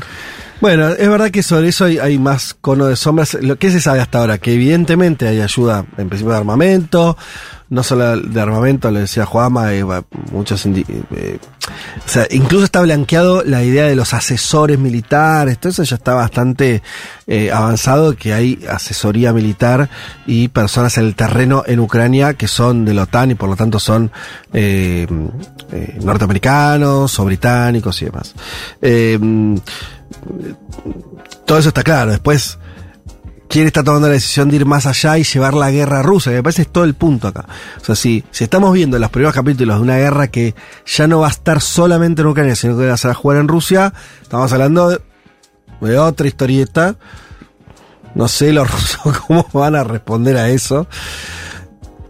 Bueno, es verdad que sobre eso hay, hay más cono de sombras. Lo que se sabe hasta ahora, que evidentemente hay ayuda, en principio de armamento, no solo de armamento, lo decía Juama, eh, muchos eh, o sea, incluso está blanqueado la idea de los asesores militares, todo eso ya está bastante eh, avanzado, que hay asesoría militar y personas en el terreno en Ucrania que son de la OTAN y por lo tanto son eh, eh, norteamericanos o británicos y demás. Todo eso está claro. Después, ¿quién está tomando la decisión de ir más allá y llevar la guerra a Rusia? Que me parece es todo el punto acá. O sea, si, si estamos viendo los primeros capítulos de una guerra que ya no va a estar solamente en Ucrania, sino que va a jugar en Rusia, estamos hablando de, de otra historieta. No sé los rusos cómo van a responder a eso.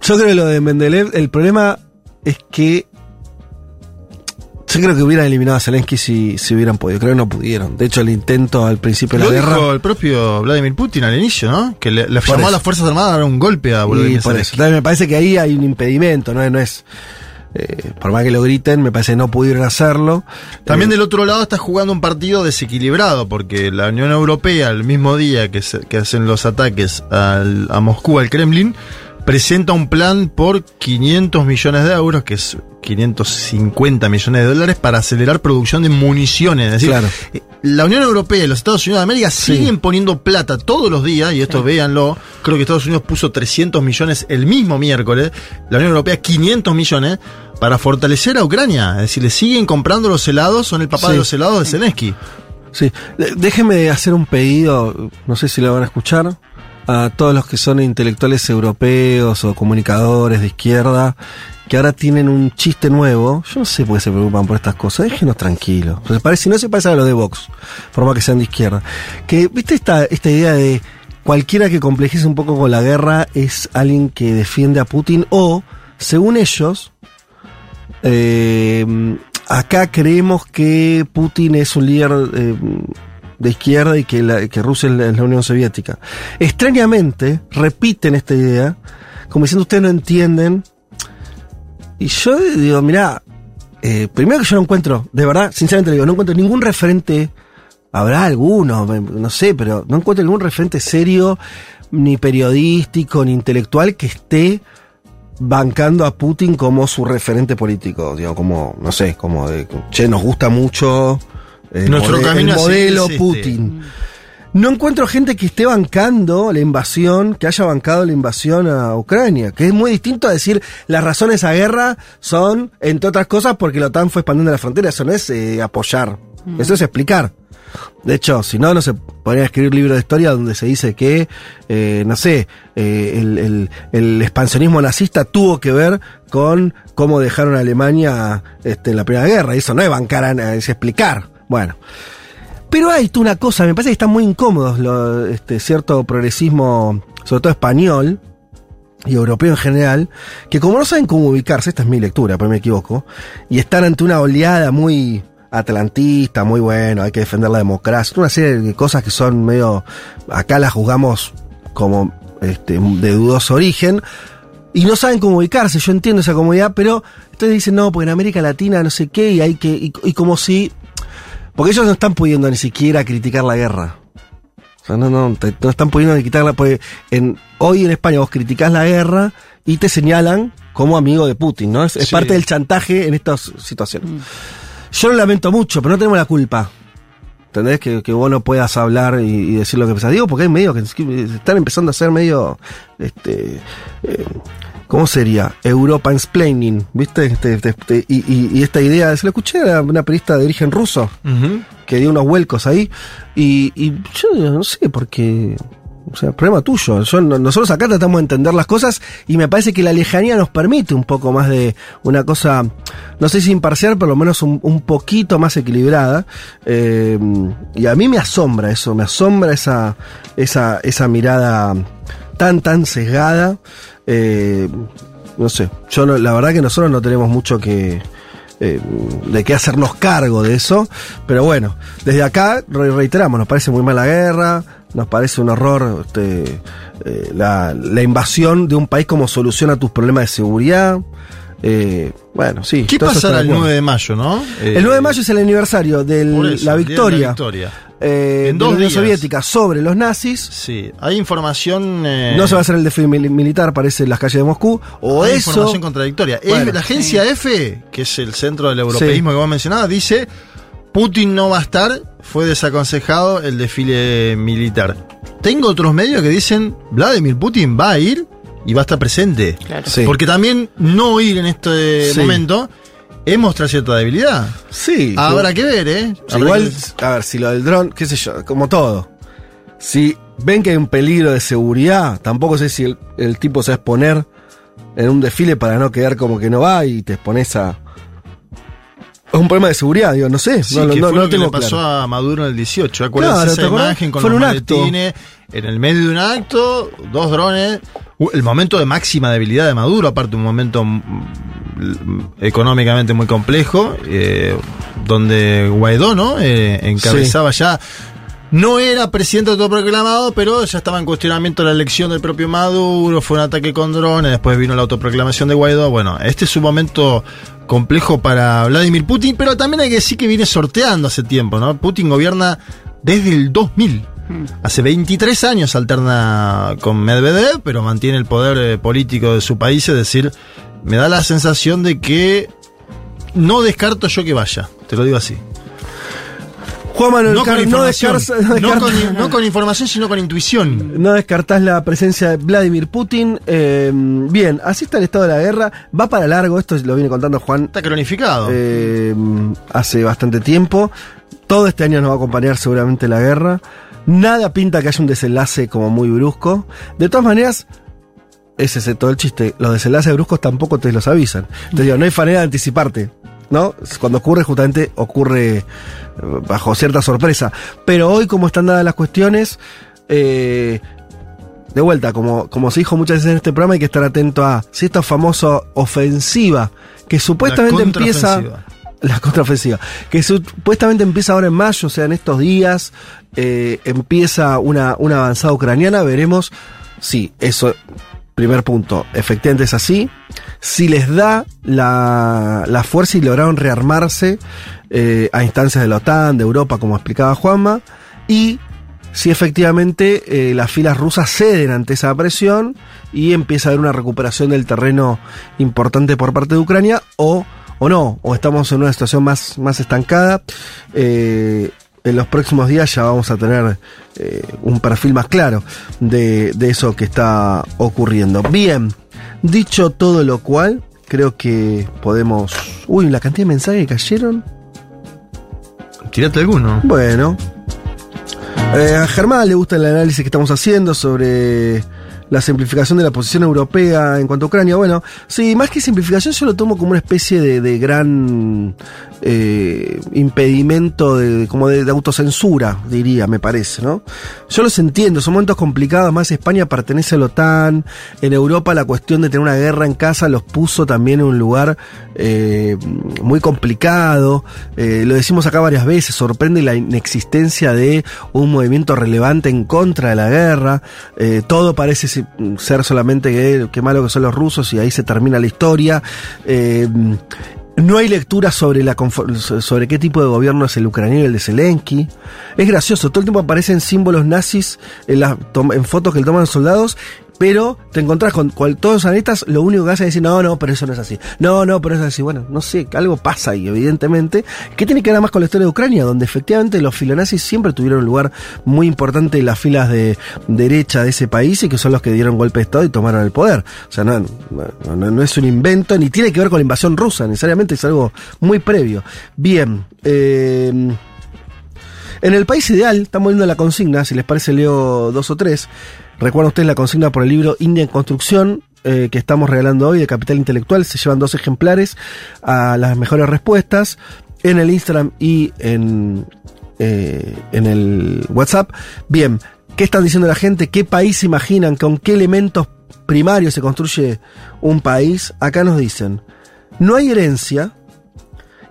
Yo creo que lo de Mendeleev, el problema es que yo creo que hubieran eliminado a Zelensky si, si hubieran podido. Creo que no pudieron. De hecho, el intento al principio de Lo la guerra. dijo el propio Vladimir Putin al inicio, ¿no? Que le, le llamó a las Fuerzas Armadas a dar un golpe a Y Volodymyr por eso. Zelensky. Me parece que ahí hay un impedimento, ¿no? No es. eh, por más que lo griten, me parece que no pudieron hacerlo. También Eh, del otro lado está jugando un partido desequilibrado, porque la Unión Europea, el mismo día que, se- que hacen los ataques al- a Moscú, al Kremlin, presenta un plan por 500 millones de euros, que es 550 millones de dólares, para acelerar producción de municiones. Es decir, Claro. eh, la Unión Europea y los Estados Unidos de América siguen poniendo plata todos los días, y esto véanlo, creo que Estados Unidos puso 300 millones el mismo miércoles, la Unión Europea 500 millones, para fortalecer a Ucrania. Es decir, le siguen comprando los helados, son el papá Sí. de los helados de Zelensky. Sí, déjenme hacer un pedido, no sé si lo van a escuchar, a todos los que son intelectuales europeos o comunicadores de izquierda, que ahora tienen un chiste nuevo. Yo no sé por qué se preocupan por estas cosas, déjenos tranquilos. Se parece, no se parece a lo de Vox, por más que sean de izquierda. Que, ¿viste esta, esta idea de cualquiera que complejice un poco con la guerra es alguien que defiende a Putin o, según ellos, eh, acá creemos que Putin es un líder eh, de izquierda y que, la- que Rusia es la, la Unión Soviética. Extrañamente, repiten esta idea, como diciendo ustedes no entienden. Y yo digo, mirá, eh, primero que yo no encuentro, de verdad, sinceramente le digo, no encuentro ningún referente, habrá alguno, no sé, pero no encuentro ningún referente serio, ni periodístico, ni intelectual que esté bancando a Putin como su referente político, digo, como, no sé, como de, che, nos gusta mucho el, Nuestro camino el seguir modelo es este. No encuentro gente que esté bancando la invasión, que haya bancado la invasión a Ucrania, que es muy distinto a decir las razones a guerra son, entre otras cosas, porque la OTAN fue expandiendo la frontera. Eso no es eh, apoyar, eso es explicar. De hecho, si no, no se podría escribir libros de historia donde se dice que, eh, no sé, eh, el, el- el expansionismo nazista tuvo que ver con cómo dejaron a Alemania este, en la Primera Guerra. Y eso no es bancar, a- es explicar. Bueno. Pero hay una cosa, me parece que están muy incómodos lo- este, cierto progresismo, sobre todo español y europeo en general, que como no saben cómo ubicarse, esta es mi lectura, pero me equivoco, y están ante una oleada muy atlantista, muy bueno, hay que defender la democracia, una serie de cosas que son medio, acá las juzgamos como este, de dudoso origen, y no saben cómo ubicarse, yo entiendo esa comodidad, pero entonces dicen, no, porque en América Latina no sé qué, y hay que, y como si porque ellos no están pudiendo ni siquiera criticar la guerra. O sea, no, no, te- no están pudiendo ni quitarla. Porque en, hoy en España vos criticás la guerra y te señalan como amigo de Putin, ¿no? Es, es Sí. parte del chantaje en estas situaciones. Yo lo lamento mucho, pero no tenemos la culpa. ¿Entendés? Que, que vos no puedas hablar y, y decir lo que pensás. Digo, porque hay medios que que están empezando a ser medio. Este, eh, ¿Cómo sería? Europa explaining, ¿viste? Este, este, este, y, y- y esta idea, se lo escuché a una periodista de origen ruso que dio unos vuelcos ahí. Y, y yo no sé, porque. O sea, problema tuyo. Yo- no- nosotros acá tratamos de entender las cosas y me parece que la lejanía nos permite un poco más de una cosa, no sé si imparcial, pero lo menos un, un poquito más equilibrada. Eh, y a mí me asombra eso, me asombra esa, esa, esa mirada tan, tan sesgada. Eh, no sé, yo no- la verdad que nosotros no tenemos mucho que, eh, de qué hacernos cargo de eso. Pero bueno, desde acá re- reiteramos, nos parece muy mala guerra, nos parece un horror este, eh, la, la invasión de un país como solución a tus problemas de seguridad. Eh, bueno, sí. ¿Qué pasará el de acuerdo. 9 de mayo, no? Eh, El 9 de mayo es el aniversario de la victoria. Eh, En de dos la Unión. Soviética sobre los nazis. Sí, hay información. eh, No se va a hacer el desfile mil- militar, parece, en las calles de Moscú. O hay eso. información contradictoria. Bueno. la agencia F, que es el centro del europeísmo que vos mencionabas, dice: Putin no va a estar, fue desaconsejado el desfile militar. Tengo otros medios que dicen: Vladimir Putin va a ir y va a estar presente. Sí. Porque también no ir en este Sí. momento es mostrar cierta debilidad. Sí. Habrá sí. que ver, ¿eh? Habrá Igual, que- a ver, si lo del dron, qué sé yo, como todo. Si ven que hay un peligro de seguridad, tampoco sé si el, el tipo se va a exponer en un desfile para no quedar como que no va y te expones a. Es un problema de seguridad, digo, no sé. Sí, no, que no, fue no lo que tengo le pasó claro. a Maduro en el 18. Acuérdense Claro, esa imagen con Fue los un acto. En el medio de un acto, dos drones. El momento de máxima debilidad de Maduro, aparte un momento mm, mm, económicamente muy complejo, eh, donde Guaidó, ¿no? Eh, encabezaba ya. No era presidente autoproclamado, pero ya estaba en cuestionamiento la elección del propio Maduro, fue un ataque con drones, después vino la autoproclamación de Guaidó. Bueno, este es un momento complejo para Vladimir Putin, pero también hay que decir que viene sorteando hace tiempo, ¿no? Putin gobierna desde el 2000. Hace 23 años alterna con Medvedev, pero mantiene el poder eh, político de su país, es decir, me da la sensación de que no descarto yo que vaya, te lo digo así. Juan Manuel No con Car- no información, descarta- no no descarta- con- no con información, sino con intuición. No descartás la presencia de Vladimir Putin. Eh, bien, así está el estado de la guerra. Va para largo, esto lo viene contando Juan. Está cronificado. eh, hace bastante tiempo. Todo este año nos va a acompañar seguramente la guerra. Nada pinta que haya un desenlace como muy brusco. De todas maneras, ese es todo el chiste. Los desenlaces bruscos tampoco te los avisan. Te digo, no hay manera de anticiparte. ¿No? Cuando ocurre, justamente ocurre eh, bajo cierta sorpresa. Pero hoy, como están dadas las cuestiones, eh, de vuelta, como, como se dijo muchas veces en este programa, hay que estar atento a si esta famosa ofensiva que supuestamente empieza. La contraofensiva. Que supuestamente empieza ahora en mayo, o sea, en estos días, eh, empieza una, una avanzada ucraniana. Veremos si eso, primer punto, efectivamente es así. Si les da la, la fuerza y lograron rearmarse eh, a instancias de la OTAN, de Europa, como explicaba Juanma. Y si efectivamente eh, las filas rusas ceden ante esa presión y empieza a haber una recuperación del terreno importante por parte de Ucrania o, o no, o estamos en una situación más, más estancada. Eh, en los próximos días ya vamos a tener eh, un perfil más claro de, de eso que está ocurriendo. Bien, dicho todo lo cual, creo que podemos... Uy, la cantidad de mensajes que cayeron. Tirate alguno. Bueno. Eh, a Germán le gusta el análisis que estamos haciendo sobre la simplificación de la posición europea en cuanto a Ucrania. Bueno, sí, más que simplificación, yo lo tomo como una especie de, gran eh, impedimento de, como de, autocensura, diría, me parece, ¿no? Yo los entiendo, son momentos complicados, más España pertenece a la OTAN, en Europa la cuestión de tener una guerra en casa los puso también en un lugar eh, muy complicado, eh, lo decimos acá varias veces, sorprende la inexistencia de un movimiento relevante en contra de la guerra, todo parece ser solamente que, que malo que son los rusos y ahí se termina la historia. Eh, no hay lectura sobre, la sobre qué tipo de gobierno es el ucraniano y el de Zelensky. Es gracioso, todo el tiempo aparecen símbolos nazis en, fotos que le toman soldados, pero te encontrás con cual, todos los analistas, lo único que hacen es decir, no, no, pero eso no es así. No, no, pero eso es así. Bueno, no sé, algo pasa ahí, evidentemente. ¿Qué tiene que ver más con la historia de Ucrania? Donde efectivamente los filonazis siempre tuvieron un lugar muy importante en las filas de derecha de ese país y que son los que dieron golpe de Estado y tomaron el poder. O sea, no, no, no- no es un invento, ni tiene que ver con la invasión rusa, necesariamente es algo muy previo. Bien, eh, en el país ideal, estamos viendo la consigna, si les parece leo dos o tres. Recuerden ustedes la consigna por el libro India en Construcción, eh, que estamos regalando hoy de Capital Intelectual. Se llevan dos ejemplares a las mejores respuestas en el Instagram y en, eh, en el WhatsApp. Bien, ¿qué están diciendo la gente? ¿Qué país imaginan? ¿Con qué elementos primarios se construye un país? Acá nos dicen, no hay herencia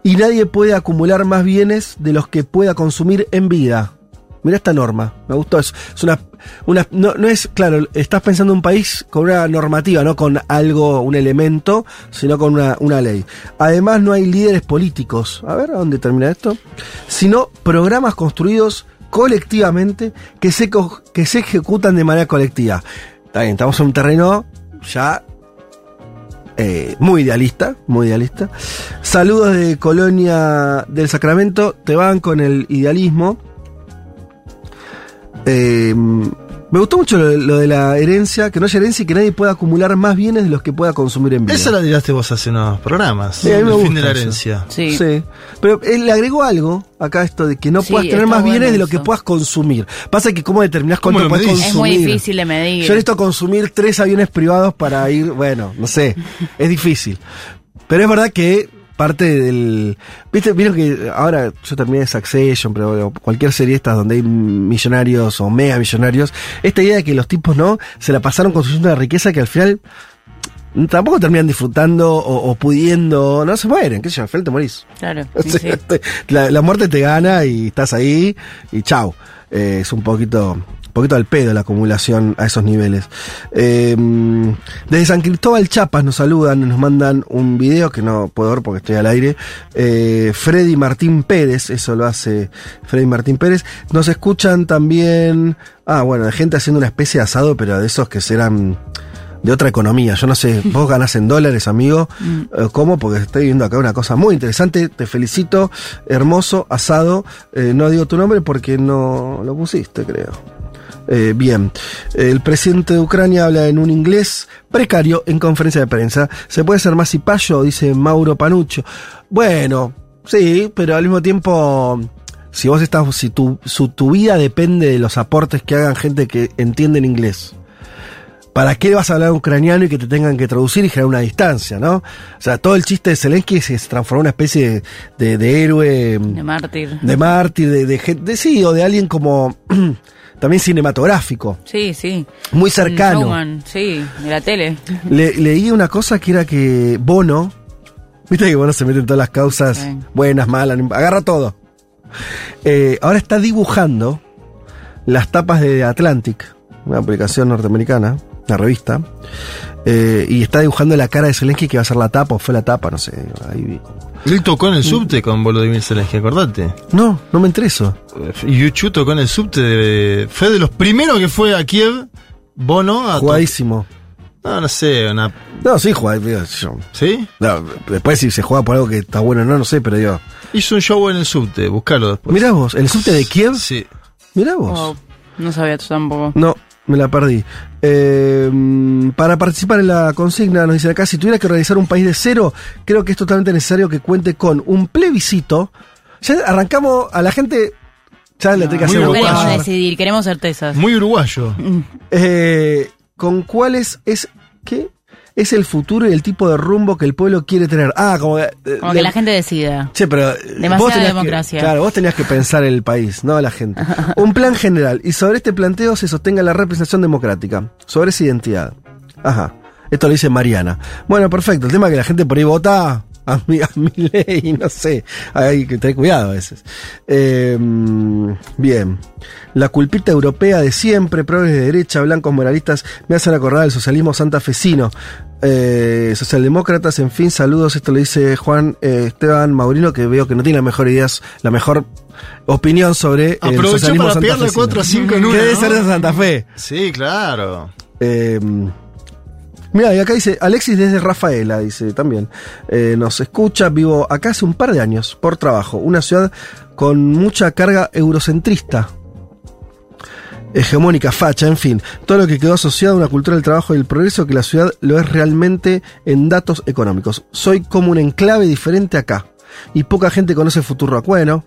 y nadie puede acumular más bienes de los que pueda consumir en vida. Mira esta norma, me gustó eso. Es una, una no, es, claro, estás pensando en un país con una normativa, no con algo, un elemento, sino con una, ley. Además, no hay líderes políticos. A ver, ¿a dónde termina esto? Sino programas construidos colectivamente que se, que se ejecutan de manera colectiva. Está bien, estamos en un terreno ya eh, muy idealista, muy idealista. Saludos de Colonia del Sacramento, te van con el idealismo. Eh, me gustó mucho lo, lo de la herencia, que no haya herencia y que nadie pueda acumular más bienes de los que pueda consumir en vida. Esa la tiraste vos hace unos programas. Sí, a mí me el fin de la herencia. Sí. Pero él le agregó algo acá esto de que no Sí, puedas tener más bienes de lo que puedas consumir. Pasa que cómo determinás ¿Cómo cuánto lo puedes medís? Es muy consumir. difícil de medir. Yo necesito consumir tres aviones privados para ir, bueno, no sé, es difícil. Pero es verdad que parte del... Viste, vieron que ahora yo terminé de Succession, pero cualquier serie estas donde hay millonarios o mega millonarios, esta idea de que los tipos no se la pasaron construyendo una riqueza que al final tampoco terminan disfrutando o, o pudiendo, no se mueren, qué sé yo, al final te morís. Claro. Sí, sí. la, la muerte te gana y estás ahí y chau. Eh, es un poquito, un poquito al pedo la acumulación a esos niveles. Eh, desde San Cristóbal Chapas nos saludan, nos mandan un video que no puedo ver porque estoy al aire. Eh, Freddy Martín Pérez, eso lo hace Freddy Martín Pérez. Nos escuchan también, ah bueno, de gente haciendo una especie de asado, pero de esos que serán de otra economía. Yo no sé, vos ganás en dólares, amigo. Eh, ¿Cómo? Porque estoy viendo acá una cosa muy interesante. Te felicito. Hermoso, asado. Eh, no digo tu nombre porque no lo pusiste, creo. Eh, bien, el presidente de Ucrania habla en un inglés precario en conferencia de prensa. ¿Se puede ser más cipayo? Dice Mauro Panuccio. Bueno, sí, pero al mismo tiempo, si vos estás, si tu, su, tu vida depende de los aportes que hagan gente que entiende en inglés. ¿Para qué vas a hablar ucraniano y que te tengan que traducir y generar una distancia, no? O sea, todo el chiste de Zelensky se transformó en una especie de, de- de héroe, De mártir. de mártir, de, de- sí, o de alguien como también cinematográfico, Sí, sí. muy cercano. showman, sí, de la tele. Le- leí una cosa que era que Bono Viste que bueno, se meten todas las causas buenas, malas, agarra todo. Eh, ahora está dibujando las tapas de Atlantic, una publicación norteamericana, una revista, eh, y está dibujando la cara de Zelensky que va a ser la tapa, o fue la tapa, no sé. ahí vi. Él tocó en el subte con Volodymyr Zelensky, acordate. No, no me enteré eso. Y Yuchu tocó en el subte. de- fue de los primeros que fue a Kiev. Bono a Jugadísimo. No, no sé, una. No, sí, juega. yo- ¿Sí? No, después si se juega por algo que está bueno o no, no sé, pero digo. Hizo un show en el subte, buscalo después. Mirá vos, ¿el subte de Kiev? Sí. Mirá vos. Wow, no sabía tú tampoco. No, me la perdí. Eh, para participar en la consigna, nos dicen acá, si tuviera que organizar un país de cero, creo que es totalmente necesario que cuente con un plebiscito. Ya arrancamos a la gente, ya le tengo que hacer No queremos decidir, queremos certezas. Muy uruguayo. Eh, con cuáles es, ¿qué? Es el futuro y el tipo de rumbo que el pueblo quiere tener. Ah, como... eh, que la gente decida. Che, pero. eh, Demasiada vos tenías que- democracia. claro, vos tenías que pensar el país, no la gente. Un plan general. Y sobre este planteo se sostenga la representación democrática. Sobre esa identidad. Ajá. Esto lo dice Mariana. Bueno, perfecto. El tema es que la gente por ahí vota a mi, a mi ley, no sé. Hay que tener cuidado a veces. Eh, bien. La culpita europea de siempre, progres de derecha, blancos moralistas, me hacen acordar del socialismo santafesino. Eh, socialdemócratas, en fin, saludos. Esto lo dice Juan eh, Esteban Maurino, que veo que no tiene las mejores ideas, la mejor opinión sobre el Aprovechó socialismo para pegarle santafesino. 4 a 5 en una. Que debe ¿no? ser de Santa Fe. Sí, claro. Mira, y acá dice Alexis desde Rafaela, dice también. Eh, nos escucha, vivo acá hace un par de años por trabajo. Una ciudad con mucha carga eurocentrista. Hegemónica, facha, en fin. Todo lo que quedó asociado a una cultura del trabajo y el progreso que la ciudad lo es realmente en datos económicos. Soy como un enclave diferente acá. Y poca gente conoce Futuro Bueno.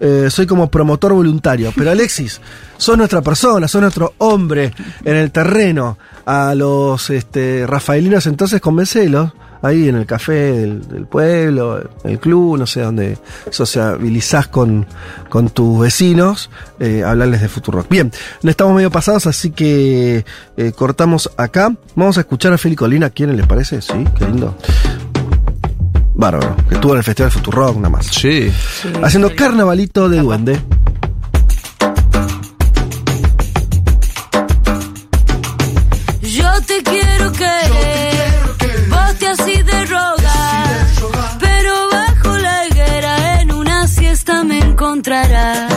Eh, soy como promotor voluntario. Pero Alexis, sos nuestra persona, sos nuestro hombre en el terreno. A los este, rafaelinos entonces convencelos. Ahí en el café del, del pueblo, el club, no sé dónde sociabilizás con, con tus vecinos, eh, hablarles de Futurock. Bien, no estamos medio pasados, así que eh, cortamos acá. Vamos a escuchar a Feli Colina, ¿quién les parece? Sí, qué lindo. Bárbaro, que estuvo en el Festival Futurock nada más. Sí. Haciendo carnavalito de duende. Yo te quiero querer, vos te así de rogar, pero bajo la higuera en una siesta me encontrarás.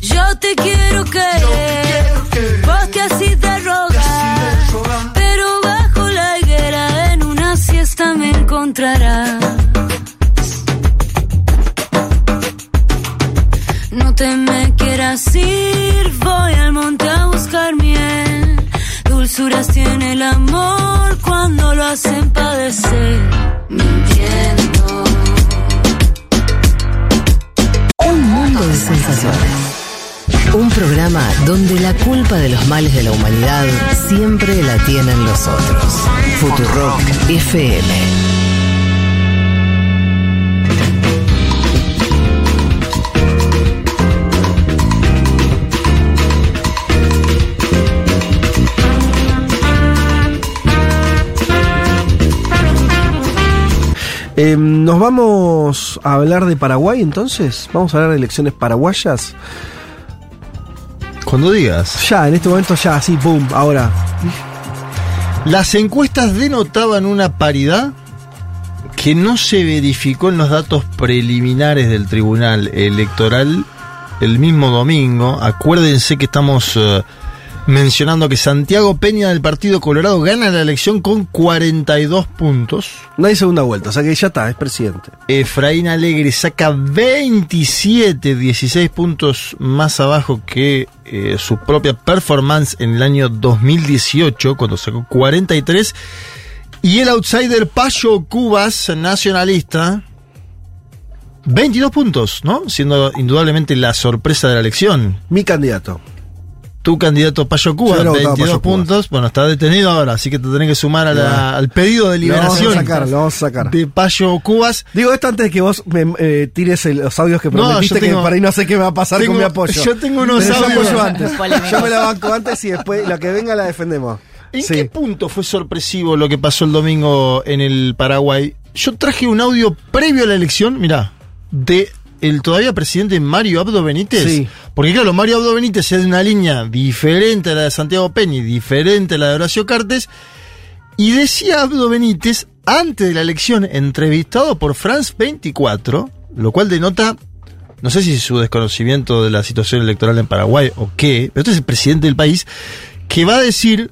Yo te quiero querer, encontrarás. No te me quieras ir, voy al monte a buscar miel. Dulzuras tiene el amor cuando lo hacen padecer. Mintiendo. Un mundo de sensaciones. Un programa donde la culpa de los males de la humanidad siempre la tienen los otros. Futurock FM. Eh, Nos vamos a hablar de Paraguay entonces. Vamos a hablar de elecciones paraguayas. Cuando digas. Ya, en este momento ya, así, boom, ahora. Las encuestas denotaban una paridad que no se verificó en los datos preliminares del Tribunal Electoral el mismo domingo. Acuérdense que estamos eh, mencionando que Santiago Peña del Partido Colorado gana la elección con 42 puntos. No hay segunda vuelta, o sea que ya está, es presidente. Efraín Alegre saca 27, 16 puntos más abajo que eh, su propia performance en el año 2018, cuando sacó 43. Y el outsider Payo Cubas, nacionalista, 22 puntos, ¿no? Siendo indudablemente la sorpresa de la elección. Mi candidato. Tu candidato Payo Cubas, Yo no votaba 22 Payo Cubas. puntos. Bueno, está detenido ahora, así que te tenés que sumar a la- al pedido de Lo vamos a liberación sacar, lo vamos a sacar. de Payo Cubas. Digo esto antes de que vos me eh, tires el- los audios que No, prometiste, yo tengo- que para ahí no sé qué me va a pasar tengo- con mi apoyo. yo tengo unos Pero yo audios. apoyo antes. Yo me la banco antes y después lo que venga la defendemos. ¿En qué punto fue sorpresivo lo que pasó el domingo en el Paraguay? Yo traje un audio previo a la elección, mirá, de el todavía presidente Mario Abdo Benítez. Sí. Porque claro, Mario Abdo Benítez es de una línea diferente a la de Santiago Peña y diferente a la de Horacio Cartes. Y decía Abdo Benítez, antes de la elección, entrevistado por France 24, lo cual denota, no sé si su desconocimiento de la situación electoral en Paraguay o qué, pero este es el presidente del país, que va a decir,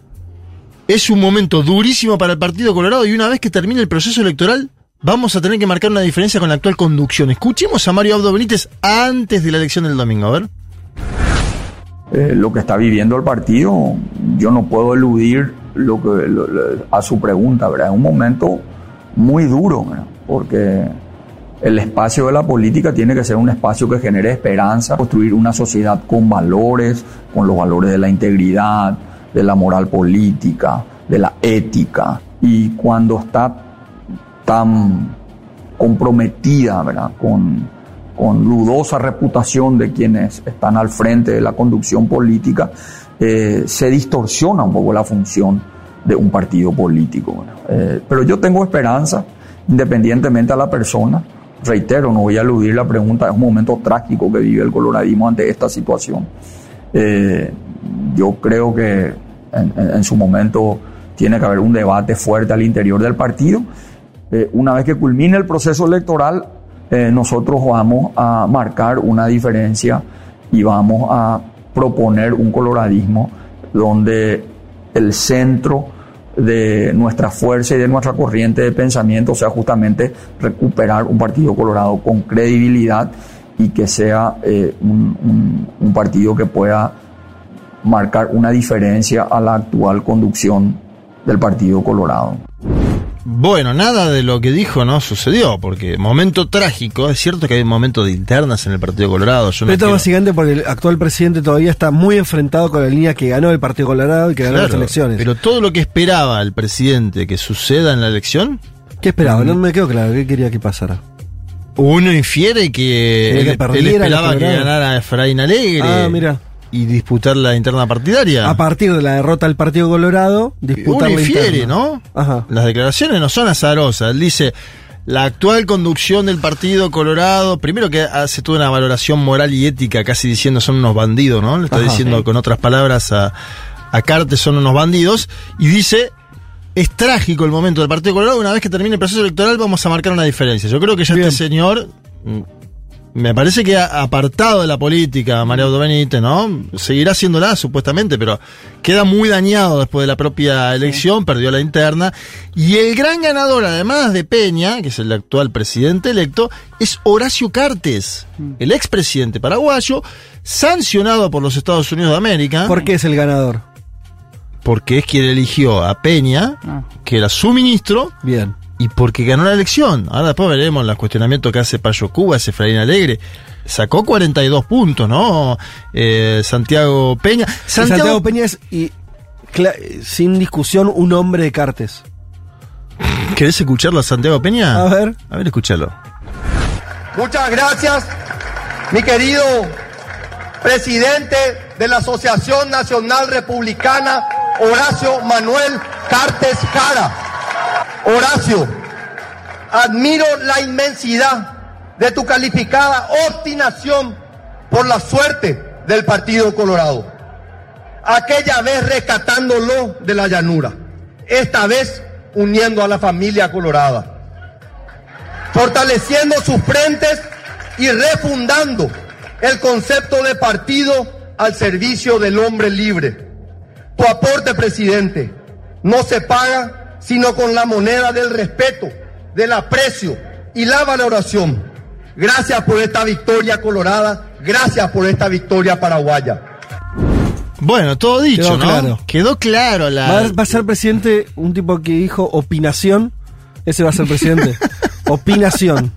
es un momento durísimo para el Partido Colorado y una vez que termine el proceso electoral, vamos a tener que marcar una diferencia con la actual conducción. Escuchemos a Mario Abdo Benítez antes de la elección del domingo, a ver. eh, lo que está viviendo el partido, yo no puedo eludir lo que, a su pregunta, ¿verdad? Es un momento muy duro, ¿verdad? porque el espacio de la política tiene que ser un espacio que genere esperanza, construir una sociedad con valores, con los valores de la integridad, de la moral política, de la ética. Y cuando está tan comprometida, ¿verdad? Con, con dudosa reputación de quienes están al frente de la conducción política, eh, se distorsiona un poco la función de un partido político. Eh, pero yo tengo esperanza, independientemente a la persona. Reitero, no voy a eludir la pregunta, es un momento trágico que vive el coloradismo ante esta situación. Eh, yo creo que en su momento tiene que haber un debate fuerte al interior del partido. Eh, una vez que culmine el proceso electoral, eh, nosotros vamos a marcar una diferencia y vamos a proponer un coloradismo donde el centro de nuestra fuerza y de nuestra corriente de pensamiento sea justamente recuperar un partido colorado con credibilidad y que sea eh, un, partido que pueda marcar una diferencia a la actual conducción del Partido Colorado. Bueno, nada de lo que dijo no sucedió, porque momento trágico, es cierto que hay momentos de internas en el Partido Colorado. Yo no Pero esto quiero- básicamente porque el actual presidente todavía está muy enfrentado con la línea que ganó el Partido Colorado y que ganó las elecciones. Pero todo lo que esperaba el presidente que suceda en la elección, ¿Qué esperaba? No me quedó claro. ¿Qué quería que pasara? uno infiere que, él, que él perdiera esperaba que ganara Efraín Alegre Ah, mira. Y disputar la interna partidaria. A partir de la derrota del Partido Colorado, disputar uno infiere. ¿no? Ajá. Las declaraciones no son azarosas. Él dice, la actual conducción del Partido Colorado, primero que hace toda una valoración moral y ética, casi diciendo son unos bandidos, ¿no? Le está Ajá. diciendo Sí. con otras palabras a, a Cartes son unos bandidos. Y dice, es trágico el momento del Partido Colorado, una vez que termine el proceso electoral vamos a marcar una diferencia. Yo creo que ya este señor... mm, Me parece que ha apartado de la política, María Audo Benítez, ¿no? Seguirá haciéndola, supuestamente, pero queda muy dañado después de la propia elección, perdió la interna. Y el gran ganador, además de Peña, que es el actual presidente electo, es Horacio Cartes, el expresidente paraguayo, sancionado por los Estados Unidos de América. ¿Por qué es el ganador? Porque es quien eligió a Peña, que era su ministro. Bien. Y porque ganó la elección. Ahora después veremos los cuestionamientos que hace Payo Cuba, Efraín Alegre. Sacó 42 puntos, ¿no? Eh, Santiago Peña. Santiago, Santiago, Peña es, y, sin discusión, un hombre de Cartes. ¿Querés escucharlo a Santiago Peña? A ver. A ver, escúchalo. Muchas gracias, mi querido presidente de la Asociación Nacional Republicana, Horacio Manuel Cartes Cara. Horacio, admiro la inmensidad de tu calificada obstinación por la suerte del Partido Colorado. Aquella vez rescatándolo de la llanura, esta vez uniendo a la familia colorada fortaleciendo sus frentes y refundando el concepto de partido al servicio del hombre libre. Tu aporte, presidente, no se paga sino con la moneda del respeto, del aprecio y la valoración. Gracias por esta victoria colorada, gracias por esta victoria paraguaya. Bueno, todo dicho, Quedó ¿no? claro. Quedó claro la. Va, a- va a ser presidente un tipo que dijo opinación. Ese va a ser presidente. opinación.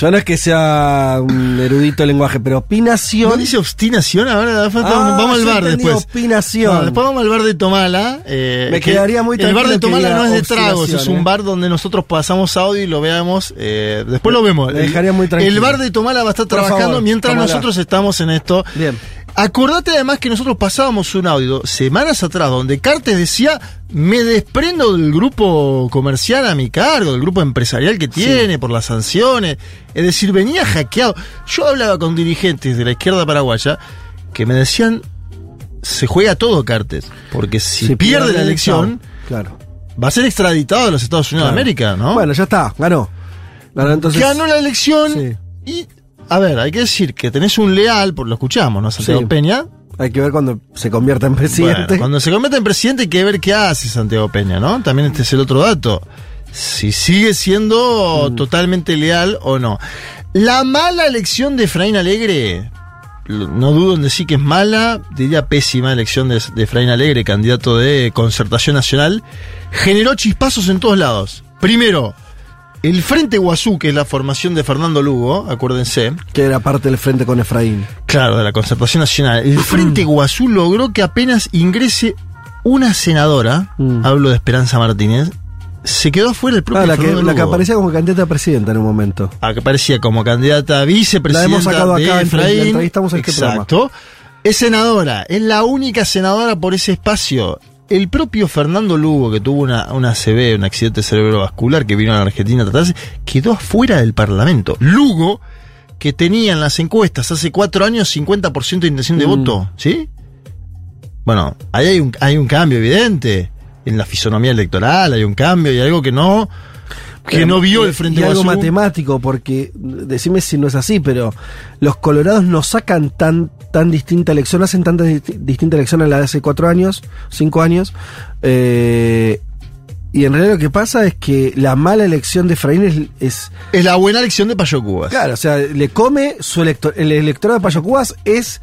Yo no es que sea un erudito del lenguaje, pero opinación. ¿No dice obstinación? Ahora Ah, vamos al bar después. opinación. No, después vamos al bar de Tomala. eh, Me que quedaría muy El bar de tranquilo Tomala no es de tragos, es un ¿eh? bar donde nosotros pasamos audio y lo veamos. eh, después lo vemos. Me dejaría muy tranquilo. El bar de Tomala va a estar Por trabajando favor, mientras Tomala. nosotros estamos en esto. Bien. Acordate además que nosotros pasábamos un audio semanas atrás donde Cartes decía, me desprendo del grupo comercial a mi cargo, del grupo empresarial que tiene por las sanciones. Es decir, venía hackeado. Yo hablaba con dirigentes de la izquierda paraguaya que me decían, se juega todo Cartes, porque si, pierde, pierde la el elección, Claro. va a ser extraditado de los Estados Unidos Claro. de América, ¿no? Bueno, ya está, ganó. Ganó entonces. Ganó la elección y, a ver, hay que decir que tenés un leal, por lo escuchamos, ¿no? Santiago Sí. Peña. Hay que ver cuando se convierta en presidente. Bueno, cuando se convierte en presidente hay que ver qué hace Santiago Peña, ¿no? También este es el otro dato. Si sigue siendo Mm. totalmente leal o no. La mala elección de Efraín Alegre, no dudo en decir que es mala, diría pésima elección de, de Efraín Alegre, candidato de Concertación Nacional, generó chispazos en todos lados. Primero, el Frente Guazú, que es la formación de Fernando Lugo, acuérdense. Que era parte del frente con Efraín. Claro, de la Concertación Nacional. El Frente Guazú logró que apenas ingrese una senadora, hablo de Esperanza Martínez, se quedó afuera el propio Ah, la, que, la aparecía como candidata a presidenta en un momento. Ah, que aparecía como candidata a vicepresidenta La hemos sacado de acá, entre- la Efraín. entrevistamos en este Exacto. Es senadora, es la única senadora por ese espacio. El propio Fernando Lugo, que tuvo una, una CB, un accidente cerebrovascular, que vino a la Argentina a tratarse, quedó afuera del Parlamento. Lugo, que tenía en las encuestas hace cuatro años 50% de intención de Mm. voto, ¿sí? Bueno, ahí hay un, hay un cambio evidente. En la fisonomía electoral hay un cambio y algo que no, que Pero- no vio el Frente y algo matemático, porque decime si no es así, pero los colorados no sacan tan, tan distinta elección, no hacen tanta disti- distinta elección a la de hace cuatro años, cinco años. eh, y en realidad lo que pasa es que la mala elección de Efraín es, es Es la buena elección de Payo Cubas. Claro, o sea, le come su elector, el electorado de Payo Cubas es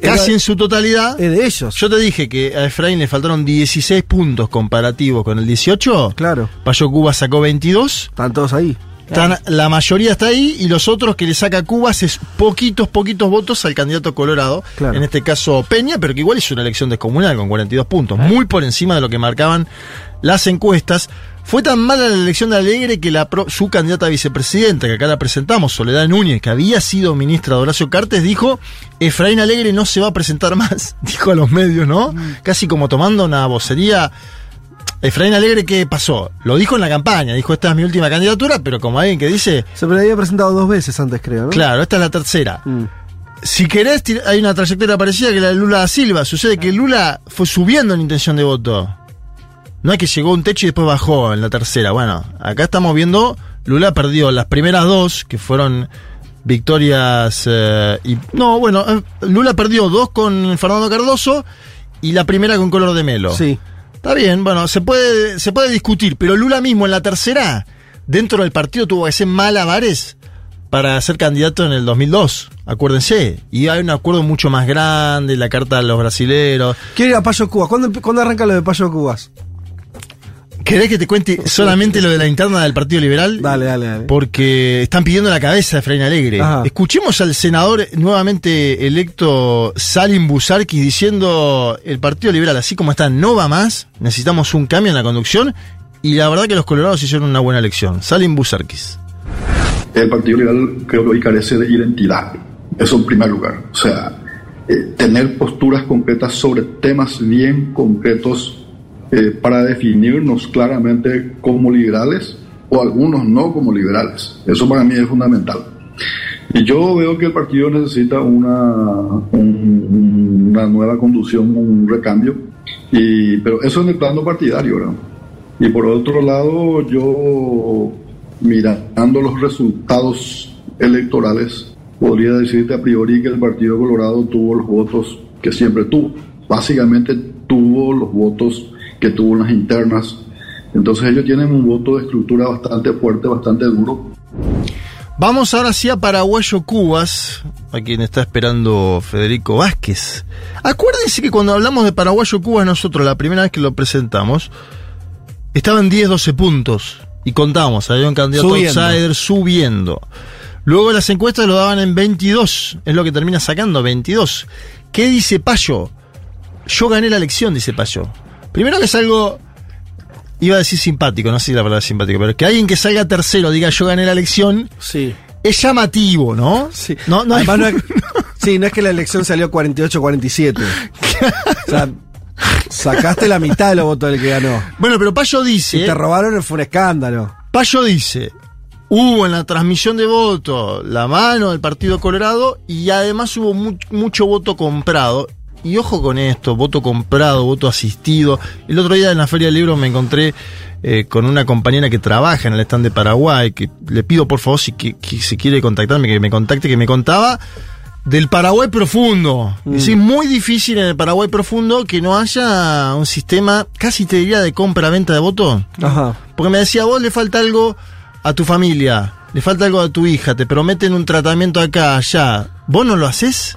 Casi en su totalidad. Es de ellos. Yo te dije que a Efraín le faltaron 16 puntos comparativos con el 18. Claro. Payo Cubas sacó 22. Están todos ahí. Están- la mayoría está ahí y los otros que le saca Cubas es poquitos, poquitos votos al candidato colorado. Claro. En este caso Peña, pero que igual hizo una elección descomunal con 42 puntos. Muy por encima de lo que marcaban las encuestas. Fue tan mala la elección de Alegre que la pro- su candidata a vicepresidenta, que acá la presentamos, Soledad Núñez, que había sido ministra de Horacio Cartes, dijo, Efraín Alegre no se va a presentar más, dijo a los medios, ¿no? Casi como tomando una vocería. Efraín Alegre, ¿qué pasó? Lo dijo en la campaña, dijo, esta es mi última candidatura, pero como alguien que dice, Se me había presentado dos veces antes, creo, ¿no? claro, esta es la tercera. Mm. Si querés, hay una trayectoria parecida que la de Lula da Silva. Sucede que Lula fue subiendo en intención de voto. No es que llegó a un techo y después bajó en la tercera. Bueno, acá estamos viendo, Lula perdió las primeras dos, que fueron victorias... eh, y No, bueno, eh, Lula perdió dos con Fernando Cardoso y la primera con Color de Melo. Sí. Está bien, bueno, se puede, se puede discutir, pero Lula mismo en la tercera, dentro del partido tuvo que hacer malabares para ser candidato en el 2002, acuérdense. Y hay un acuerdo mucho más grande, la carta a los brasileros. Quiero ir a Payo Cubas. ¿Cuándo, cuándo arranca lo de Payo Cubas? ¿Querés que te cuente solamente lo de la interna del Partido Liberal? Dale, dale, dale. Porque están pidiendo la cabeza de Efraín Alegre. Ajá. Escuchemos al senador nuevamente electo Salim Busarki diciendo el Partido Liberal, así como está, no va más, necesitamos un cambio en la conducción y la verdad que los colorados hicieron una buena elección. Salim Busarkis. El Partido Liberal creo que hoy carece de identidad. Eso en primer lugar. O sea, eh, tener posturas concretas sobre temas bien concretos eh, para definirnos claramente como liberales o algunos no como liberales. Eso para mí es fundamental. Y yo veo que el partido necesita una, un- una nueva conducción, un recambio, y, pero eso en el plano partidario, ¿verdad? Y por otro lado, yo mirando los resultados electorales, podría decirte a priori que el Partido Colorado tuvo los votos que siempre tuvo. Básicamente tuvo los votos que tuvo en las internas. Entonces ellos tienen un voto de estructura bastante fuerte, bastante duro. Vamos ahora sí a Paraguayo Cubas, a quien está esperando Federico Vázquez. Acuérdense que cuando hablamos de Paraguayo Cubas nosotros, la primera vez que lo presentamos, estaban 10, 12 puntos. Y contamos, había un candidato Subiendo. outsider subiendo. Luego las encuestas lo daban en 22, es lo que termina sacando, 22. ¿Qué dice Payo? Yo gané la elección, dice Payo. Primero que es algo, iba a decir simpático, no sé si la palabra es simpático, pero que alguien que salga tercero diga yo gané la elección, Sí. es llamativo, ¿no? Sí. No, no hay- Además, no es- Sí, no es que la elección salió 48-47. o sea, sacaste la mitad de los votos del que ganó. Bueno, pero Payo dice. Si te robaron fue un escándalo. Payo dice. Hubo en la transmisión de voto la mano del Partido Colorado y además hubo mu- mucho voto comprado. Y ojo con esto, voto comprado, voto asistido. El otro día en la Feria del Libro me encontré eh, con una compañera que trabaja en el stand de Paraguay, que le pido por favor si, que, que si quiere contactarme, que me contacte, que me contaba del Paraguay profundo. Mm. Es muy difícil en el Paraguay profundo que no haya un sistema, casi te diría, de compra-venta de votos. Ajá. Porque me decía, vos le falta algo a tu familia, le falta algo a tu hija, te prometen un tratamiento acá, allá. ¿Vos no lo haces?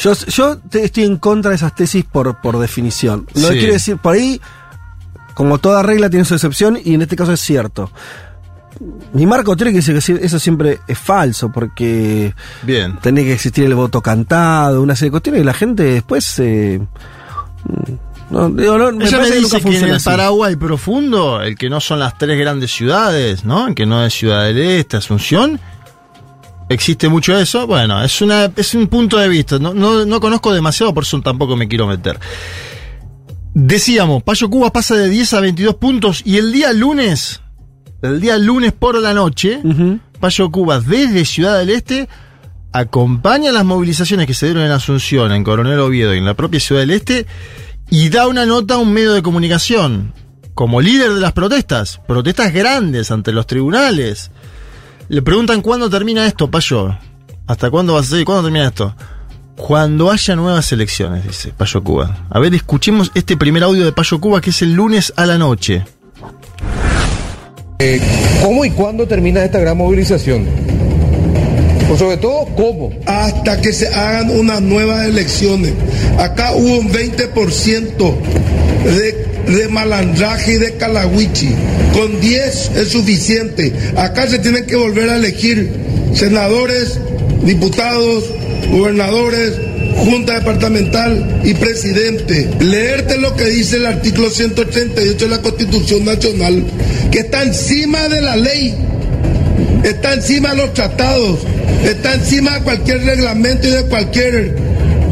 Yo, yo te- estoy en contra de esas tesis por, por definición. No Sí. quiere decir, por ahí, como toda regla tiene su excepción, y en este caso es cierto. Mi marco tiene que decir que eso siempre es falso, porque Bien. tiene que existir el voto cantado, una serie de cuestiones, y la gente después. eh, no, digo, no, me Ella me que nunca dice que en el. Paraguay profundo, el que no son las tres grandes ciudades, ¿no? El que no es Ciudad del Este, Asunción, existe mucho eso. Bueno, es una es un punto de vista. No, no, no conozco demasiado, por eso tampoco me quiero meter. Decíamos, Payo Cuba pasa de 10 a 22 puntos y el día lunes, el día lunes por la noche, Payo Cuba desde Ciudad del Este acompaña las movilizaciones que se dieron en Asunción, en Coronel Oviedo y en la propia Ciudad del Este y da una nota a un medio de comunicación como líder de las protestas, protestas grandes ante los tribunales. Le preguntan cuándo termina esto, Payo. ¿Hasta cuándo vas a seguir? ¿Cuándo termina esto? Cuando haya nuevas elecciones, dice Payo Cuba. A ver, escuchemos este primer audio de Payo Cuba que es el lunes a la noche. ¿Cómo y cuándo termina esta gran movilización? O sobre todo, ¿cómo? hasta que se hagan unas nuevas elecciones. Acá hubo un 20% de, malandraje y de calahuichi. Con 10 es suficiente. Acá se tienen que volver a elegir senadores, diputados, gobernadores, junta departamental y presidente. Leerte lo que dice el artículo 188 de la Constitución Nacional, que está encima de la ley está encima de los tratados, está encima de cualquier reglamento y de cualquier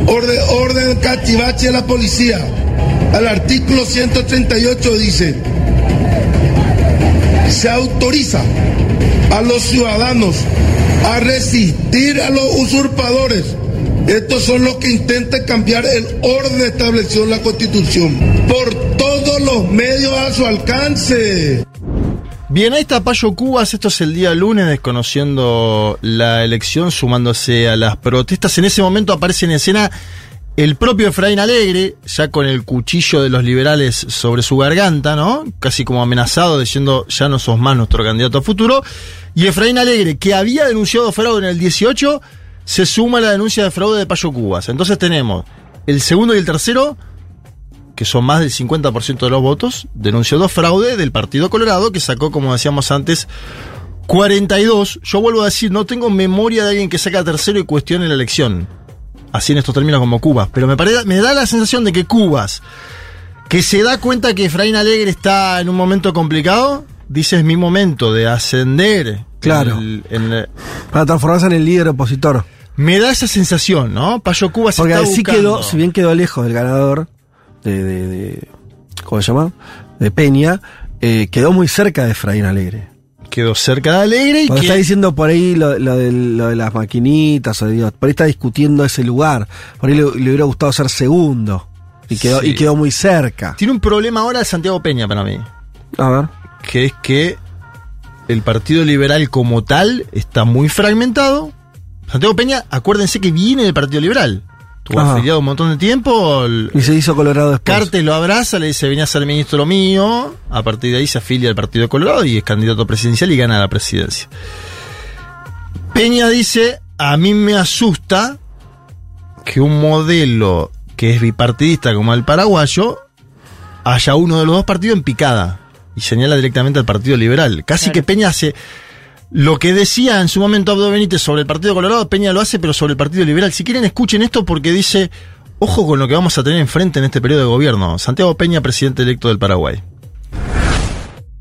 orden, orden cachivache de la policía. Al artículo 138 dice, se autoriza a los ciudadanos a resistir a los usurpadores. Estos son los que intentan cambiar el orden establecido en la Constitución por todos los medios a su alcance. Bien, ahí está Payo Cubas, esto es el día lunes, desconociendo la elección, sumándose a las protestas. En ese momento aparece en escena el propio Efraín Alegre, ya con el cuchillo de los liberales sobre su garganta, ¿no? Casi como amenazado, diciendo, ya no sos más nuestro candidato a futuro. Y Efraín Alegre, que había denunciado fraude en el 18, se suma a la denuncia de fraude de Payo Cubas. Entonces tenemos el segundo y el tercero, que son más del 50% de los votos, denunció dos fraude del Partido Colorado, que sacó, como decíamos antes, 42. Yo vuelvo a decir, no tengo memoria de alguien que saca tercero y cuestione la elección. Así en estos términos como Cubas. Pero me, parece, me da la sensación de que Cubas, que se da cuenta que Efraín Alegre está en un momento complicado, dice es mi momento de ascender. Claro. en el- en el- Para transformarse en el líder opositor. me da esa sensación, ¿no? Payo Cubas Porque está sí buscando. quedó, si bien quedó lejos del ganador de, de, de- ¿cómo se llama? De Peña, eh, quedó muy cerca de Efraín Alegre. Quedó cerca de Alegre y Cuando que- está diciendo por ahí lo, lo de, lo de las maquinitas, o digo, por ahí está discutiendo ese lugar. Por ahí le, le hubiera gustado ser segundo. Y quedó, Sí. y quedó muy cerca. Tiene un problema ahora Santiago Peña para mí. A ver. que es que el Partido Liberal como tal está muy fragmentado. Santiago Peña, acuérdense que viene del Partido Liberal. Estuvo Ajá. afiliado un montón de tiempo. el- Y se hizo Colorado después. Cartes lo abraza, le dice, venía a ser ministro mío. A partir de ahí se afilia al Partido Colorado y es candidato presidencial y gana la presidencia. Peña dice, a mí me asusta que un modelo que es bipartidista como el paraguayo haya uno de los dos partidos en picada y señala directamente al Partido Liberal. Casi que Peña hace lo que decía en su momento Abdo Benítez sobre el Partido Colorado, Peña lo hace, pero sobre el Partido Liberal. Si quieren, escuchen esto porque dice, ojo con lo que vamos a tener enfrente en este periodo de gobierno. Santiago Peña, presidente electo del Paraguay.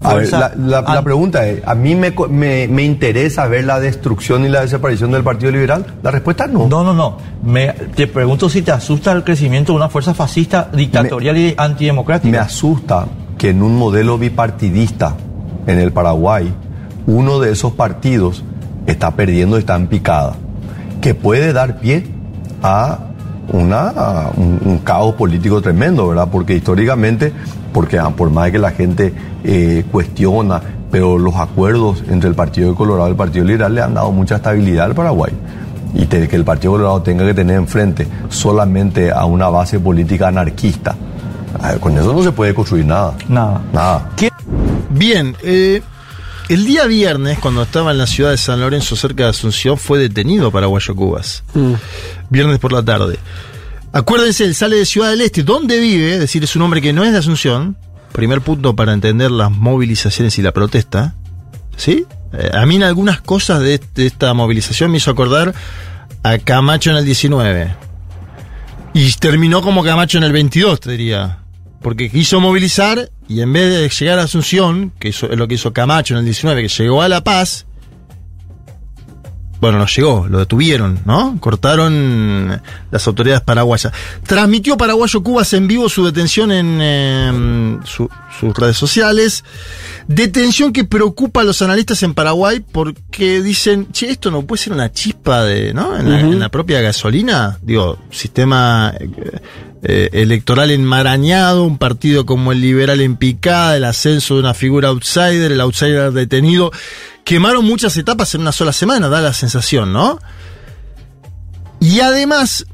A ver, la, la- la pregunta es, ¿a mí me, me, me interesa ver la destrucción y la desaparición del Partido Liberal? La respuesta es no. No, no, no. Me, te pregunto si te asusta el crecimiento de una fuerza fascista, dictatorial y antidemocrática. Me asusta que en un modelo bipartidista en el Paraguay, uno de esos partidos está perdiendo, está en picada, que puede dar pie a una, a un, un caos político tremendo, ¿verdad? Porque históricamente, porque ah, por más que la gente eh, cuestiona, pero los acuerdos entre el Partido de Colorado y el Partido Liberal le han dado mucha estabilidad al Paraguay. Y te- que el Partido Colorado tenga que tener enfrente solamente a una base política anarquista. A ver, con eso no se puede construir nada. Nada. Nada. Bien, eh, el día viernes, cuando estaba en la ciudad de San Lorenzo, cerca de Asunción, fue detenido Paraguayo Cubas. Viernes por la tarde. Acuérdense, él sale de Ciudad del Este, donde vive, es decir, es un hombre que no es de Asunción. Primer punto para entender las movilizaciones y la protesta. ¿Sí? Eh, a mí en algunas cosas de, de esta movilización me hizo acordar a Camacho en el 19. Y terminó como Camacho en el 22, te diría. Porque quiso movilizar y en vez de llegar a Asunción, que es lo que hizo Camacho en el 19, que llegó a La Paz, bueno, no llegó, lo detuvieron, ¿no? Cortaron las autoridades paraguayas. Transmitió Paraguayo Cubas en vivo su detención en eh, su- sus redes sociales. Detención que preocupa a los analistas en Paraguay porque dicen, che, esto no puede ser una chispa de, ¿no? En, la, Ujú. en la propia gasolina. Digo, sistema eh, electoral enmarañado, un partido como el liberal en picada, el ascenso de una figura outsider, el outsider detenido. Quemaron muchas etapas en una sola semana, da la sensación, ¿no? Y además,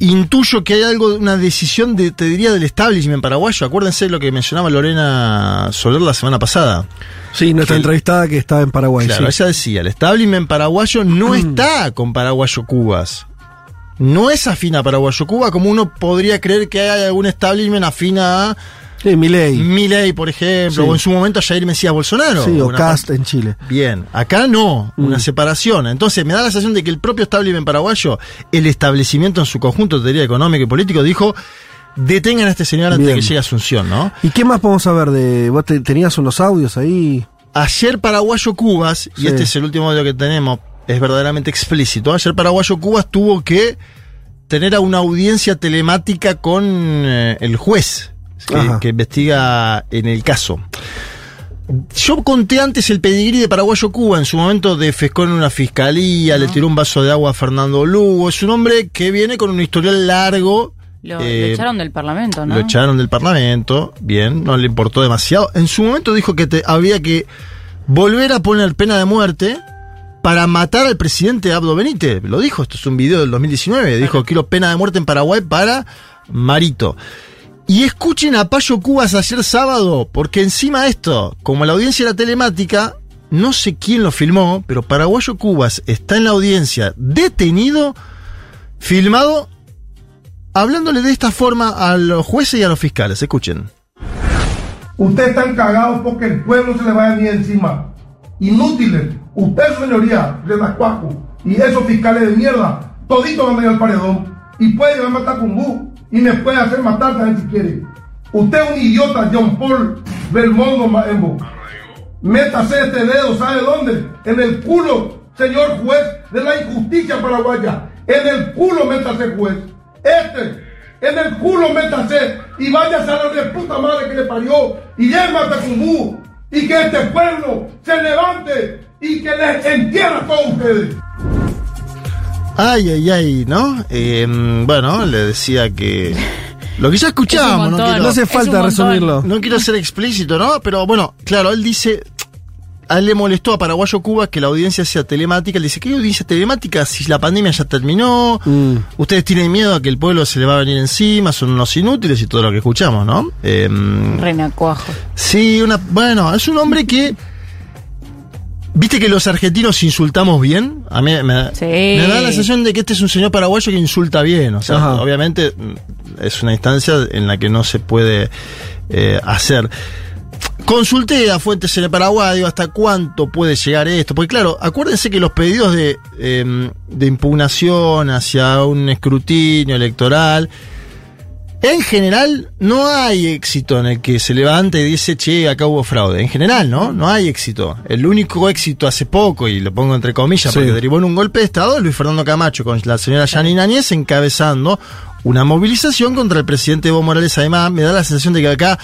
intuyo que hay algo, una decisión de, te diría, del establishment paraguayo. Acuérdense de lo que mencionaba Lorena Soler la semana pasada. Sí, nuestra Que entrevistada que estaba en Paraguay. Claro, sí. ella decía, el establishment paraguayo no está con Paraguayo Cubas. No es afín a Paraguayo Cuba, como uno podría creer que hay algún establishment afín a Sí, Milei. Milei, por ejemplo, Sí. o en su momento a Jair Mesías Bolsonaro. Sí, o Cast en Chile. Bien, acá no, una Mm. separación. Entonces me da la sensación de que el propio establishment paraguayo, el establecimiento en su conjunto, te diría, económico y político, dijo, detengan a este señor antes de que llegue a Asunción, ¿no? ¿Y qué más podemos saber de... Vos te- tenías unos audios ahí? Ayer Paraguayo Cubas, y Sí. este es el último audio que tenemos, es verdaderamente explícito. Ayer Paraguayo Cubas tuvo que tener a una audiencia telemática con eh, el juez que, investiga en el caso. Yo conté antes el pedigrí de Paraguayo Cuba, en su momento defescó en una fiscalía, le tiró un vaso de agua a Fernando Lugo. Es un hombre que viene con un historial largo. Lo, lo eh, echaron del Parlamento, ¿no? lo echaron del Parlamento, bien, no le importó demasiado. En su momento dijo que te- había que volver a poner pena de muerte para matar al presidente Abdo Benítez. Lo dijo, esto es un video del 2019. Dijo, quiero pena de muerte en Paraguay para Marito. Y escuchen a Payo Cubas ayer sábado, porque encima de esto, como la audiencia era telemática, no sé quién lo filmó, pero Paraguayo Cubas está en la audiencia detenido, filmado, hablándole de esta forma a los jueces y a los fiscales. Escuchen. Ustedes están cagados porque el pueblo se le va a venir encima. Inútiles. Usted, señoría, de Cuaco y esos fiscales de mierda, toditos van a ir al paredón. Y puede llevarme a Tacumbú y me puede hacer matar también si quiere. Usted es un idiota, John Paul Belmondo Maembo. Métase este dedo, ¿sabe dónde? En el culo, señor juez de la injusticia paraguaya. En el culo métase, juez. Este, en el culo métase y váyase a la de puta madre que le parió y llévame a Tacumbú y que este pueblo se levante y que les entierre a todos ustedes. Ay, ay, ay, ¿no? Eh, bueno, le decía que. Lo que ya escuchábamos, Es no, quiero, No hace falta resumirlo. No quiero ser explícito, ¿no? Pero bueno, claro, él dice. A él le molestó a Paraguayo Cuba que la audiencia sea telemática. Él dice, ¿qué audiencia telemática si la pandemia ya terminó? Ustedes tienen miedo a que el pueblo se le va a venir encima, son unos inútiles y todo lo que escuchamos, ¿no? Eh, Renacuajo. Sí, una, bueno, es un hombre que. ¿Viste que los argentinos insultamos bien? A mí me, me da la sensación de que este es un señor paraguayo que insulta bien. O sea, Ajá. obviamente mm, es una instancia en la que no se puede eh, hacer. Consulté a fuentes en el Paraguay, digo, hasta cuánto puede llegar esto. Porque claro, acuérdense que los pedidos de, eh, de impugnación hacia un escrutinio electoral En general, no hay éxito en el que se levante y dice, che, acá hubo fraude. En general, ¿no? No hay éxito. El único éxito hace poco, y lo pongo entre comillas, Sí. porque derivó en un golpe de Estado, es Luis Fernando Camacho con la señora Janine Áñez encabezando una movilización contra el presidente Evo Morales. Además, me da la sensación de que acá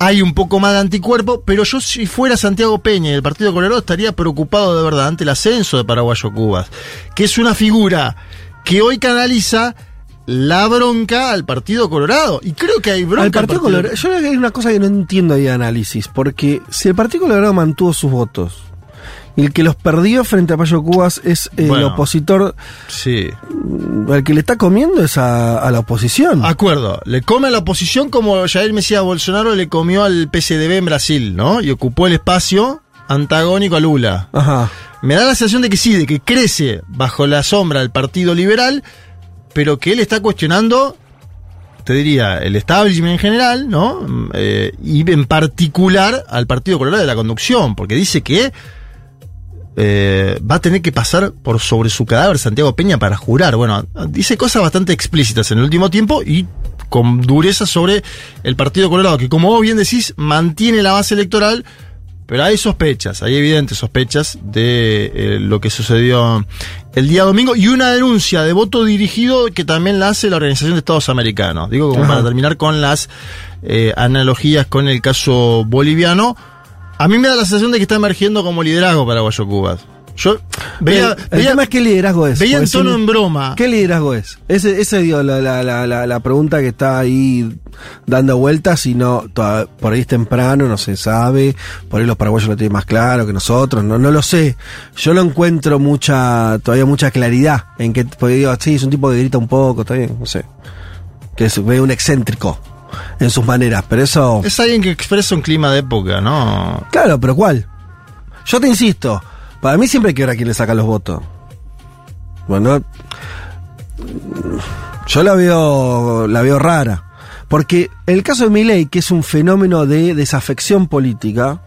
hay un poco más de anticuerpo, pero yo si fuera Santiago Peña y el Partido Colorado estaría preocupado de verdad ante el ascenso de Paraguayo Cubas, que es una figura que hoy canaliza la bronca al Partido Colorado. Y creo que hay bronca. Al Partido Colorado. Yo creo que hay una cosa que no entiendo ahí de análisis, porque si el Partido Colorado mantuvo sus votos y el que los perdió frente a Payo Cubas es el Bueno. opositor, Sí. al que le está comiendo es a, a la oposición. Acuerdo, le come a la oposición como Jair Mesías Bolsonaro le comió al PSDB en Brasil, ¿no? Y ocupó el espacio antagónico a Lula. Ajá. Me da la sensación de que sí, de que crece bajo la sombra del Partido Liberal, pero que él está cuestionando, te diría, el establishment en general, ¿no? Eh, y en particular al Partido Colorado de la conducción, porque dice que eh, va a tener que pasar por sobre su cadáver Santiago Peña para jurar. Bueno, dice cosas bastante explícitas en el último tiempo y con dureza sobre el Partido Colorado, que como vos bien decís, mantiene la base electoral, pero hay sospechas, hay evidentes sospechas de eh, lo que sucedió el día domingo y una denuncia de voto dirigido que también la hace la Organización de Estados Americanos. Digo, como Ajá. para terminar con las eh, analogías con el caso boliviano. A mí me da la sensación de que está emergiendo como liderazgo paraguayo Cubas. Yo veía, el, el veía- tema es qué liderazgo es. veía en tono no- en broma. ¿Qué liderazgo es? Ese, ese digo, la, la, la, la, pregunta que está ahí dando vueltas y no, toda- por ahí es temprano, no se sabe, por ahí los paraguayos lo tienen más claro que nosotros, no, no lo sé. Yo no encuentro mucha, todavía mucha claridad en que, porque digo, sí, es un tipo que grita un poco, está bien, no sé. Que es ve un excéntrico en sus maneras, pero eso... Es alguien que expresa un clima de época, ¿no? Claro, pero ¿cuál? Yo te insisto, para mí siempre hay que ver a quién le saca los votos. Bueno, yo la veo, la veo rara. Porque el caso de Milei, que es un fenómeno de desafección política,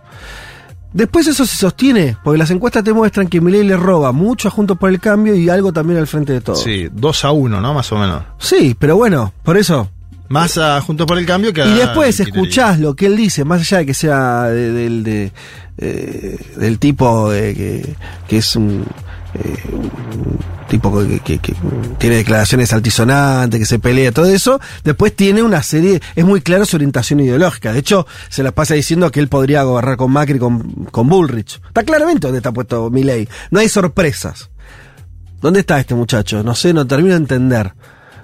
después eso se sostiene, porque las encuestas te muestran que Milei le roba mucho a Juntos por el Cambio y algo también al frente de todo. Sí, 2 a 1, ¿no? Más o menos. Sí, pero bueno, por eso. Más a Juntos por el Cambio que a Y después escuchás lo que él dice, más allá de que sea de- del, de, eh, del tipo de que, que es un, eh, un tipo que, que- que tiene declaraciones altisonantes, que se pelea, todo eso, después tiene una serie, es muy claro su orientación ideológica. De hecho, se la pasa diciendo que él podría gobernar con Macri, con, con Bullrich. Está claramente donde está puesto Milei. No hay sorpresas. ¿Dónde está este muchacho? No sé, no termino de entender.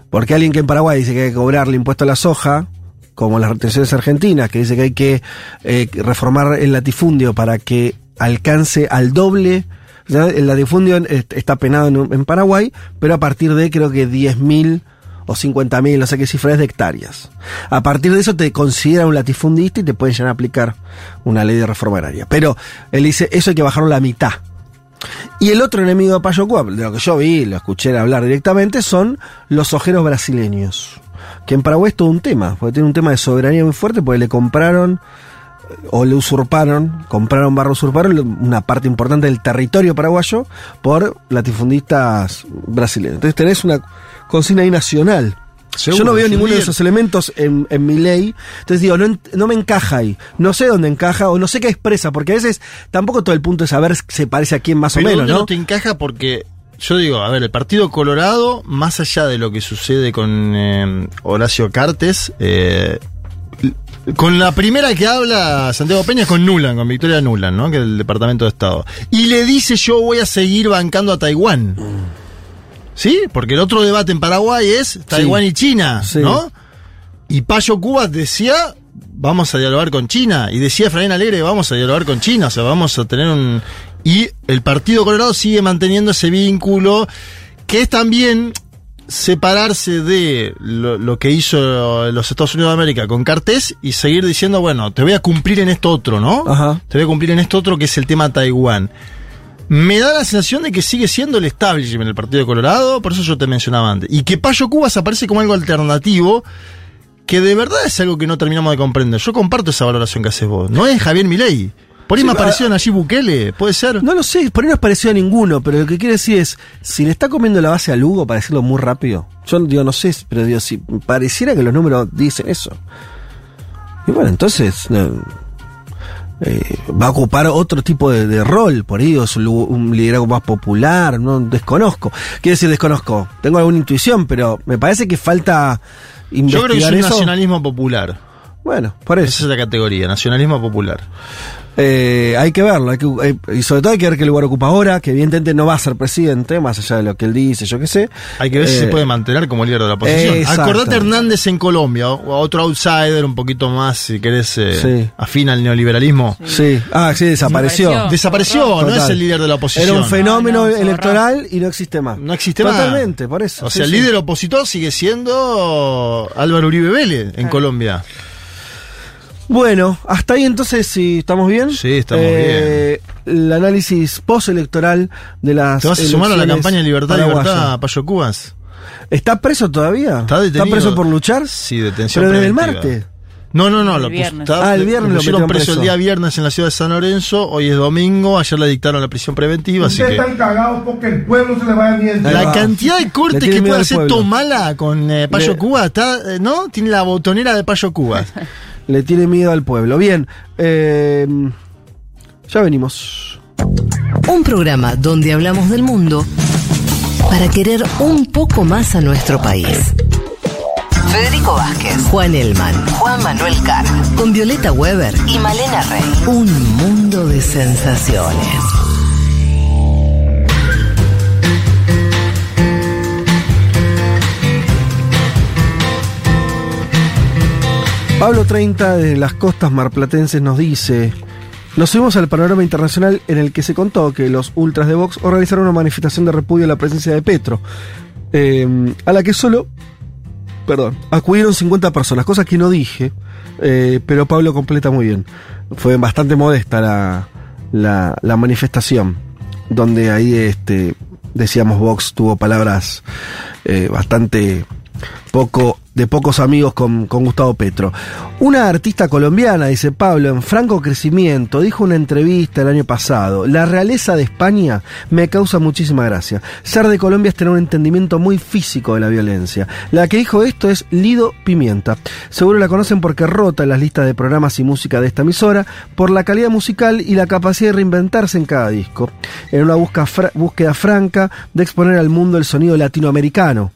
Porque alguien que en Paraguay dice que hay que cobrarle impuesto a la soja, como las retenciones argentinas, que dice que hay que eh, reformar el latifundio para que alcance al doble. Sea, el latifundio está penado en, en Paraguay, pero a partir de creo que 10.000 o 50.000, no sé qué cifra es de hectáreas. A partir de eso te considera un latifundista y te pueden llegar a aplicar una ley de reforma agraria. Pero él dice, eso hay que bajarlo a la mitad. Y el otro enemigo de Payo Cuap, de lo que yo vi, lo escuché hablar directamente, son los ojeros brasileños. Que en Paraguay es todo un tema, porque tiene un tema de soberanía muy fuerte, porque le compraron eh, o le usurparon, compraron barro usurparon una parte importante del territorio paraguayo por latifundistas brasileños. Entonces tenés una consigna ahí nacional. Seguro, Yo no veo ninguno de esos elementos en, en mi ley. Entonces digo, no, no me encaja ahí. No sé dónde encaja o no sé qué expresa, porque a veces tampoco todo el punto es saber si se parece a quién más Pero o menos, ¿dónde ¿no? no te encaja porque yo digo, a ver, el Partido Colorado, más allá de lo que sucede con eh, Horacio Cartes, eh, con la primera que habla Santiago Peña es con Nulan, con Victoria Nulan, ¿no? Que es el Departamento de Estado. Y le dice yo voy a seguir bancando a Taiwán. ¿Sí? Porque el otro debate en Paraguay es Taiwán y China, Sí. ¿no? Y Payo Cubas decía, vamos a dialogar con China. Y decía Efraín Alegre, vamos a dialogar con China. O sea, vamos a tener un... Y el Partido Colorado sigue manteniendo ese vínculo, que es también separarse de lo, lo que hizo los Estados Unidos de América con Cartés y seguir diciendo, bueno, te voy a cumplir en esto otro, ¿no? Ajá. Te voy a cumplir en esto otro que es el tema Taiwán. Me da la sensación de que sigue siendo el establishment del Partido Colorado, por eso yo te mencionaba antes. Y que Payo Cubas aparece como algo alternativo, que de verdad es algo que no terminamos de comprender. Yo comparto esa valoración que haces vos. No es Javier Milei. Por ahí Sí, me a- apareció allí Bukele, ¿puede ser? No lo sé, por ahí no es parecido a ninguno, pero lo que quiere decir es, si le está comiendo la base a Lugo, para decirlo muy rápido, yo digo, no sé, pero digo, si pareciera que los números dicen eso. Y bueno, entonces no, eh, va a ocupar otro tipo de, de rol, por ahí, o es un, un liderazgo más popular, no desconozco. Quiere decir, desconozco, tengo alguna intuición, pero me parece que falta Yo investigar creo que es un eso. nacionalismo popular. Bueno, por eso. Esa es la categoría, nacionalismo popular. Eh, hay que verlo, hay que, eh, y sobre todo hay que ver qué lugar ocupa ahora, que evidentemente no va a ser presidente, más allá de lo que él dice, yo qué sé. Hay que ver si Eh, se puede mantener como líder de la oposición. exacto. Acordate Hernández en Colombia, otro outsider un poquito más, si querés, eh, Sí. afín al neoliberalismo. Sí, ah, sí, desapareció. Desapareció, no es el líder de la oposición. Era un fenómeno No, no, electoral y no existe más. No existe más. Totalmente, por eso. O sí, sea, el sí. líder opositor sigue siendo Álvaro Uribe Vélez en Colombia. Bueno, hasta ahí entonces, si estamos bien. Sí, estamos bien. El análisis postelectoral de las. ¿Te vas a sumar a la campaña Libertad, paraguayas. Libertad, Payo Cubas? ¿Está preso todavía? ¿Está detenido? preso por luchar? Sí, detención Pero desde el martes. No, no, no. El Lo, viernes. está- Ah, el viernes lo pusieron preso, preso. el día viernes en la ciudad de San Lorenzo. Hoy es domingo. Ayer le dictaron la prisión preventiva. Así que están cagados porque el pueblo se le va a. Ahí la cantidad de cortes que miedo puede hacer. Tomala con eh, Payo Le- Cuba, está, eh, ¿no? Tiene la botonera de Payo Cuba. Le tiene miedo al pueblo. Bien, eh, ya venimos. Un programa donde hablamos del mundo para querer un poco más a nuestro país. Federico Vázquez, Juan Elman, Juan Manuel Carr, con Violeta Weber y Malena Rey. Un mundo de sensaciones. Pablo 30 de las costas marplatenses nos dice, nos subimos al panorama internacional en el que se contó que los ultras de Vox organizaron una manifestación de repudio a la presencia de Petro, eh, a la que solo, perdón, acudieron 50 personas, cosa que no dije, eh, pero Pablo completa muy bien. Fue bastante modesta la, la, manifestación, donde ahí este, decíamos Vox tuvo palabras eh, bastante poco de pocos amigos con, Gustavo Petro. Una artista colombiana, dice Pablo, en franco crecimiento, dijo una entrevista el año pasado, la realeza de España me causa muchísima gracia. Ser de Colombia es tener un entendimiento muy físico de la violencia. La que dijo esto es Lido Pimienta. Seguro la conocen porque rota en las listas de programas y música de esta emisora por la calidad musical y la capacidad de reinventarse en cada disco. En una búsqueda franca de exponer al mundo el sonido latinoamericano.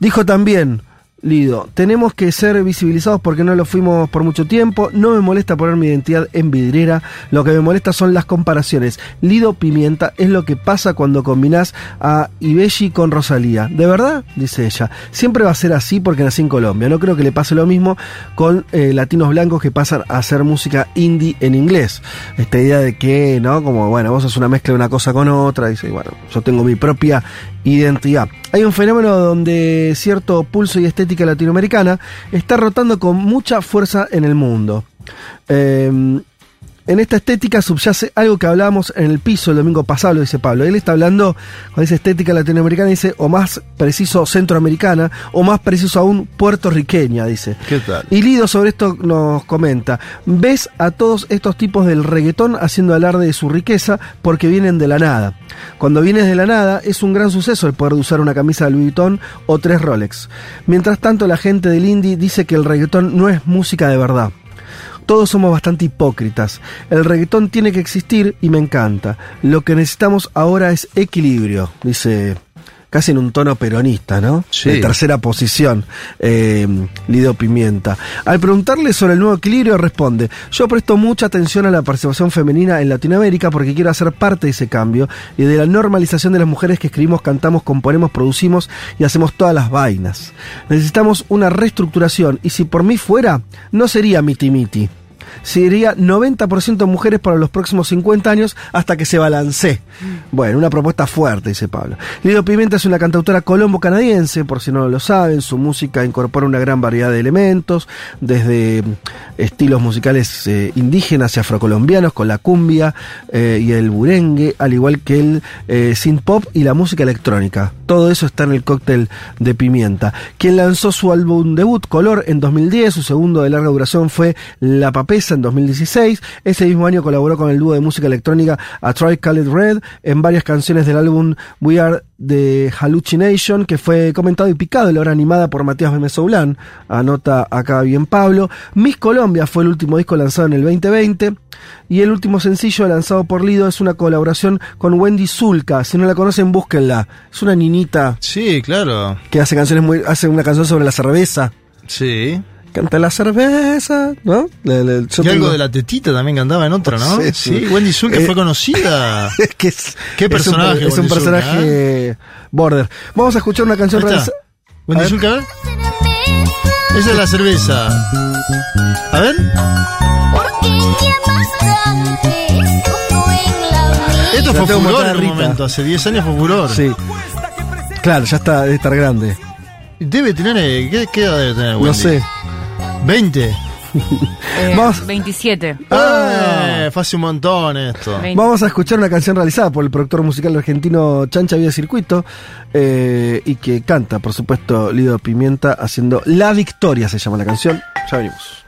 Dijo también, Lido, tenemos que ser visibilizados porque no lo fuimos por mucho tiempo. No me molesta poner mi identidad en vidriera. Lo que me molesta son las comparaciones. Lido Pimienta es lo que pasa cuando combinás a Ibelli con Rosalía. ¿De verdad? Dice ella. Siempre va a ser así porque nací en Colombia. No creo que le pase lo mismo con eh, latinos blancos que pasan a hacer música indie en inglés. Esta idea de que, ¿no? Como, bueno, vos sos una mezcla de una cosa con otra. Dice, bueno, yo tengo mi propia identidad. Hay un fenómeno donde cierto pulso y estética latinoamericana está rotando con mucha fuerza en el mundo. Eh, en esta estética subyace algo que hablábamos en el piso el domingo pasado, lo dice Pablo. Él está hablando con esa estética latinoamericana, dice, o más preciso centroamericana, o más preciso aún puertorriqueña, dice. ¿Qué tal? Y Lido sobre esto nos comenta, ves a todos estos tipos del reggaetón haciendo alarde de su riqueza porque vienen de la nada. Cuando vienes de la nada es un gran suceso el poder usar una camisa de Louis Vuitton o tres Rolex. Mientras tanto la gente del indie dice que el reggaetón no es música de verdad. Todos somos bastante hipócritas. El reggaetón tiene que existir y me encanta. Lo que necesitamos ahora es equilibrio, dice casi en un tono peronista, ¿no? Sí. De tercera posición, eh, Lido Pimienta. Al preguntarle sobre el nuevo equilibrio, responde, yo presto mucha atención a la participación femenina en Latinoamérica porque quiero hacer parte de ese cambio y de la normalización de las mujeres que escribimos, cantamos, componemos, producimos y hacemos todas las vainas. Necesitamos una reestructuración y si por mí fuera, no sería miti miti sería 90% mujeres para los próximos 50 años hasta que se balancee. Bueno, una propuesta fuerte, dice Pablo. Lido Pimienta es una cantautora colombo-canadiense, por si no lo saben, su música incorpora una gran variedad de elementos, desde estilos musicales eh, indígenas y afrocolombianos, con la cumbia eh, y el burengue, al igual que el eh, synth pop y la música electrónica. Todo eso está en el cóctel de Pimienta. Quien lanzó su álbum debut, Color, en 2010, su segundo de larga duración fue La Papesa, en 2016. Ese mismo año colaboró con el dúo de música electrónica A Try Colored Red en varias canciones del álbum We Are the Hallucination, que fue comentado y picado en la hora animada por Matías Bemesoulán. Anota acá bien Pablo. Miss Colombia fue el último disco lanzado en el 2020. Y el último sencillo lanzado por Lido es una colaboración con Wendy Zulka. Si no la conocen, búsquenla. Es una niñita Sí, claro. que hace canciones muy, hace una canción sobre la cerveza. Sí. Canta la cerveza, ¿no? Le- le- yo y algo de la tetita también cantaba en otra, ¿no? Sí, Sí, sí. Wendy Zulka Eh, fue conocida. es que es, ¿Qué es un- personaje? Es un, personaje border. Vamos a escuchar una canción realizada. Wendy Zulka, a ver. Esa es la cerveza. A ver. Esto La fue furor en un momento. Hace 10 años fue furor. Sí. Claro, ya está, debe estar grande. Debe tener. eh, ¿Qué, qué edad debe tener Wendy? No sé. 20. Eh, Vamos. 27. Ah, fue hace un montón esto. Vamos a escuchar una canción realizada por el productor musical argentino Chancha Vida Circuito eh, y que canta, por supuesto, Lido Pimienta haciendo La Victoria, se llama la canción. Ya venimos.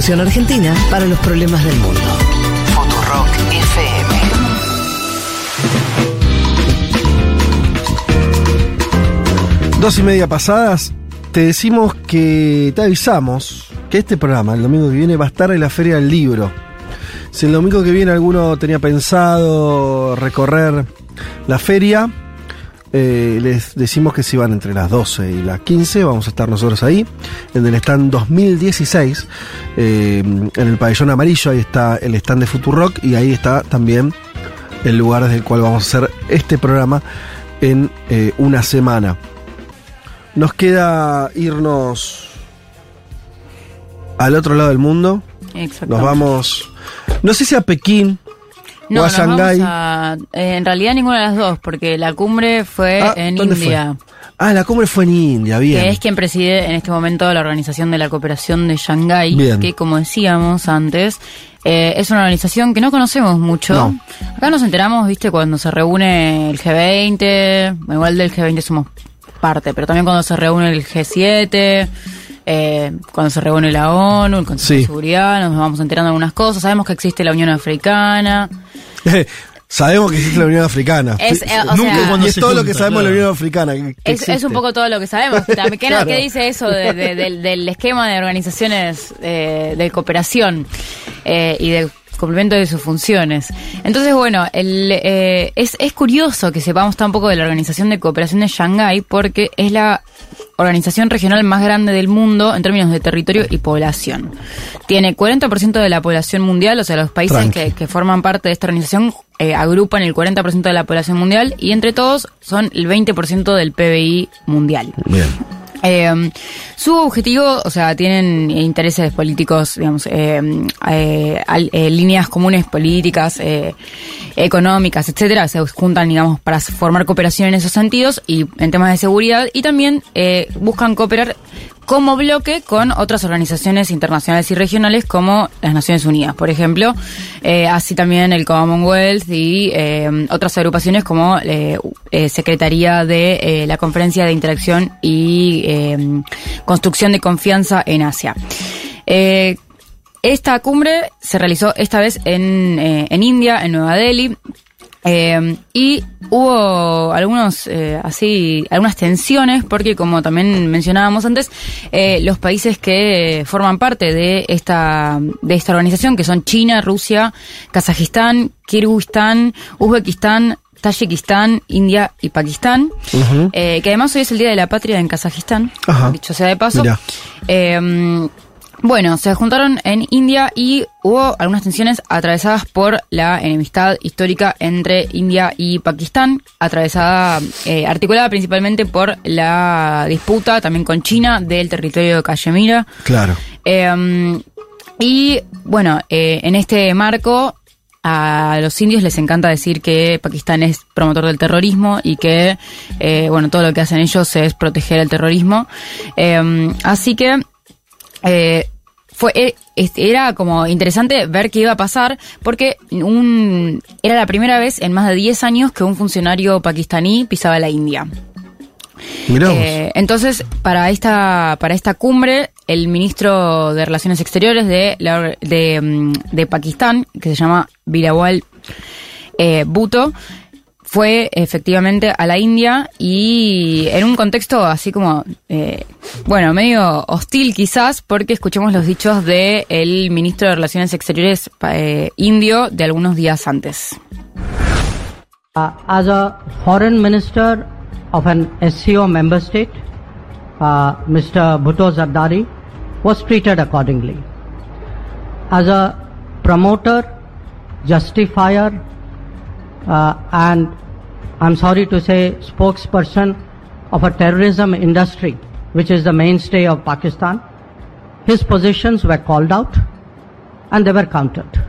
Solución argentina para los problemas del mundo. Futurock FM. Dos y media pasadas, te decimos que te avisamos que este programa, el domingo que viene, va a estar en la Feria del Libro. Si el domingo que viene alguno tenía pensado recorrer la feria, eh, les decimos que si van entre las 12 y las 15, vamos a estar nosotros ahí, en el stand 2016, eh, en el pabellón amarillo, ahí está el stand de Futurock y ahí está también el lugar desde el cual vamos a hacer este programa en eh, una semana. Nos queda irnos al otro lado del mundo. Exacto. Nos vamos, no sé si a Pekín No, o a nos vamos a- eh, en realidad ninguna de las dos, porque la cumbre fue Ah, en ¿dónde India. Ah, la cumbre fue en India, bien. Que es quien preside en este momento la Organización de la Cooperación de Shanghái, Bien. que como decíamos antes, eh, es una organización que no conocemos mucho. No. Acá nos enteramos, viste, cuando se reúne el G20, igual del G20 somos parte, pero también cuando se reúne el G7, eh, cuando se reúne la ONU, el Consejo Sí. de Seguridad, nos vamos enterando de algunas cosas, sabemos que existe la Unión Africana. Sabemos que existe la Unión Africana. Es, eh, o Nunca sea- cuando y es se todo lo junta, que sabemos de la claro. Unión Africana. que- que Es, es un poco todo lo que sabemos. También, ¿Qué, Claro. qué dice eso de- de- del, del esquema de organizaciones eh, de cooperación eh, y de cumplimiento de sus funciones? Entonces, bueno, el, eh, es, es curioso que sepamos tan poco de la Organización de Cooperación de Shanghái porque es la organización regional más grande del mundo en términos de territorio y población. Tiene 40% de la población mundial, o sea, los países que forman parte de esta organización eh, agrupan el 40% de la población mundial y entre todos son el 20% del PBI mundial. Bien. Eh, su objetivo, o sea, tienen intereses políticos, digamos, eh, eh, eh, líneas comunes políticas, eh, económicas, etcétera, se juntan, digamos, para formar cooperación en esos sentidos y en temas de seguridad y también eh, buscan cooperar como bloque con otras organizaciones internacionales y regionales como las Naciones Unidas, por ejemplo, eh, así también el Commonwealth y eh, otras agrupaciones como eh, Secretaría de la Conferencia de Interacción y construcción de confianza en Asia. Esta cumbre se realizó esta vez en, en India, en Nueva Delhi. Eh, y hubo algunos eh, así algunas tensiones porque como también mencionábamos antes eh, los países que forman parte de esta de esta organización que son China Rusia Kazajistán Kirguistán Uzbekistán Tayikistán, India y Pakistán, eh, que además hoy es el Día de la Patria en Kazajistán, Ajá. dicho sea de paso. Bueno, se juntaron en India y hubo algunas tensiones atravesadas por la enemistad histórica entre India y Pakistán, atravesada, eh, articulada principalmente por la disputa también con China del territorio de Cachemira. Claro. Eh, y bueno, eh, en este marco a los indios les encanta decir que Pakistán es promotor del terrorismo y que eh, bueno todo lo que hacen ellos es proteger el terrorismo. Eh, así que eh, fue eh, era como interesante ver qué iba a pasar porque un era la primera vez en más de 10 años que un funcionario pakistaní pisaba la India. Eh, entonces, para esta, para esta cumbre, el ministro de Relaciones Exteriores de, la- de, mm, de Pakistán, que se llama Bilawal eh, Bhutto, fue efectivamente a la India y en un contexto así como, eh, bueno, medio hostil quizás, porque escuchemos los dichos del ministro de Relaciones Exteriores eh, indio de algunos días antes. Uh, as a foreign minister of an SCO member state, uh, Mr. Bhutto Zardari was treated accordingly. As a promoter, justifier, Uh, and I'm sorry to say spokesperson of a terrorism industry, which is the mainstay of Pakistan, his positions were called out and they were countered,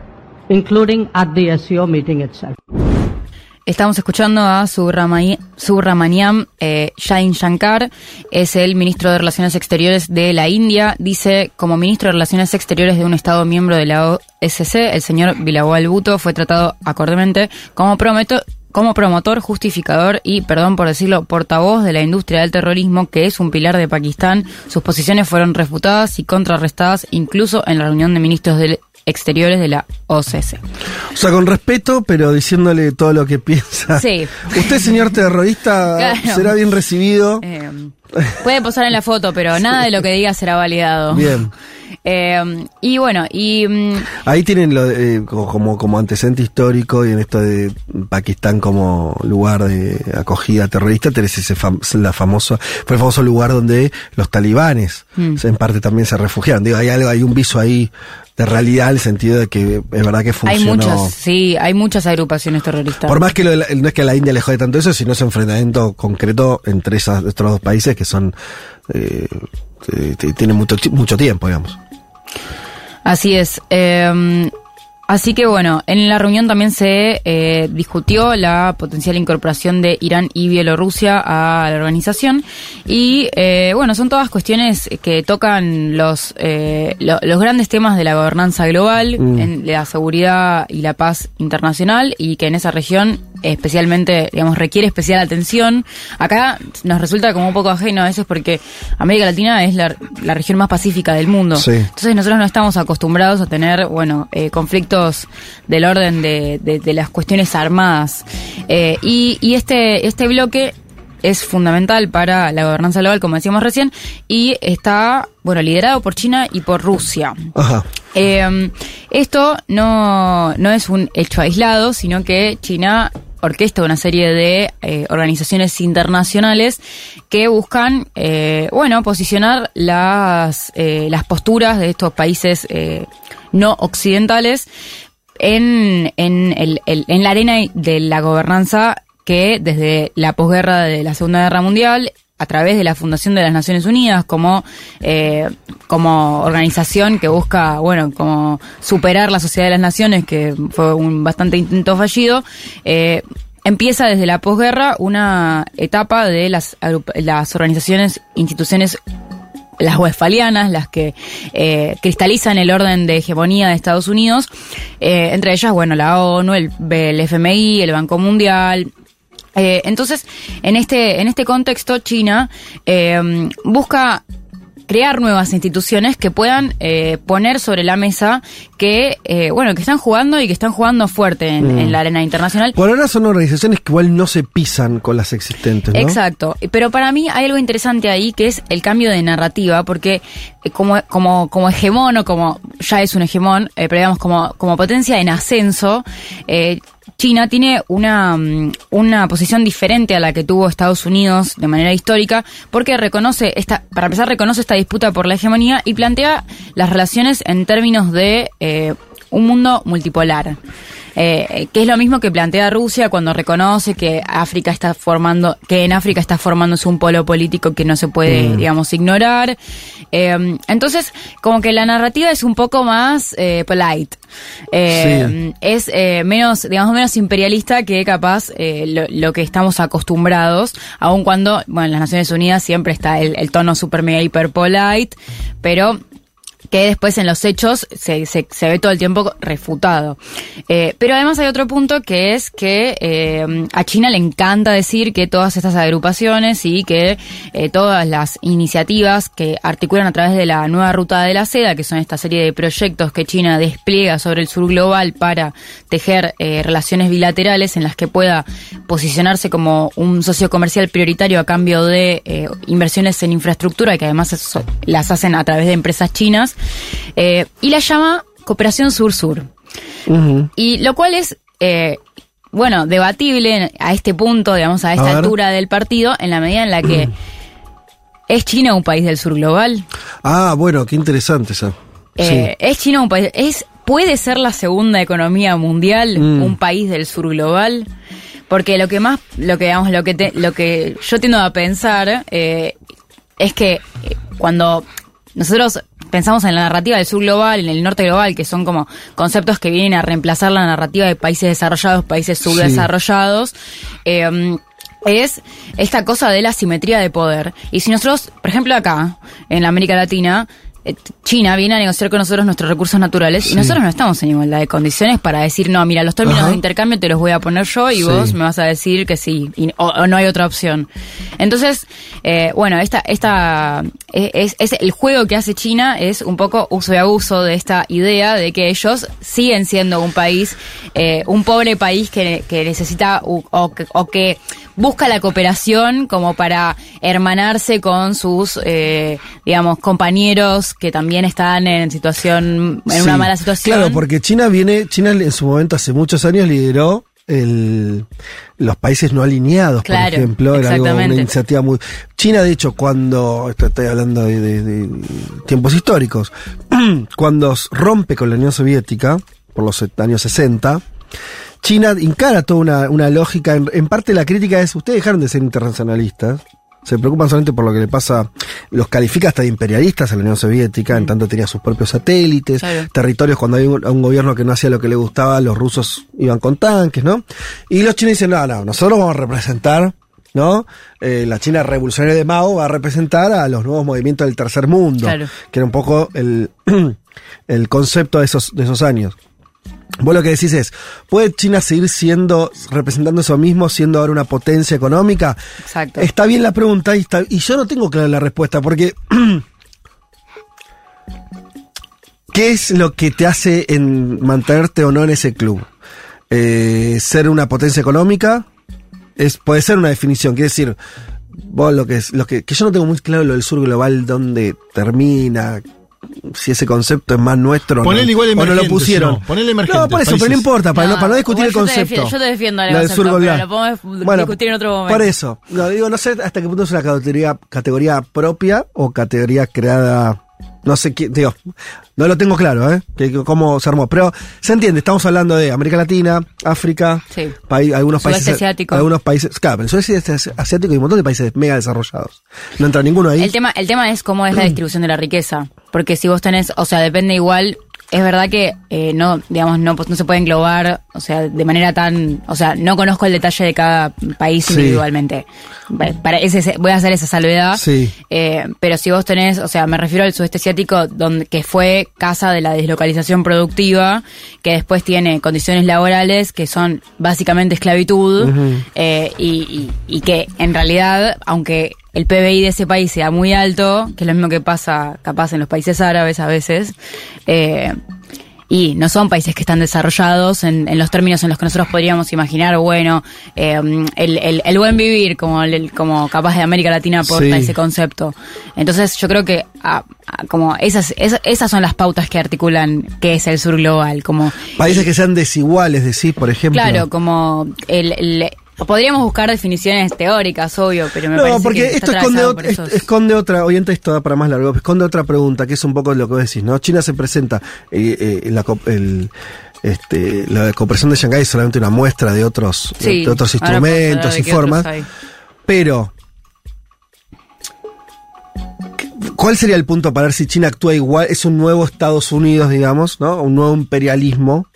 including at the SEO meeting itself. Estamos escuchando a Subramani- Subramaniam eh, Jain Shankar, es el ministro de Relaciones Exteriores de la India. Dice, como ministro de Relaciones Exteriores de un Estado miembro de la OSCE, el señor Bilawal Bhutto fue tratado acordemente como prometo- como promotor, justificador y, perdón por decirlo, portavoz de la industria del terrorismo, que es un pilar de Pakistán. Sus posiciones fueron refutadas y contrarrestadas incluso en la reunión de ministros de exteriores de la OCC. O sea, con respeto, pero diciéndole todo lo que piensa. Sí. Usted, señor terrorista, Claro. será bien recibido. Eh, puede posar en la foto, pero nada de lo que diga será validado. Bien. Eh, y bueno, y mm, Ahí tienen lo, de- eh, co- como, como antecedente histórico y en esto de Pakistán como lugar de acogida terrorista, tenés ese fam- la famosa, fue el famoso lugar donde los talibanes Mm. en parte también se refugiaron. Digo, hay algo, hay un viso ahí de realidad en el sentido de que es verdad que hay funcionó. muchas, sí, hay muchas agrupaciones terroristas. Por más que lo de la- no es que a la India le jode tanto eso, sino ese enfrentamiento concreto entre esas, estos dos países que son eh, que tienen mucho, mucho tiempo, digamos. Así es. eh, así que bueno, en la reunión también se eh, discutió la potencial incorporación de Irán y Bielorrusia a la organización. Y eh, bueno, son todas cuestiones que tocan los, eh, lo- los grandes temas de la gobernanza global, Mm. en la seguridad y la paz internacional, y que en esa región especialmente, digamos, requiere especial atención. Acá nos resulta como un poco ajeno a veces porque América Latina es la, la región más pacífica del mundo. Sí. Entonces nosotros no estamos acostumbrados a tener, bueno, eh, del orden de, de- de las cuestiones armadas. Eh, y, y este, este bloque es fundamental para la gobernanza global, como decíamos recién, y está, bueno, liderado por China y por Rusia. Ajá. Eh, esto no, no es un hecho aislado, sino que China orquesta una serie de eh, organizaciones internacionales que buscan, eh, bueno, posicionar las, eh, las posturas de estos países eh, no occidentales en, en, el- el- en la arena de la gobernanza que desde la posguerra de la Segunda Guerra Mundial a través de la Fundación de las Naciones Unidas como, eh, como organización que busca, bueno, como superar la Sociedad de las Naciones, que fue un bastante intento fallido, eh, empieza desde la posguerra una etapa de las, las organizaciones, instituciones las westfalianas, las que eh, cristalizan el orden de hegemonía de Estados Unidos, entre ellas, bueno, la ONU, el FMI, el Banco Mundial. Eh, entonces, en este, en este contexto, China eh, busca crear nuevas instituciones que puedan eh, poner sobre la mesa que, eh, bueno, que están jugando y que están jugando fuerte en, Mm. en la arena internacional. Por ahora son organizaciones que igual no se pisan con las existentes, ¿no? Exacto, pero para mí hay algo interesante ahí que es el cambio de narrativa, porque eh, como, como, como hegemón o como ya es un hegemón, eh, pero digamos como, como potencia en ascenso, eh, China tiene una, mm, una posición diferente a la que tuvo Estados Unidos de manera histórica, porque reconoce esta, para empezar reconoce esta disputa por la hegemonía y plantea las relaciones en términos de eh, un mundo multipolar. Eh, que es lo mismo que plantea Rusia cuando reconoce que África está formando, que en África está formándose un polo político que no se puede, Mm. digamos, ignorar. Eh, entonces, como que la narrativa es un poco más eh, polite. Eh, Es eh, menos, digamos, menos imperialista que capaz eh, lo, lo que estamos acostumbrados, aun cuando, bueno, en las Naciones Unidas siempre está el, el tono super mega hiper polite, pero que después en los hechos se, se, se ve todo el tiempo refutado. Eh, pero además hay otro punto que es que eh, a China le encanta decir que todas estas agrupaciones y que eh, todas las iniciativas que articulan a través de la nueva ruta de la seda, que son esta serie de proyectos que China despliega sobre el sur global para tejer relaciones bilaterales en las que pueda posicionarse como un socio comercial prioritario a cambio de inversiones en infraestructura, que además las hacen a través de empresas chinas, eh, y la llama Cooperación Sur-Sur. Y lo cual es, eh, bueno, debatible a este punto, digamos, a esta altura del partido, en la medida en la que es China un país del sur global. Ah, bueno, qué interesante esa. Eh, ¿Es China un país? Es, ¿Puede ser la segunda economía mundial Mm. un país del sur global? Porque lo que más, lo que digamos, lo que te- lo que yo tiendo a pensar eh, es que cuando nosotros pensamos en la narrativa del sur global, en el norte global, que son como conceptos que vienen a reemplazar la narrativa de países desarrollados, países subdesarrollados, eh, es esta cosa de la simetría de poder. Y si nosotros, por ejemplo, acá, en la América Latina, China viene a negociar con nosotros nuestros recursos naturales Sí. y nosotros no estamos en igualdad de condiciones para decir, no, mira, los términos Ajá. de intercambio te los voy a poner yo y Sí. vos me vas a decir que sí, y- o, o no hay otra opción. Entonces, eh, bueno, esta, esta eh, es, es el juego que hace China es un poco uso y abuso de esta idea de que ellos siguen siendo un país, eh, un pobre país que, que necesita u- o, que, o que busca la cooperación como para hermanarse con sus, eh, digamos, compañeros que también están en situación, en una mala situación. Claro, porque China viene, China en su momento hace muchos años lideró el, los países no alineados, Claro, por ejemplo, era algo, una iniciativa muy... China, de hecho, cuando, esto estoy hablando de, de- de tiempos históricos, cuando rompe con la Unión Soviética, por los años 60, China encara toda una, una lógica, en, en parte la crítica es, ustedes dejaron de ser internacionalistas, se preocupan solamente por lo que le pasa, los califica hasta de imperialistas a la Unión Soviética, en tanto tenía sus propios satélites, Claro. territorios cuando hay un, un gobierno que no hacía lo que le gustaba, los rusos iban con tanques, ¿no? Y los chinos dicen, no, no, nosotros vamos a representar, ¿no? Eh, la China revolucionaria de Mao va a representar a los nuevos movimientos del tercer mundo, Claro. que era un poco el, el concepto de esos, de esos años. Vos lo que decís es, ¿puede China seguir siendo, representando eso mismo, siendo ahora una potencia económica? Exacto. Está bien la pregunta y, está- y yo no tengo clara la respuesta, porque ¿qué es lo que te hace en mantenerte o no en ese club? Eh, ¿Ser una potencia económica? Es, puede ser una definición, quiere decir, vos lo que es, lo que, que yo no tengo muy claro lo del sur global, dónde termina, si ese concepto es más nuestro o no, Ponele igual o no lo emergentes, pusieron. no, ponele emergentes, No, por eso, pero no importa, para no, para no discutir el igual yo te concepto. defiendo- yo te defiendo Lo del concepto, sur pero lo podemos Bueno, discutir en otro momento. Por eso, no, digo, no sé hasta qué punto es una categoría, categoría propia o categoría creada, no sé qué, digo, no lo tengo claro, ¿eh? Que, que- cómo se armó, pero se entiende, estamos hablando de América Latina, África, Sí. paí- algunos países, asiático. algunos países, claro, el sudeste asiático hay un montón de países mega desarrollados. No entra ninguno ahí. El tema, el tema es cómo es la distribución de la riqueza. Porque si vos tenés, o sea, depende igual. Es verdad que eh, no, digamos, no, no se puede englobar, o sea, de manera tan, o sea, no conozco el detalle de cada país Sí. individualmente. Pa- Para ese, voy a hacer esa salvedad. Sí. Eh, pero si vos tenés, o sea, me refiero al sudeste asiático, donde, que fue casa de la deslocalización productiva, que después tiene condiciones laborales que son básicamente esclavitud, eh, y, y- y que en realidad, aunque el PBI de ese país sea muy alto, que es lo mismo que pasa capaz en los países árabes a veces, eh, y no son países que están desarrollados en, en los términos en los que nosotros podríamos imaginar, bueno, eh, el, el- el buen vivir, como, el- como capaz de América Latina aporta Sí. ese concepto. Entonces yo creo que ah, ah, como esas, esas, esas son las pautas que articulan qué es el sur global, como Países que sean desiguales, decís, por ejemplo. Claro, como el, el- podríamos buscar definiciones teóricas, obvio, pero me No, parece porque que esto esconde, por esos- esconde otra, oyente esto da para más largo, esconde otra pregunta, que es un poco lo que vos decís, ¿no? China se presenta, eh, eh, la, el, este, la cooperación de Shanghái es solamente una muestra de otros, Sí, de otros instrumentos y formas, pero ¿cuál sería el punto para ver si China actúa igual? Es un nuevo Estados Unidos, digamos, ¿no? Un nuevo imperialismo.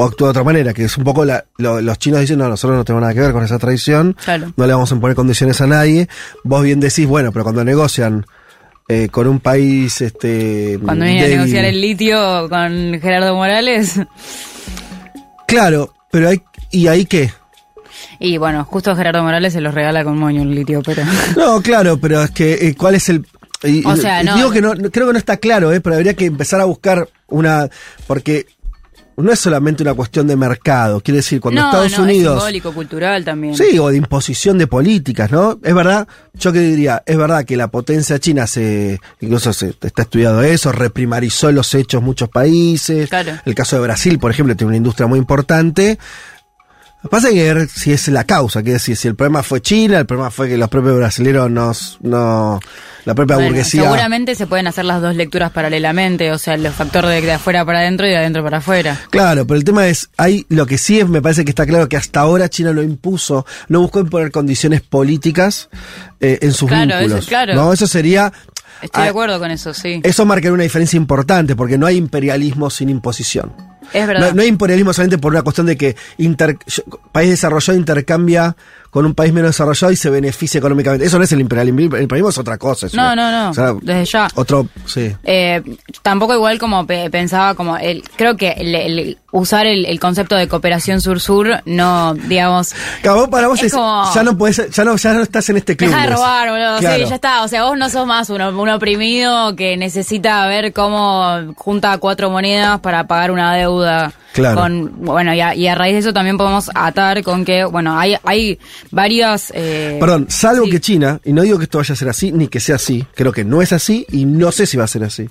O actúa de otra manera, que es un poco la, lo- los chinos dicen, no, nosotros no tenemos nada que ver con esa tradición, Claro. no le vamos a imponer condiciones a nadie. Vos bien decís, bueno, pero cuando negocian eh, con un país este Cuando viene a negociar el litio con Gerardo Morales. Claro, pero hay ¿y ahí qué? Y bueno, justo Gerardo Morales se los regala con moño el litio, pero... No, claro, pero es que eh, ¿cuál es el y- O sea, no- digo que no no- creo que no está claro, eh, pero habría que empezar a buscar una porque no es solamente una cuestión de mercado, quiere decir cuando no, Estados no, Unidos es simbólico, cultural también. Sí, o de imposición de políticas, ¿no? Es verdad, yo que diría, es verdad que la potencia china se, incluso se está estudiado eso, reprimarizó los hechos muchos países. Claro. El caso de Brasil, por ejemplo, tiene una industria muy importante. Lo pasa que ver si es la causa, que decir, si el problema fue China, el problema fue que los propios brasileños nos, no, la propia Bueno, burguesía. seguramente se pueden hacer las dos lecturas paralelamente, o sea, el factor de, de afuera para adentro y de adentro para afuera. Claro, pero el tema es, hay lo que sí es, me parece que está claro que hasta ahora China no impuso, no buscó imponer condiciones políticas eh, en sus Claro, eso- vínculos. claro. No, eso sería, Estoy de Ah, acuerdo con eso, sí. eso marcaría una diferencia importante, porque no hay imperialismo sin imposición. Es verdad. No, no hay imperialismo solamente por una cuestión de que inter- país desarrollado intercambia con un país menos desarrollado y se beneficia económicamente. Eso no es el imperialismo, el imperialismo es otra cosa. es No, una- no, no, o sea, desde ya. Otro, sí. Eh, tampoco igual como pe- pensaba como el creo que el, el- usar el, el concepto de cooperación sur-sur no digamos vos para vos Es es- como- ya no podés, ya no, ya no estás en este club. deja de robar boludo Claro. sí ya está o sea vos no sos más un, un oprimido que necesita ver cómo junta cuatro monedas para pagar una deuda Claro. con bueno y a, y a raíz de eso también podemos atar con que bueno hay hay varias eh, Perdón, salvo que China, y no digo que esto vaya a ser así, ni que sea así, creo que no es así y no sé si va a ser así.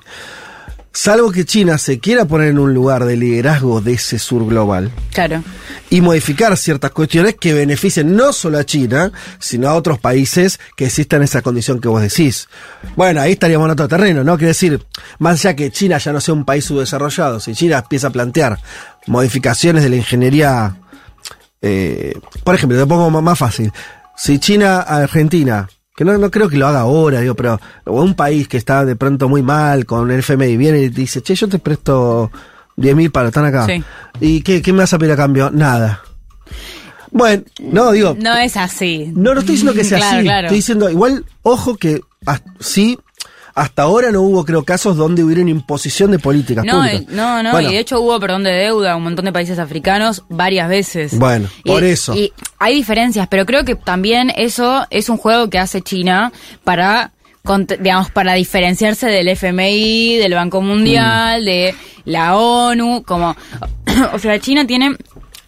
Salvo que China se quiera poner en un lugar de liderazgo de ese sur global claro y modificar ciertas cuestiones que beneficien no solo a China, sino a otros países que existan en esa condición que vos decís. Bueno, ahí estaríamos en otro terreno, ¿no? Quiere decir, más allá que China ya no sea un país subdesarrollado, si China empieza a plantear modificaciones de la ingeniería eh, por ejemplo, te pongo más- más fácil. Si China, Argentina, que no, no creo que lo haga ahora, digo, pero o un país que está de pronto muy mal con el FMI viene y dice, che, yo te presto 10 mil para estar acá. Sí. ¿Y qué, qué me vas a pedir a cambio? Nada. Bueno, no, digo, no es así no, no estoy diciendo que sea Claro, así. claro. Estoy diciendo, igual, ojo que ah, sí, hasta ahora no hubo, creo, casos donde hubiera una imposición de políticas No, públicas. no, no, Bueno, y de hecho hubo perdón de deuda a un montón de países africanos varias veces. Bueno, Y- por eso. Y hay diferencias, pero creo que también eso es un juego que hace China para digamos para diferenciarse del FMI, del Banco Mundial, de la ONU, como o sea, China tiene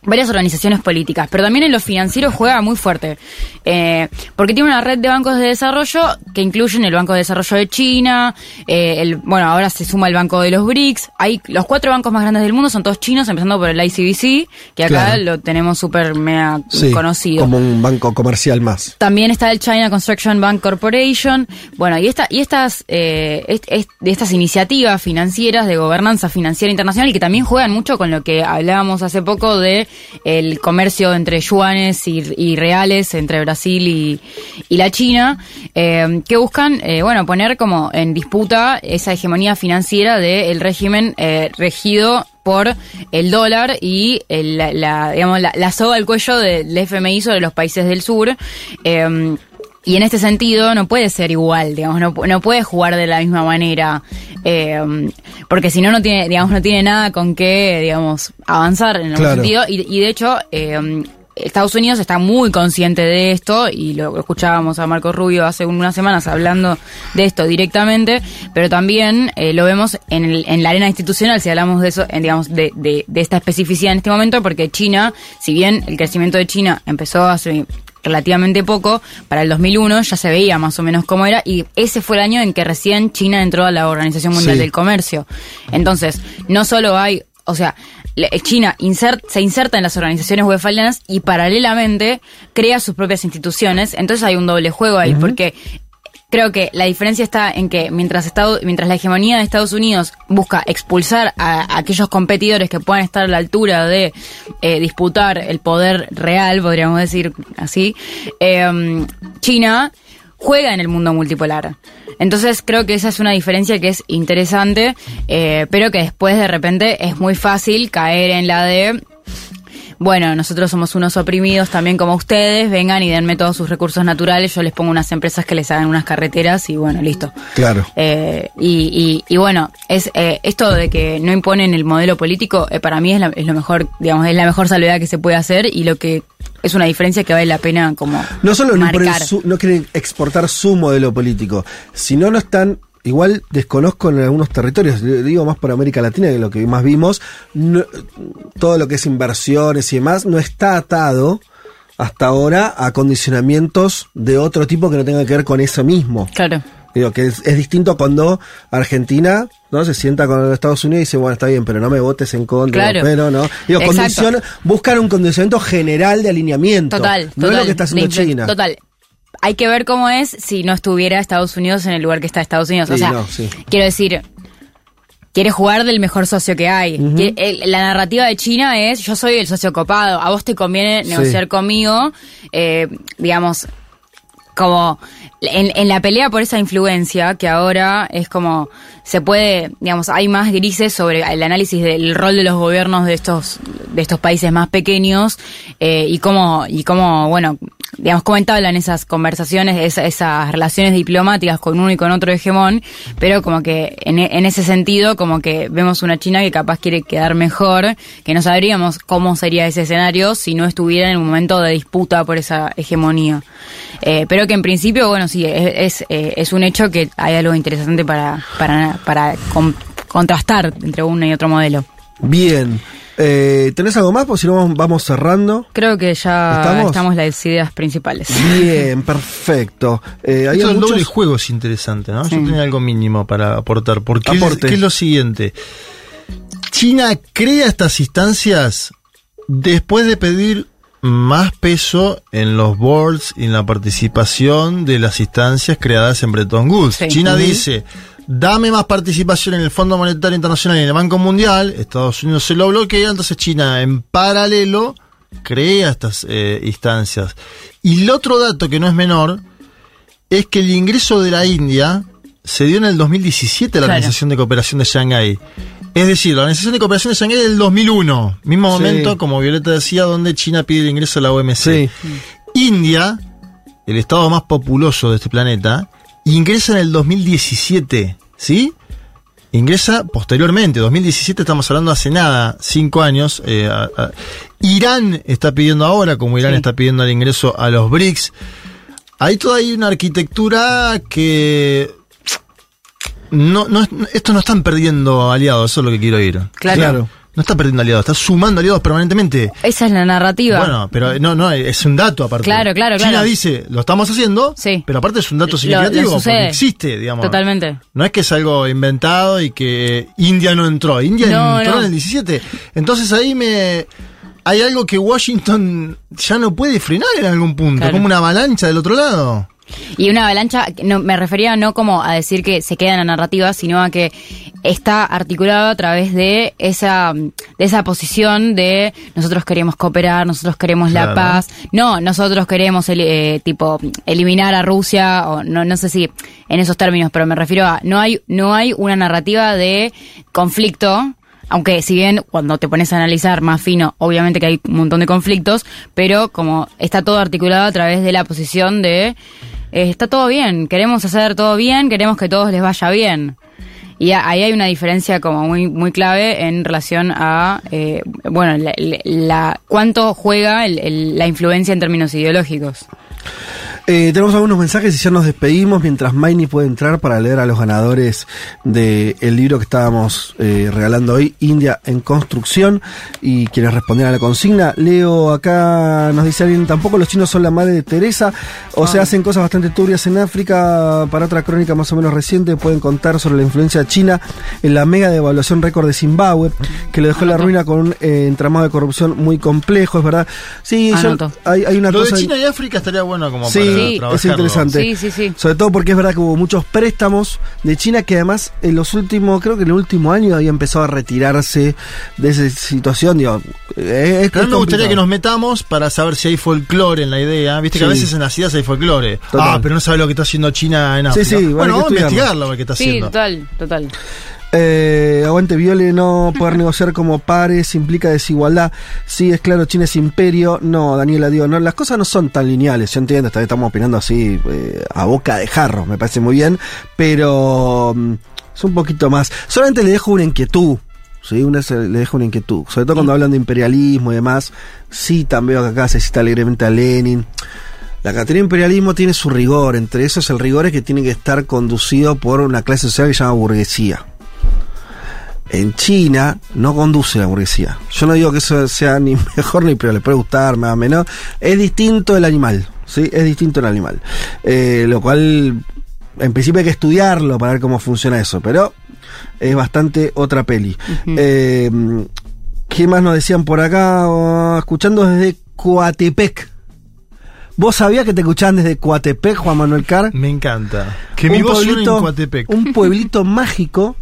varias organizaciones políticas, pero también en lo financiero juega muy fuerte, eh, porque tiene una red de bancos de desarrollo que incluyen el Banco de Desarrollo de China, eh, el, bueno, ahora se suma el Banco de los BRICS, hay los cuatro bancos más grandes del mundo son todos chinos, empezando por el ICBC, que acá Claro. lo tenemos súper mega sí, conocido. Como un banco comercial más. También está el China Construction Bank Corporation. Bueno, y, esta, y estas, eh, est- est- de estas iniciativas financieras de gobernanza financiera internacional que también juegan mucho con lo que hablábamos hace poco de el comercio entre yuanes y, reales entre Brasil y, y la China, eh, que buscan, eh, bueno, poner como en disputa esa hegemonía financiera del régimen eh, regido por el dólar y el- la, la, digamos, la, la soga al cuello del FMI sobre los países del sur. Eh, y en este sentido no puede ser igual, digamos, no, no puede jugar de la misma manera, eh, porque si no, no tiene, digamos, no tiene nada con qué, digamos, avanzar en algún Claro. sentido. Y, y de hecho, eh, Estados Unidos está muy consciente de esto y lo escuchábamos a Marco Rubio hace unas semanas hablando de esto directamente, pero también eh, lo vemos en, el- en la arena institucional, si hablamos de eso, en, digamos, de, de- de esta especificidad en este momento, porque China, si bien el crecimiento de China empezó hace relativamente poco, para el 2001 ya se veía más o menos cómo era y ese fue el año en que recién China entró a la Organización Mundial Sí. del Comercio. Entonces, no solo hay, o sea, China insert- se inserta en las organizaciones westfalianas y paralelamente crea sus propias instituciones, entonces hay un doble juego ahí, porque Creo que la diferencia está en que mientras, Estado, mientras la hegemonía de Estados Unidos busca expulsar a, aquellos competidores que puedan estar a la altura de eh, disputar el poder real, podríamos decir así, eh, China juega en el mundo multipolar. Entonces creo que esa es una diferencia que es interesante, eh, pero que después de repente es muy fácil caer en la de bueno, nosotros somos unos oprimidos también como ustedes, vengan y denme todos sus recursos naturales, yo les pongo unas empresas que les hagan unas carreteras y bueno, listo. Claro. Eh, y, y, y bueno, es eh, esto de que no imponen el modelo político, eh, para mí es, la- es lo mejor, digamos, es la mejor salvedad que se puede hacer y lo que es una diferencia que vale la pena como No solo no, marcar. quieren exportar su modelo político, sino no están. Igual desconozco en algunos territorios, digo más por América Latina, que lo que más vimos, no- todo lo que es inversiones y demás, no está atado hasta ahora a condicionamientos de otro tipo que no tengan que ver con eso mismo. Claro. Digo, que es, es distinto cuando Argentina no se sienta con los Estados Unidos y dice, bueno, está bien, pero no me votes en contra, Claro. pero no. Digo, Exacto. buscan un condicionamiento general de alineamiento. Total, No total. es lo que está haciendo China. Total. Hay que ver cómo es si no estuviera Estados Unidos en el lugar que está Estados Unidos. o Sí, sea, no, sí. quiero decir, quiere jugar del mejor socio que hay. El- la narrativa de China es, yo soy el socio copado, a vos te conviene Sí. negociar conmigo, eh, digamos, como en, en la pelea por esa influencia, que ahora es como se puede, digamos, hay más grises sobre el análisis del rol de los gobiernos de estos de estos países más pequeños eh, y cómo y cómo bueno, digamos, cómo entablan esas conversaciones, esa- esas relaciones diplomáticas con uno y con otro hegemón, pero como que en, en ese sentido, como que vemos una China que capaz quiere quedar mejor, que no sabríamos cómo sería ese escenario si no estuviera en un momento de disputa por esa hegemonía. Eh, pero que en principio, bueno, sí, eh, es un hecho que hay algo interesante para, para, para con- contrastar entre uno y otro modelo. Bien. Eh, ¿Tenés algo más? Pues si no, vamos- cerrando. Creo que ya ¿Estamos? estamos, las ideas principales. Bien, perfecto. Eh, había Eso del doble muchos- juego es interesante, ¿no? Sí. Yo tenía algo mínimo para aportar. Porque es, Aporte. que es lo siguiente. China crea estas instancias después de pedir más peso en los boards y en la participación de las instancias creadas en Bretton Woods. Sí. China dice, dame más participación en el Fondo Monetario Internacional y en el Banco Mundial, Estados Unidos se lo bloquea, entonces China en paralelo crea estas eh, instancias. Y el otro dato que no es menor es que el ingreso de la India se dio en el 2017 a la Claro. Organización de Cooperación de Shanghái. Es decir, la Organización de Cooperación de Shanghái del 2001, mismo Sí. momento, como Violeta decía, donde China pide el ingreso a la OMC. India, el estado más populoso de este planeta, ingresa en el 2017, ¿sí? Ingresa posteriormente, 2017 estamos hablando hace nada, cinco años. eh, a- a- Irán está pidiendo ahora, como Irán Sí. está pidiendo el ingreso a los BRICS. Hay toda ahí una arquitectura que no, no, es- esto no están perdiendo aliados, eso es lo que quiero oír. Claro. No está perdiendo aliados, está sumando aliados permanentemente. Esa es la narrativa. Bueno, pero no, no, es un dato aparte. Claro, claro, China claro. dice, lo estamos haciendo, pero aparte es un dato significativo porque existe, digamos. Totalmente. No es que es algo inventado y que India no entró. India No, entró no. en el 17. Entonces ahí me... Hay algo que Washington ya no puede frenar en algún punto, Claro. como una avalancha del otro lado. Y una avalancha, no, me refería no como a decir que se queda en la narrativa, sino a que está articulado a través de esa, de esa posición de nosotros queremos cooperar, nosotros queremos la paz. No, nosotros queremos el- eh, tipo eliminar a Rusia, o no, no sé si en esos términos, pero me refiero a no hay, no hay una narrativa de conflicto. Aunque si bien cuando te pones a analizar más fino, obviamente que hay un montón de conflictos, pero como está todo articulado a través de la posición de eh, está todo bien, queremos hacer todo bien, queremos que todos les vaya bien. Y ahí hay una diferencia como muy muy clave en relación a, eh, bueno, la- la- cuánto juega el- el- la influencia en términos ideológicos. Eh, tenemos algunos mensajes y ya nos despedimos mientras Maini puede entrar para leer a los ganadores del libro que estábamos eh, regalando hoy, India en Construcción, y quienes respondieron a la consigna. Leo acá, nos dice alguien, tampoco los chinos son la madre de Teresa, o se hacen cosas bastante turbias en África. Para otra crónica más o menos reciente pueden contar sobre la influencia china en la mega devaluación récord de Zimbabue, que lo dejó en la ruina con un eh, entramado de corrupción muy complejo, es verdad. Sí, yo- hay, hay una Lo cosa... de China y África estaría bueno como Sí, para es trabajarlo. interesante. Sí, sí, sí. Sobre todo porque es verdad que hubo muchos préstamos de China que además en los últimos, creo que en el último año había empezado a retirarse de esa situación. Digo, eh, es, Pero a mí me es gustaría que nos metamos para saber si hay folclore en la idea. Viste que a Sí. veces en las ideas hay folclore. Total. Ah, pero no sabe lo que está haciendo China en Sí, África. sí, vale, bueno, que vamos a investigarlo a ver qué está Sí, haciendo. total, total. Eh, aguante Viole, no poder negociar como pares implica desigualdad. Sí, es claro, China es imperio. No, Daniela, digo, no, las cosas no son tan lineales. Yo entiendo, esta vez estamos opinando así eh, a boca de jarro, me parece muy bien, pero mm, es un poquito más. Solamente le dejo una inquietud. Sí, una, se- le dejo una inquietud. Sobre todo cuando hablan de imperialismo y demás. Sí, también veo que acá se cita alegremente a Lenin. La categoría de imperialismo tiene su rigor. Entre esos, el rigor es que tiene que estar conducido por una clase social que se llama burguesía. En China no conduce la burguesía. Yo no digo que eso sea ni mejor ni peor, le puede gustar, más o menos. Es distinto el animal, ¿sí? Es distinto el animal. Eh, lo cual, en principio hay que estudiarlo para ver cómo funciona eso, pero es bastante otra peli. Eh, ¿Qué más nos decían por acá? Oh, escuchando desde Coatepec. ¿Vos sabías que te escuchaban desde Coatepec, Juan Manuel Carr? Me encanta. Que mi voz suene en Coatepec. Un pueblito mágico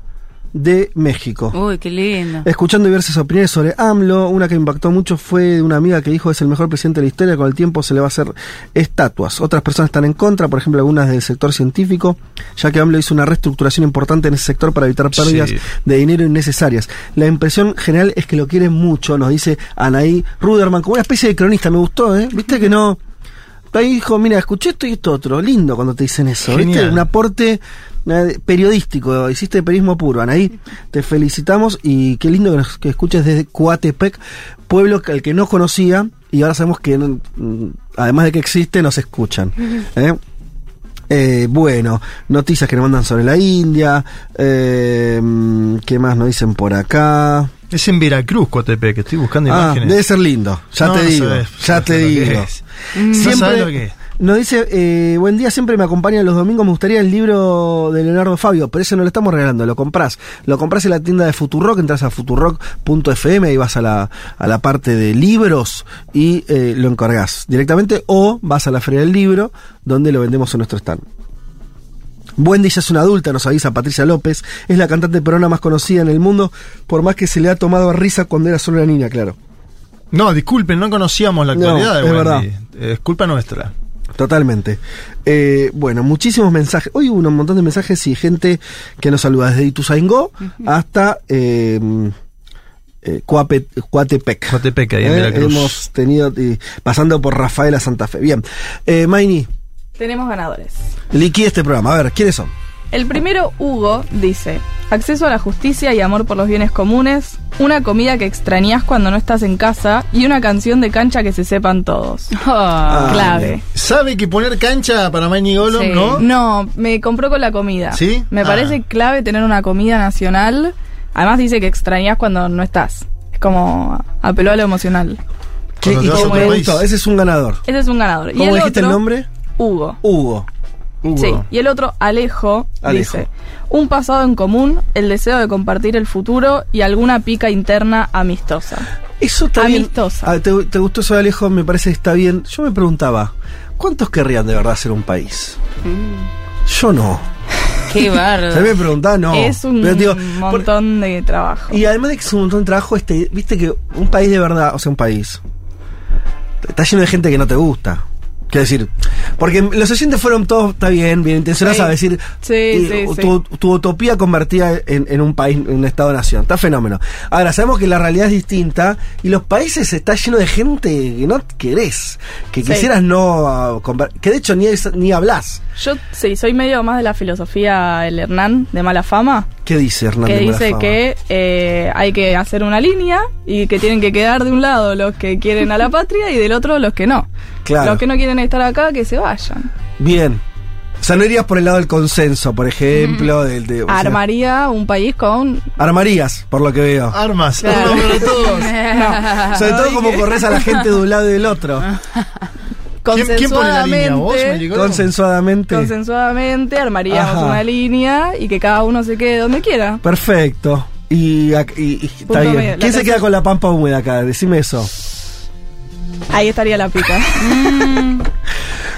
de México. Uy, qué lindo. Escuchando diversas opiniones sobre AMLO, una que impactó mucho fue de una amiga que dijo es el mejor presidente de la historia, con el tiempo se le va a hacer estatuas. Otras personas están en contra, por ejemplo algunas del sector científico, ya que AMLO hizo una reestructuración importante en ese sector para evitar pérdidas Sí. de dinero innecesarias. La impresión general es que lo quieren mucho, nos dice Anaí Ruderman, como una especie de cronista, me gustó, ¿eh? Viste que no... Ahí dijo, mira, escuché esto y esto otro. Lindo cuando te dicen eso, ¿viste? Un aporte eh, periodístico, hiciste periodismo puro, Anaí. Te felicitamos y qué lindo que, nos, que escuches desde Coatepec, pueblo que- al que no conocía y ahora sabemos que, mm, además de que existe, nos escuchan. ¿eh? Eh, bueno, noticias que nos mandan sobre la India. eh, mm, ¿Qué más nos dicen por acá? Es en Veracruz, Coatepec, que estoy buscando Ah, imágenes. debe ser lindo, ya No, te digo, sabes, ya te digo. No sabes lo que es. Nos dice, eh, buen día, siempre me acompaña los domingos, me gustaría el libro de Leonardo Fabio, pero ese no lo estamos regalando, lo comprás. Lo comprás en la tienda de Futurock, entras a futurock.fm, ahí vas a la, a la parte de libros y eh, lo encargás directamente, o vas a la Feria del Libro, donde lo vendemos en nuestro stand. Wendy ya es una adulta, nos avisa Patricia López, es la cantante peruana más conocida en el mundo, por más que se le ha tomado a risa cuando era solo una niña, claro. No, disculpen, no conocíamos la No, actualidad de es Wendy. verdad. Eh, Es culpa nuestra. Totalmente. Eh, bueno, muchísimos mensajes. Hoy hubo un montón de mensajes y gente que nos saluda desde Ituzaingó hasta eh, eh, Coape- Coatepec. Coatepec, ahí en Eh, Veracruz. Hemos tenido, pasando por Rafaela Santa Fe. Bien. Eh, Maini, Tenemos ganadores. liquide este programa. A ver, ¿quiénes son? El primero, Hugo, dice: acceso a la justicia y amor por los bienes comunes, una comida que extrañas cuando no estás en casa y una canción de cancha que se sepan todos. Ah, Clave. ¿Sabe que poner cancha para Manny Golom, Sí. no? No, me compró con la comida. ¿Sí? Me Ah. parece clave tener una comida nacional. Además dice que extrañas cuando no estás. Es como apeló a lo emocional. ¿Qué, y gustó? Ese es un ganador. Ese es un ganador. y ¿Cómo el dijiste el otro, nombre? Hugo. Hugo. Sí, y el otro, Alejo, Alejo. dice, un pasado en común, el deseo de compartir el futuro y alguna pica interna amistosa. Eso está Amistosa. bien. Ah, ¿te, te gustó eso de Alejo? Me parece que está bien. Yo me preguntaba, ¿cuántos querrían de verdad ser un país? Yo no. Qué bárbaro. Se me preguntaba, no. es un Pero digo, montón de trabajo. Y además de que es un montón de trabajo, este, viste que un país de verdad, o sea, un país, está lleno de gente que no te gusta. Quiero decir, porque los oyentes fueron todos, está bien, bien intencionados Sí. a decir Sí, eh, sí, tu, tu utopía convertida en, en un país, en un estado-nación. Está fenómeno. Ahora, sabemos que la realidad es distinta y los países está lleno de gente que no querés, que quisieras no ah, que de hecho ni, ni hablas. Yo sí, soy medio más de la filosofía el Hernán de mala fama, ¿Qué dice Hernández que dice que eh, hay que hacer una línea y que tienen que quedar de un lado los que quieren a la patria y del otro los que no. Claro. Los que no quieren estar acá, que se vayan. Bien. O sea, no irías por el lado del consenso, por ejemplo, del de. sea, Armaría un país con... armarías, por lo que veo. Armas. Claro. Todos. No. Sobre todo como corres a la gente de un lado y del otro. ¿Quién- quién pone la línea? ¿Vos, Consensuadamente- Maricolo? Consensuadamente. Consensuadamente armaríamos Ajá. una línea y que cada uno se quede donde quiera. Perfecto. Y, ac- y- y está bien. medio. La ¿Quién se queda con la pampa húmeda acá? Decime eso. Ahí estaría la pica.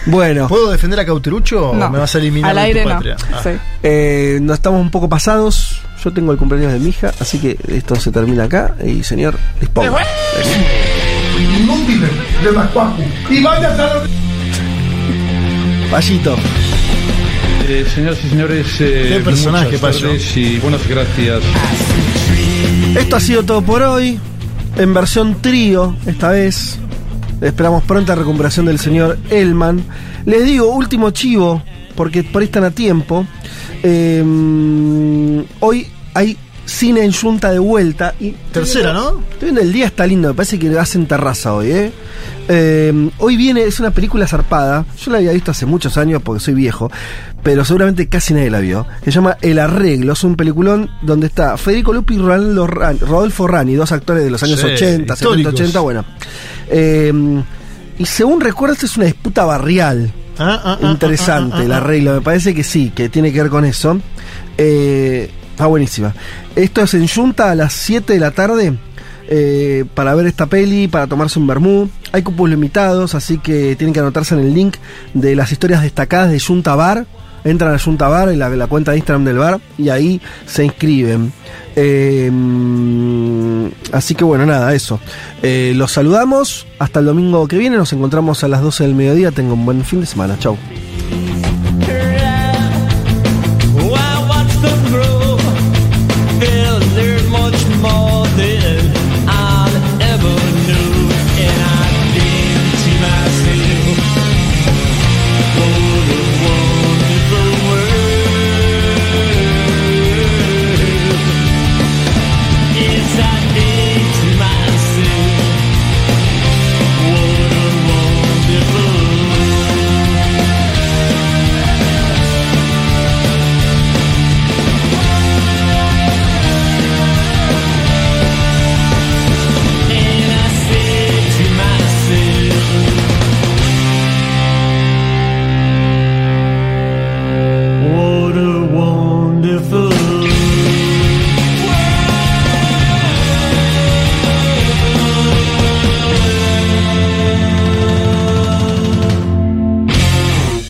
Bueno. ¿Puedo defender a Cauterucho No. o me vas a eliminar Al de aire tu no. patria? Ah. Sí. Eh, no estamos un poco pasados. Yo tengo el cumpleaños de mi hija, así que esto se termina acá. Y señor, disponga. Inútiles de la Cuacu. Y vaya a estar... Payito. Eh, señoras y señores, eh, Qué personaje, Payo. y buenas gracias. Esto ha sido todo por hoy. En versión trío, esta vez. Esperamos pronta recuperación del señor Elman. Les digo, último chivo, porque por ahí están a tiempo. Eh, hoy hay cine en Junta de vuelta. Y Tercera, ¿no? Estoy viendo el día, está lindo. Me parece que hacen terraza hoy, ¿eh? Eh, hoy viene, es una película zarpada. Yo la había visto hace muchos años porque soy viejo, pero seguramente casi nadie la vio. Se llama El Arreglo. Es un peliculón donde está Federico Lupi y Rodolfo Rani, dos actores de los años Sí, 80, 70, históricos. 80. Bueno. Eh, y según recuerdo, esta es una disputa barrial. Ah, ah, ah, Interesante ah, ah, el ah. arreglo, me parece que sí, que tiene que ver con eso. Eh, está buenísima. Esto es en Junta a las 7 de la tarde eh, para ver esta peli, para tomarse un vermú. Hay cupos limitados, así que tienen que anotarse en el link de las historias destacadas de Junta Bar. Entran a Junta Bar, en la, cuenta de Instagram del bar, y ahí se inscriben. Eh, así que bueno, nada, eso. Eh, los saludamos. Hasta el domingo que viene. Nos encontramos a las 12 del mediodía. Tengo un buen fin de semana. Chau.